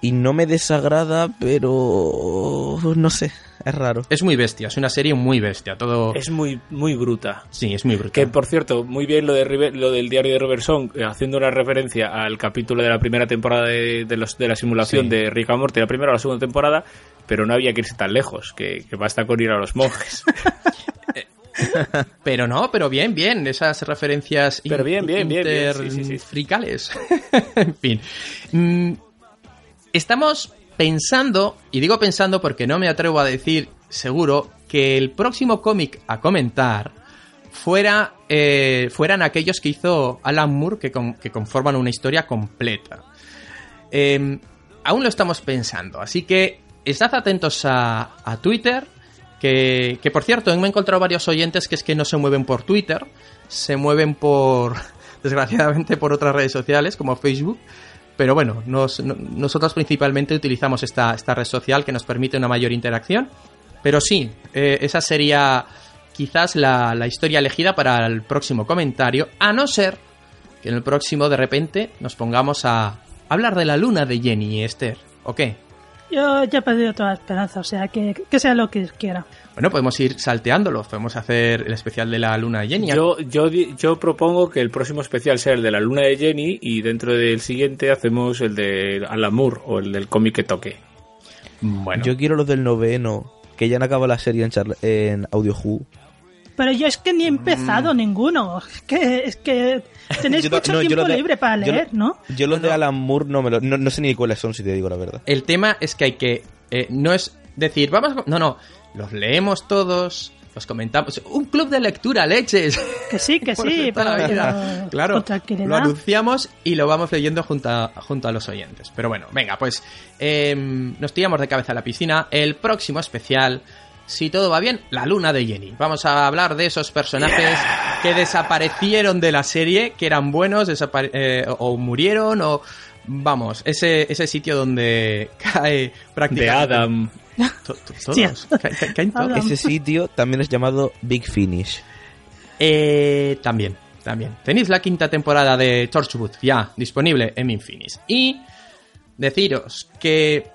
y no me desagrada, pero no sé, es raro. Es muy bestia, es una serie muy bestia. Todo. Es muy, muy bruta. Sí, es muy brutal. Que por cierto, muy bien lo de River- lo del diario de Riverson, eh, haciendo una referencia al capítulo de la primera temporada de, de los, de la simulación Sí. de Rick and Morty, la primera o la segunda temporada, pero no había que irse tan lejos, que, que basta con ir a los monjes. *laughs* Pero no, pero bien, bien, esas referencias Pero bien, bien, bien, bien, sí, sí, sí. interfricales. *laughs* en fin. Estamos pensando, y digo pensando porque no me atrevo a decir seguro, que el próximo cómic a comentar fuera, eh, fueran aquellos que hizo Alan Moore que, que conforman una historia completa. Eh, aún lo estamos pensando, así que estad atentos a, a Twitter, que, que por cierto, me he encontrado varios oyentes que es que no se mueven por Twitter, se mueven por, *laughs* desgraciadamente, por otras redes sociales como Facebook. Pero bueno, nos- no- nosotros principalmente utilizamos esta, esta red social que nos permite una mayor interacción. Pero sí, eh, esa sería quizás la, la historia elegida para el próximo comentario, a no ser que en el próximo de repente nos pongamos a hablar de la luna de Jenny y Esther. ¿O qué? Yo ya he perdido toda esperanza, o sea, que, que sea lo que quiera. Bueno, podemos ir salteándolo. Podemos hacer el especial de la luna de Jenny. Yo, yo, di- yo propongo que el próximo especial sea el de la luna de Jenny y dentro del siguiente hacemos el de Alan Moore o el del cómic que toque. Bueno, Yo quiero los del noveno, que ya han acabado la serie en, charla- en Audio Who. Pero yo es que ni he empezado ninguno. Es que, es que tenéis mucho no, tiempo de- libre para yo leer, ¿no? Yo los de Alan Moore no, me lo- no, no sé ni cuáles son, si te digo la verdad. el tema es que hay que. eh, no es decir, vamos. a- No, no. Los leemos todos. Los comentamos. Un club de lectura, leches. Que sí, que *laughs* sí, pero, vida. pero Claro, lo anunciamos y lo vamos leyendo junto a, junto a los oyentes. Pero bueno, venga, pues em, nos tiramos de cabeza a la piscina. El próximo especial, si todo va bien, la luna de Jenny. Vamos a hablar de esos personajes que desaparecieron de la serie, que eran buenos, eh, o murieron, o vamos, ese, ese sitio donde *laughs* cae De prácticamente... Adam. To- to- Hostia. todos, ca- ca- caen todos. Adam. Ese sitio también es llamado Big Finish. Eh, también, también. Tenéis la quinta temporada de Torchwood ya disponible en Infinis. Y deciros que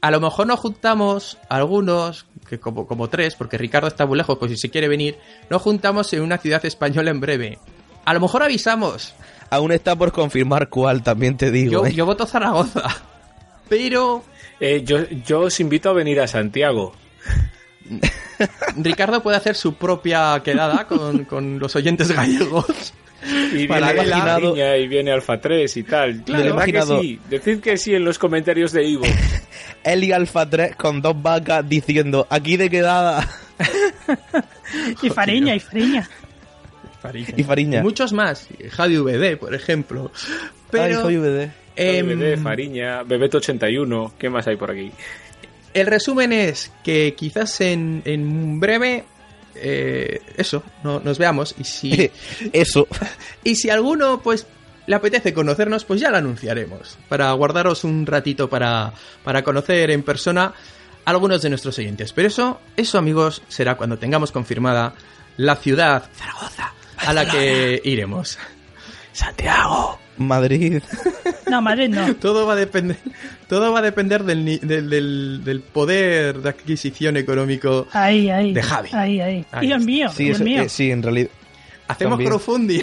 a lo mejor nos juntamos algunos, que como, como tres, porque Ricardo está muy lejos, pues si se quiere venir, nos juntamos en una ciudad española en breve. A lo mejor avisamos. Aún está por confirmar cuál, también te digo. Yo, ¿eh? yo voto Zaragoza. Pero Eh, yo, yo os invito a venir a Santiago. Ricardo puede hacer su propia quedada con, con los oyentes gallegos. Y Para viene la imaginado- y viene Alfa 3 y tal. Claro. ¿Verdad que imaginado- sí? Decid que sí en los comentarios de Ivo. Eli Alfa 3 con dos vacas diciendo aquí de quedada. *laughs* Y Fariña, y Fariña. Y Fariña. Y muchos más. Javi VD, por ejemplo. Pero Ay, soy VD. BBD, Fariña, Bebeto 81. ¿Qué más hay por aquí? el resumen es que quizás en, en breve... eh, eso, no, nos veamos. Y si, *laughs* Eso. *laughs* y si alguno, pues, le apetece conocernos, pues ya lo anunciaremos. Para guardaros un ratito para, para conocer en persona a algunos de nuestros oyentes. Pero eso, eso, amigos, será cuando tengamos confirmada la ciudad, Zaragoza, a la que iremos. Santiago. Madrid. No, Madrid no. *laughs* Todo va a depender, todo va a depender del, ni- del, del- del poder de adquisición económico. Ahí, ahí. De Javi. Ahí, ahí. Ahí Dios mío, Sí, Dios eso, mío. eh, sí, en realidad. Hacemos También. crowdfunding.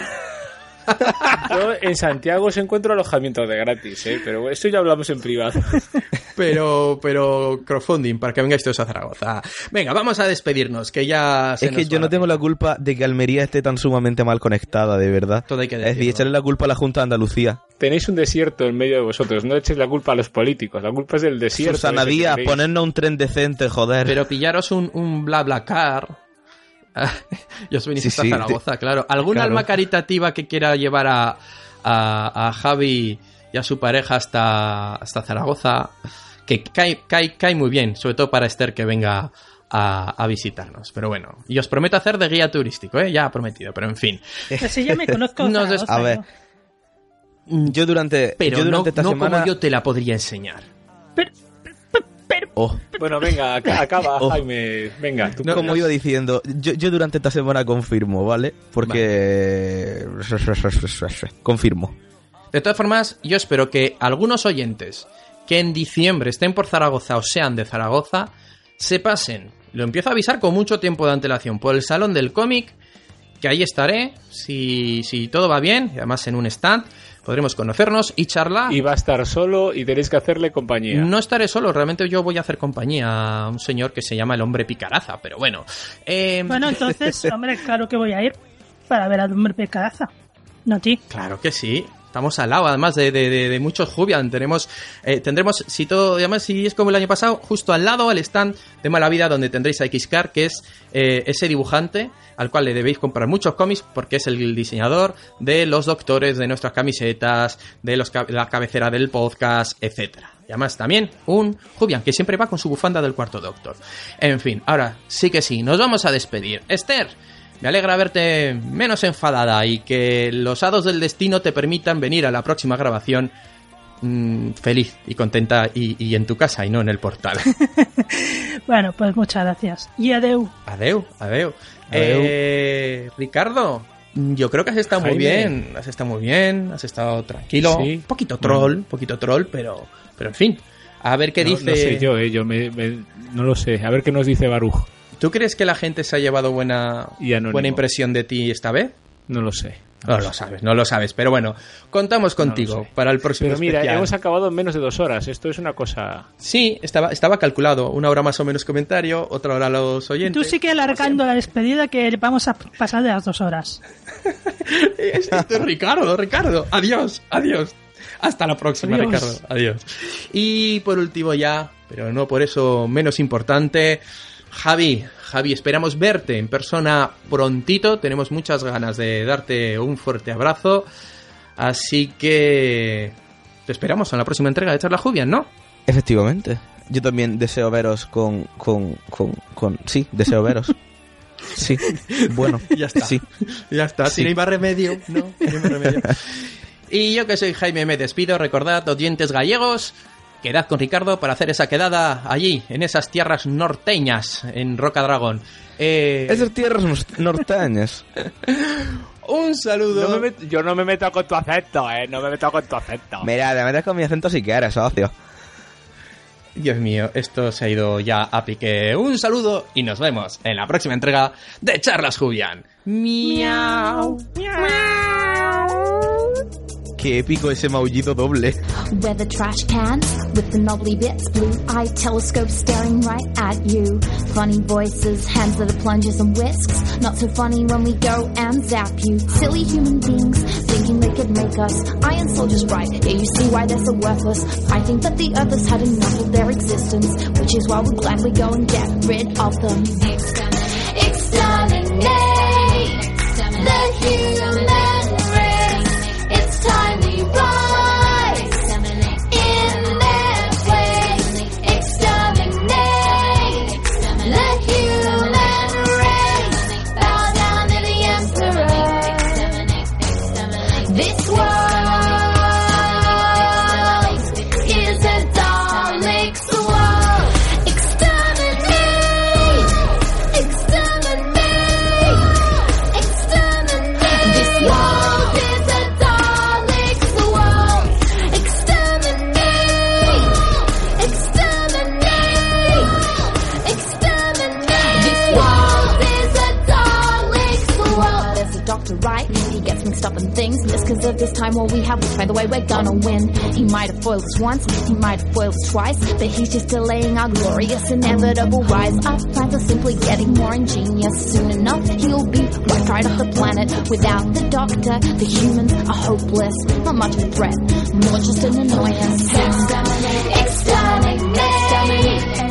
*laughs* Yo en Santiago os encuentro alojamiento de gratis, ¿eh? pero esto ya hablamos en privado. *laughs* Pero, pero crowdfunding para que vengáis todos a Zaragoza. Venga, vamos a despedirnos, que ya se Es que yo no tengo la culpa de que Almería esté tan sumamente mal conectada, de verdad. Todo hay que Es decir, echarle la culpa a la Junta de Andalucía. Tenéis un desierto en medio de vosotros, no eches la culpa a los políticos, la culpa es del desierto. Susana Díaz, ponernos un tren decente, joder. Pero pillaros un, un bla bla car. Y os venís Sí, hasta sí, Zaragoza, claro. ¿Alguna claro. alma caritativa que quiera llevar a, a, a Javi y a su pareja hasta, hasta Zaragoza? Que cae, cae, cae muy bien, sobre todo para Esther que venga a, a visitarnos. Pero bueno, y os prometo hacer de guía turístico, ¿eh? ya prometido, pero en fin. Ya me conozco. *laughs* Nos des- Zaragoza, a ver. yo. Yo durante, Pero yo no, esta no semana... como yo te la podría enseñar. Pero, Oh, Bueno, venga, ac- acaba, Oh. Jaime. Venga, tú. No, como iba diciendo, yo, yo durante esta semana confirmo, ¿vale? Porque... confirmo. De todas formas, yo espero que algunos oyentes que en diciembre estén por Zaragoza o sean de Zaragoza, se pasen, lo empiezo a avisar con mucho tiempo de antelación, por el Salón del Cómic, que ahí estaré, si, si todo va bien, y además en un stand, podremos conocernos y charlar. Y va a estar solo y tenéis que hacerle compañía. No estaré solo, realmente yo voy a hacer compañía a un señor que se llama el hombre picaraza, pero bueno. Eh, Bueno, entonces, *laughs* hombre, claro que voy a ir para ver al hombre pecadaza. No, ti. Claro que sí. Estamos al lado, además de, de- muchos Jubian. Tenemos, eh, tendremos, si todo, además, si es como el año pasado, justo al lado el stand de Mala Vida, donde tendréis a Xcar, que es eh, ese dibujante al cual le debéis comprar muchos cómics, porque es el diseñador de los doctores, de nuestras camisetas, de los, la cabecera del podcast, etcétera. Y además también un Jubian, que siempre va con su bufanda del cuarto doctor. En fin, ahora sí que sí, nos vamos a despedir. Esther, me alegra verte menos enfadada y que los hados del destino te permitan venir a la próxima grabación mm, feliz y contenta y, y en tu casa y no en el portal. *laughs* Bueno, pues muchas gracias. Y adeu. Adeu, adeu. Adeu. Eh, Ricardo, yo creo que has estado muy bien, has estado muy bien, has estado tranquilo, Sí. un poquito troll, un poquito troll, pero, pero en fin. A ver qué No- dice. No sé yo, eh, yo me- me- no lo sé. A ver qué nos dice Baruch. ¿Tú crees que la gente se ha llevado buena, buena impresión de ti esta vez? No lo sé. No lo sabes, no lo sabes, pero bueno, contamos contigo No para el próximo Pero mira, especial. hemos acabado en menos de dos horas. Esto es una cosa. Sí, estaba, estaba calculado. Una hora más o menos comentario, otra hora los oyentes. Tú sí que alargando la despedida que vamos a pasar de las dos horas. *laughs* Esto es Ricardo, Ricardo. Adiós, adiós. Hasta la próxima, Adiós. Ricardo. Adiós. Y por último ya, pero no por eso menos importante, Javi. Javi, esperamos verte en persona prontito. Tenemos muchas ganas de darte un fuerte abrazo. Así que te esperamos en la próxima entrega de Charla Jubian, ¿no? Efectivamente. Yo también deseo veros con, con, con, con... Sí, deseo veros. *laughs* Sí, bueno. Ya está. Sí. Ya está, Sí. si no hay más remedio, no, no hay más remedio. *laughs* Y yo que soy Jaime me despido, recordad, oyentes gallegos, quedad con Ricardo para hacer esa quedada allí, en esas tierras norteñas, en Roca Dragón. Eh, Esas tierras norteñas. *laughs* un saludo. No me met- yo no me meto con tu acento, eh. No me meto con tu acento. Mira, te metes con mi acento si quieres, socio. Dios mío, esto se ha ido ya a pique. Un saludo y nos vemos en la próxima entrega de Charlas Julián. Miau. Qué épico ese maullido doble. Trash cans with the knobbly bits, blue eye telescope staring right at you. Funny voices, hands that are plungers and whisks. Not so funny when we go and zap you. Silly human beings thinking they could make us iron soldiers right. Yeah, you see why they're so worthless. I think that the others had enough of their existence, which is why we'll gladly go and get rid of them. This time, all we have, which by the way, we're gonna win. He might have foiled us once, he might have foiled us twice, but he's just delaying our glorious, inevitable rise. Our plans are simply getting more ingenious. Soon enough, he'll be wiped right off the planet. Without the doctor, the humans are hopeless. Not much of a threat, more just an annoyance. Exterminate, exterminate, exterminate,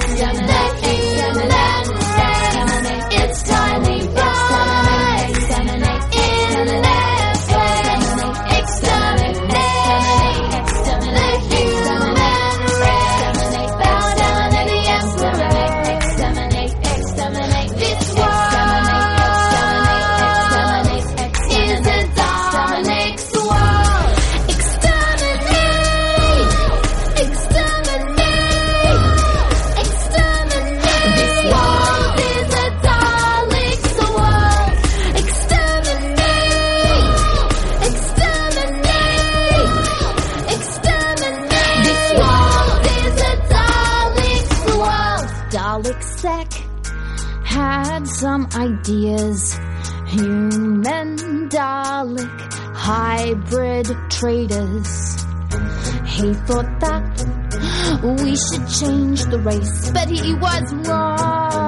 hybrid traders. He thought that we should change the race, but he was wrong.